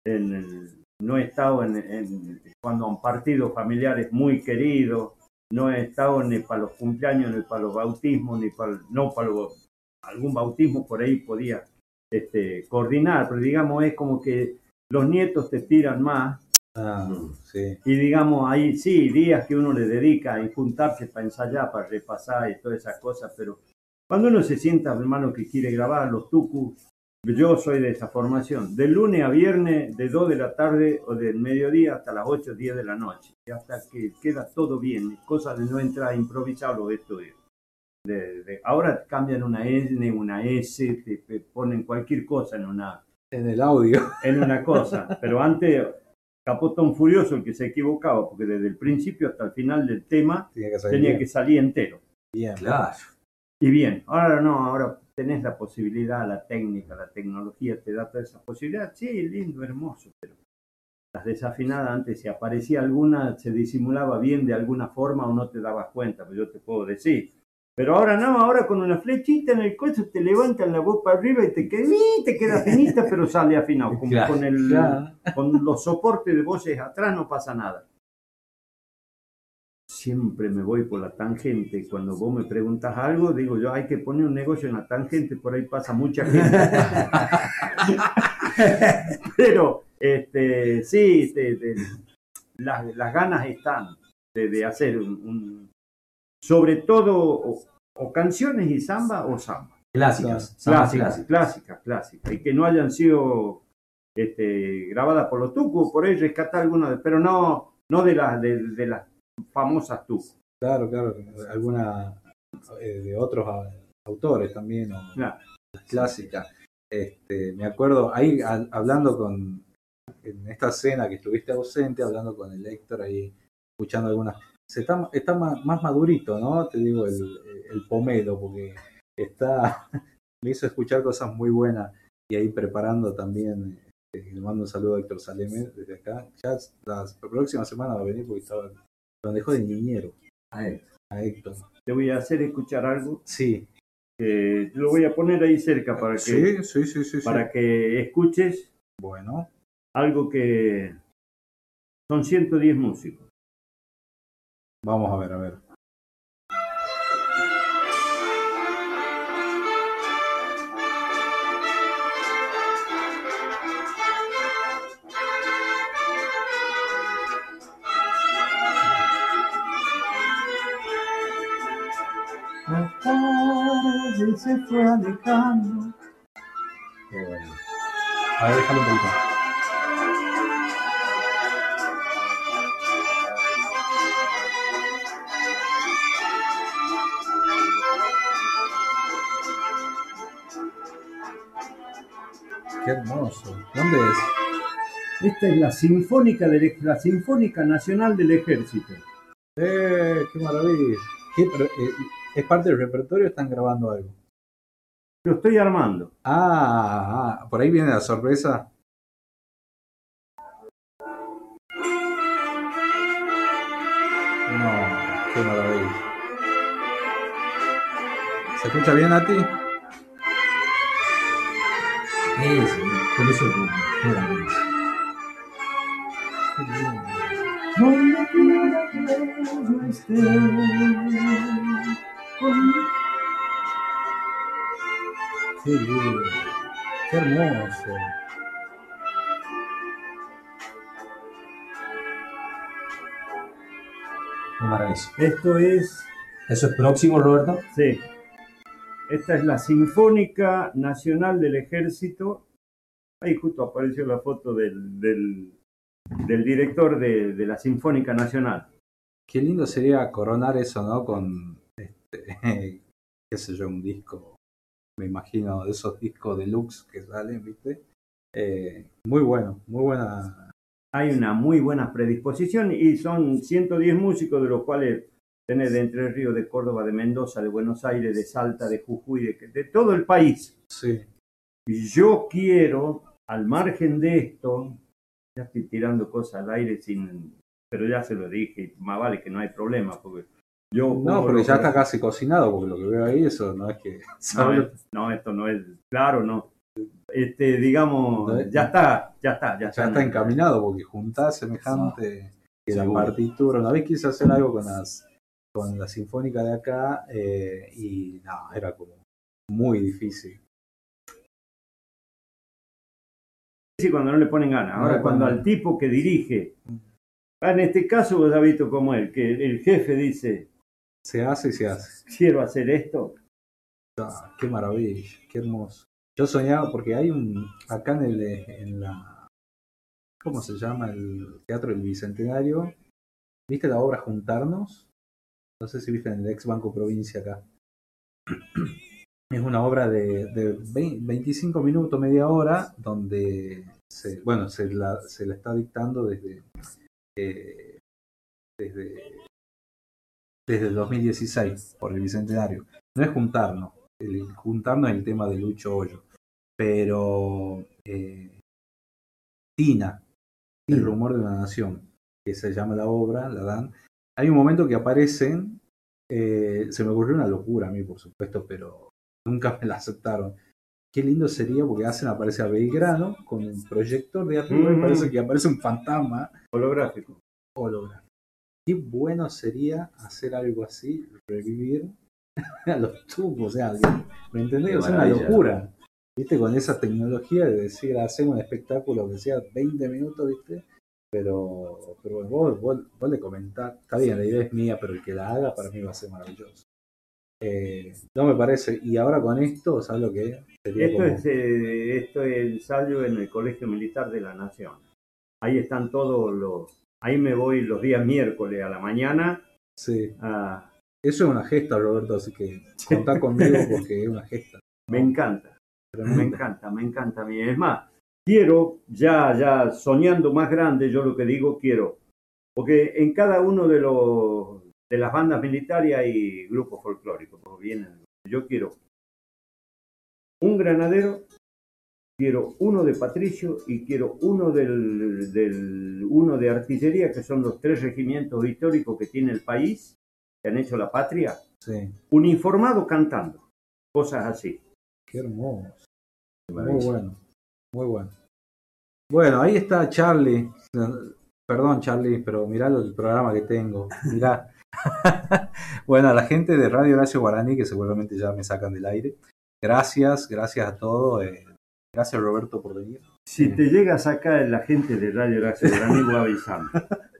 en el- no he estado en, en- cuando han partido familiares muy queridos, no he estado ni para los cumpleaños, ni para los bautismos, ni para, no para los- algún bautismo por ahí podía este, coordinar, pero digamos es como que los nietos te tiran más Ah, sí. y digamos, ahí sí, días que uno le dedica a juntarse para ensayar, para repasar y todas esas cosas, pero cuando uno se sienta, hermano, que quiere grabar los tucus, yo soy de esa formación, de lunes a viernes, de 2 de la tarde o del mediodía hasta las 8 o 10 de la noche, y hasta que queda todo bien, cosa de no entrar a improvisar los estudios. De- de- ahora cambian una N, una S, te, te ponen cualquier cosa en una, En el audio. en una cosa. Pero antes, Capotón Furioso, el que se equivocaba, porque desde el principio hasta el final del tema Tiene que salir tenía bien. que salir entero. Bien. Claro. Y bien, ahora no, ahora tenés la posibilidad, la técnica, la tecnología te da toda esa posibilidad. Sí, lindo, hermoso, pero las desafinadas antes, si aparecía alguna, se disimulaba bien de alguna forma o no te dabas cuenta, pues yo te puedo decir. Pero ahora no, ahora con una flechita en el coche te levantan la voz para arriba y te queda, te queda finita, pero sale afinado. Claro, con, el, con los soportes de voces atrás no pasa nada. Siempre me voy por la tangente. Cuando vos me preguntas algo, digo yo, hay que poner un negocio en la tangente, por ahí pasa mucha gente. Pero, este, sí, te- te- las, las ganas están de, de hacer un, un- sobre todo, o, o canciones y samba o samba. Clásicas. Clásicas, clásicas, clásicas. Y que no hayan sido este, grabadas por los tucos, por ahí rescatar algunas, pero no, no de, las de, de las famosas tucos. Claro, claro. Alguna eh, de otros autores también, o Claro. clásicas. Este, me acuerdo, ahí a- hablando con, en esta escena que estuviste ausente, hablando con el Héctor ahí, escuchando algunas. Se está, está más, más madurito, ¿no? Te digo, el, el pomelo, porque está. Me hizo escuchar cosas muy buenas y ahí preparando también. eh, le mando un saludo a Héctor Saleme desde acá. Ya la próxima semana va a venir porque estaba. Lo dejó de niñero A ver. a Héctor. Te voy a hacer escuchar algo. Sí. lo voy a poner ahí cerca para que, Sí, sí, sí, sí. sí. para que escuches Bueno, algo que son 110 músicos. vamos a ver, a ver. Se fue alejando. Qué bueno. A ver, déjalo un poquito. Qué hermoso. ¿Dónde es? Esta es la Sinfónica, del, la Sinfónica Nacional del Ejército. ¡Eh! ¡Qué maravilla! ¿Qué, pero, eh, ¿Es parte del repertorio o están grabando algo? Lo estoy armando. Ah, ah, por ahí viene la sorpresa. No, qué maravilla. ¿Se escucha bien a ti? Sí, sí, con eso de eso. Qué lindo, qué hermoso. Maravilla. Esto es, ¿Eso es próximo, Roberto? sí, esta es la Sinfónica Nacional del Ejército. Ahí justo apareció la foto del, del, del director de, de la Sinfónica Nacional. Qué lindo sería coronar eso, ¿no? Con, este, qué sé yo, un disco, me imagino, de esos discos deluxe que salen, ¿viste? Eh, muy bueno, muy buena. Hay una muy buena predisposición y son 110 músicos, de los cuales tenés de Entre Ríos, de Córdoba, de Mendoza, de Buenos Aires, de Salta, de Jujuy, de, de todo el país. Sí. Y yo quiero, al margen de esto, ya estoy tirando cosas al aire sin, pero ya se lo dije, más vale que no hay problema, porque yo No, porque ya está casi cocinado, porque lo que veo ahí, eso no es que. No, ¿sabes? es- no, esto no es, claro, no. Este, digamos, No es- ya está, ya está, ya ya está. está encaminado, porque juntar semejante que la partitura. Una vez quise hacer algo con las con la sinfónica de acá eh, y no, era como muy difícil. Sí, cuando no le ponen ganas. Ahora, No, cuando cuando- al tipo que dirige, ah, en este caso vos has visto como él, que el jefe dice, Se hace y se hace. quiero hacer esto, Ah, qué maravilla, qué hermoso. Yo soñaba porque hay un acá en el en la ¿cómo se llama? el Teatro del Bicentenario. ¿Viste la obra Juntarnos? No sé si viste en el ex Banco Provincia acá. Es una obra de, de 20 25 minutos, media hora, donde se, bueno, se la, se la está dictando desde, eh, desde, desde el 2016 por el Bicentenario. No es juntarnos, el juntarnos es el tema de Lucho Hoyo, pero eh, Tina, el rumor de una nación, que se llama la obra, la dan. Hay un momento que aparecen, eh, se me ocurrió una locura a mí, por supuesto, pero nunca me la aceptaron. Qué lindo sería porque hacen aparecer a Belgrano con un proyector de arriba y Mm. parece que aparece un fantasma holográfico. holográfico. Qué bueno sería hacer algo así, revivir a los tubos, o sea, ¿me entendés? O sea, una locura. ¿Viste? Con esa tecnología de decir, hacemos un espectáculo que sea 20 minutos, ¿viste? Pero, pero bueno, vos, vos, vos le comentás, está bien, la idea es mía, pero el que la haga para mí va a ser maravilloso. Eh, no me parece, y ahora con esto, ¿sabes lo que es? Sería Esto como- es, eh, esto es el ensayo en el Colegio Militar de la Nación. Ahí están todos los... Ahí me voy los días miércoles a la mañana. Sí. a- Eso es una gesta, Roberto, así que contá conmigo porque es una gesta. me encanta, me encanta, me encanta a mí. Es más, quiero, ya, ya soñando más grande, yo lo que digo, quiero. Porque en cada uno de los de las bandas militares hay grupos folclóricos. porque vienen. Yo quiero un granadero, quiero uno de Patricio y quiero uno del, del- uno de artillería, que son los tres regimientos históricos que tiene el país, que han hecho la patria, Sí, uniformado cantando, cosas así. qué hermoso. Muy bueno, muy bueno. Bueno, ahí está Charlie. Perdón, Charlie, pero mirá el programa que tengo. Mirá. bueno, a la gente de Radio Horacio Guaraní, que seguramente ya me sacan del aire. Gracias, gracias a todos. eh, gracias, Roberto, por venir. Si te llega a sacar la gente de Radio Guaraní, voy avisando.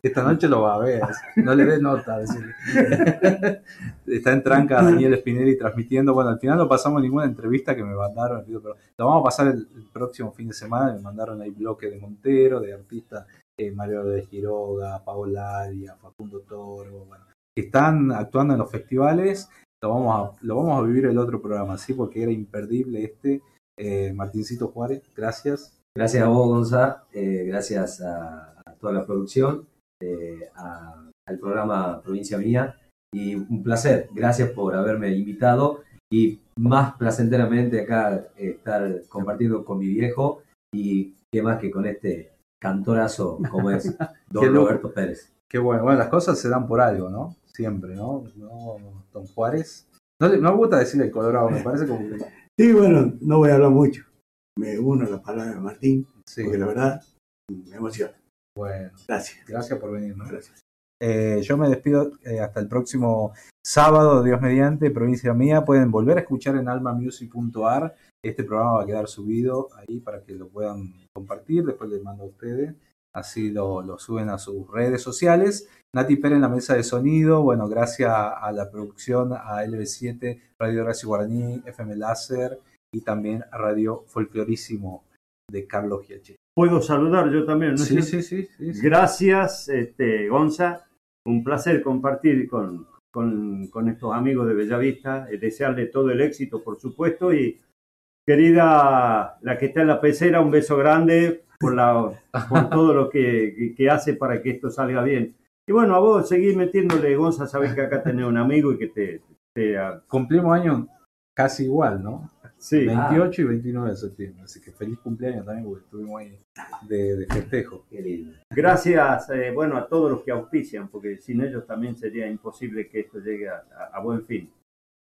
Esta noche lo va a ver. No le dé nota. decirle. Está en tranca Daniel Spinelli transmitiendo. Bueno, al final no pasamos ninguna entrevista que me mandaron. Pero lo vamos a pasar el, el próximo fin de semana. Me mandaron ahí bloque de Montero, de artistas eh, Mario de Giroga, Paola Aria, Facundo Toro. Bueno, que están actuando en los festivales. Lo vamos a, lo vamos a vivir el otro programa, ¿sí? Porque era imperdible este. Eh, Martincito Juárez, gracias. Gracias a vos, Gonza. eh, gracias a, a toda la producción, eh, a- al programa Provincia Mía. Y un placer. Gracias por haberme invitado. Y más placenteramente acá eh, estar compartiendo con mi viejo. Y qué más que con este cantorazo como es Don. Roberto Pérez. Qué bueno, bueno, las cosas se dan por algo, ¿no? Siempre, ¿no? no Don Juárez No, no me gusta decirle el colorado, me parece como que... Sí, bueno, no voy a hablar mucho. Me uno a las palabras de Martín, Sí. porque la verdad me emociona. Bueno, Gracias. gracias por venir. ¿no? Gracias. Eh, yo me despido eh, hasta el próximo sábado, Dios mediante, provincia mía. Pueden volver a escuchar en almamusic.ar. Este programa va a quedar subido ahí para que lo puedan compartir. Después les mando a ustedes. Así lo, lo suben a sus redes sociales. Nati Pérez en la mesa de sonido. Bueno, gracias a la producción, a LB7, Radio Horacio Guaraní, FM Láser y también a Radio Folclorísimo de Carlos Giache. Puedo saludar yo también, ¿no sí, sí, sí. Gracias, este, Gonza. Un placer compartir con, con, con estos amigos de Bellavista. Eh, desearle todo el éxito, por supuesto. Y querida, la que está en la pecera, un beso grande por, la, por todo lo que, que- hace para que esto salga bien. Y bueno, a vos seguir metiéndole, Gonza, sabés que acá tenés un amigo y que te... te Cumplimos años casi igual, ¿no? sí. 28 y 29 de septiembre. Así que feliz cumpleaños también, porque estuvimos ahí de, de festejo. Qué lindo. Gracias, eh, bueno, a todos los que auspician, porque sin ellos también sería imposible que esto llegue a, a- a buen fin.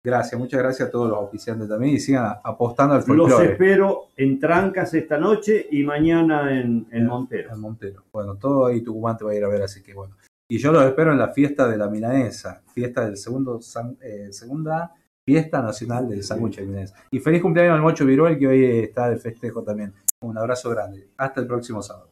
Gracias, muchas gracias a todos los oficiantes también y sigan apostando al Los folclore. espero en Trancas esta noche y mañana en, en Montero. En Montero. Bueno, todo ahí Tucumán te va a ir a ver, así que bueno. Y yo los espero en la fiesta de la milanesa, fiesta del segundo san- eh, segunda fiesta nacional del sándwich de milanesa. Y feliz cumpleaños al Mocho Viruel que hoy está de festejo también. Un abrazo grande. Hasta el próximo sábado.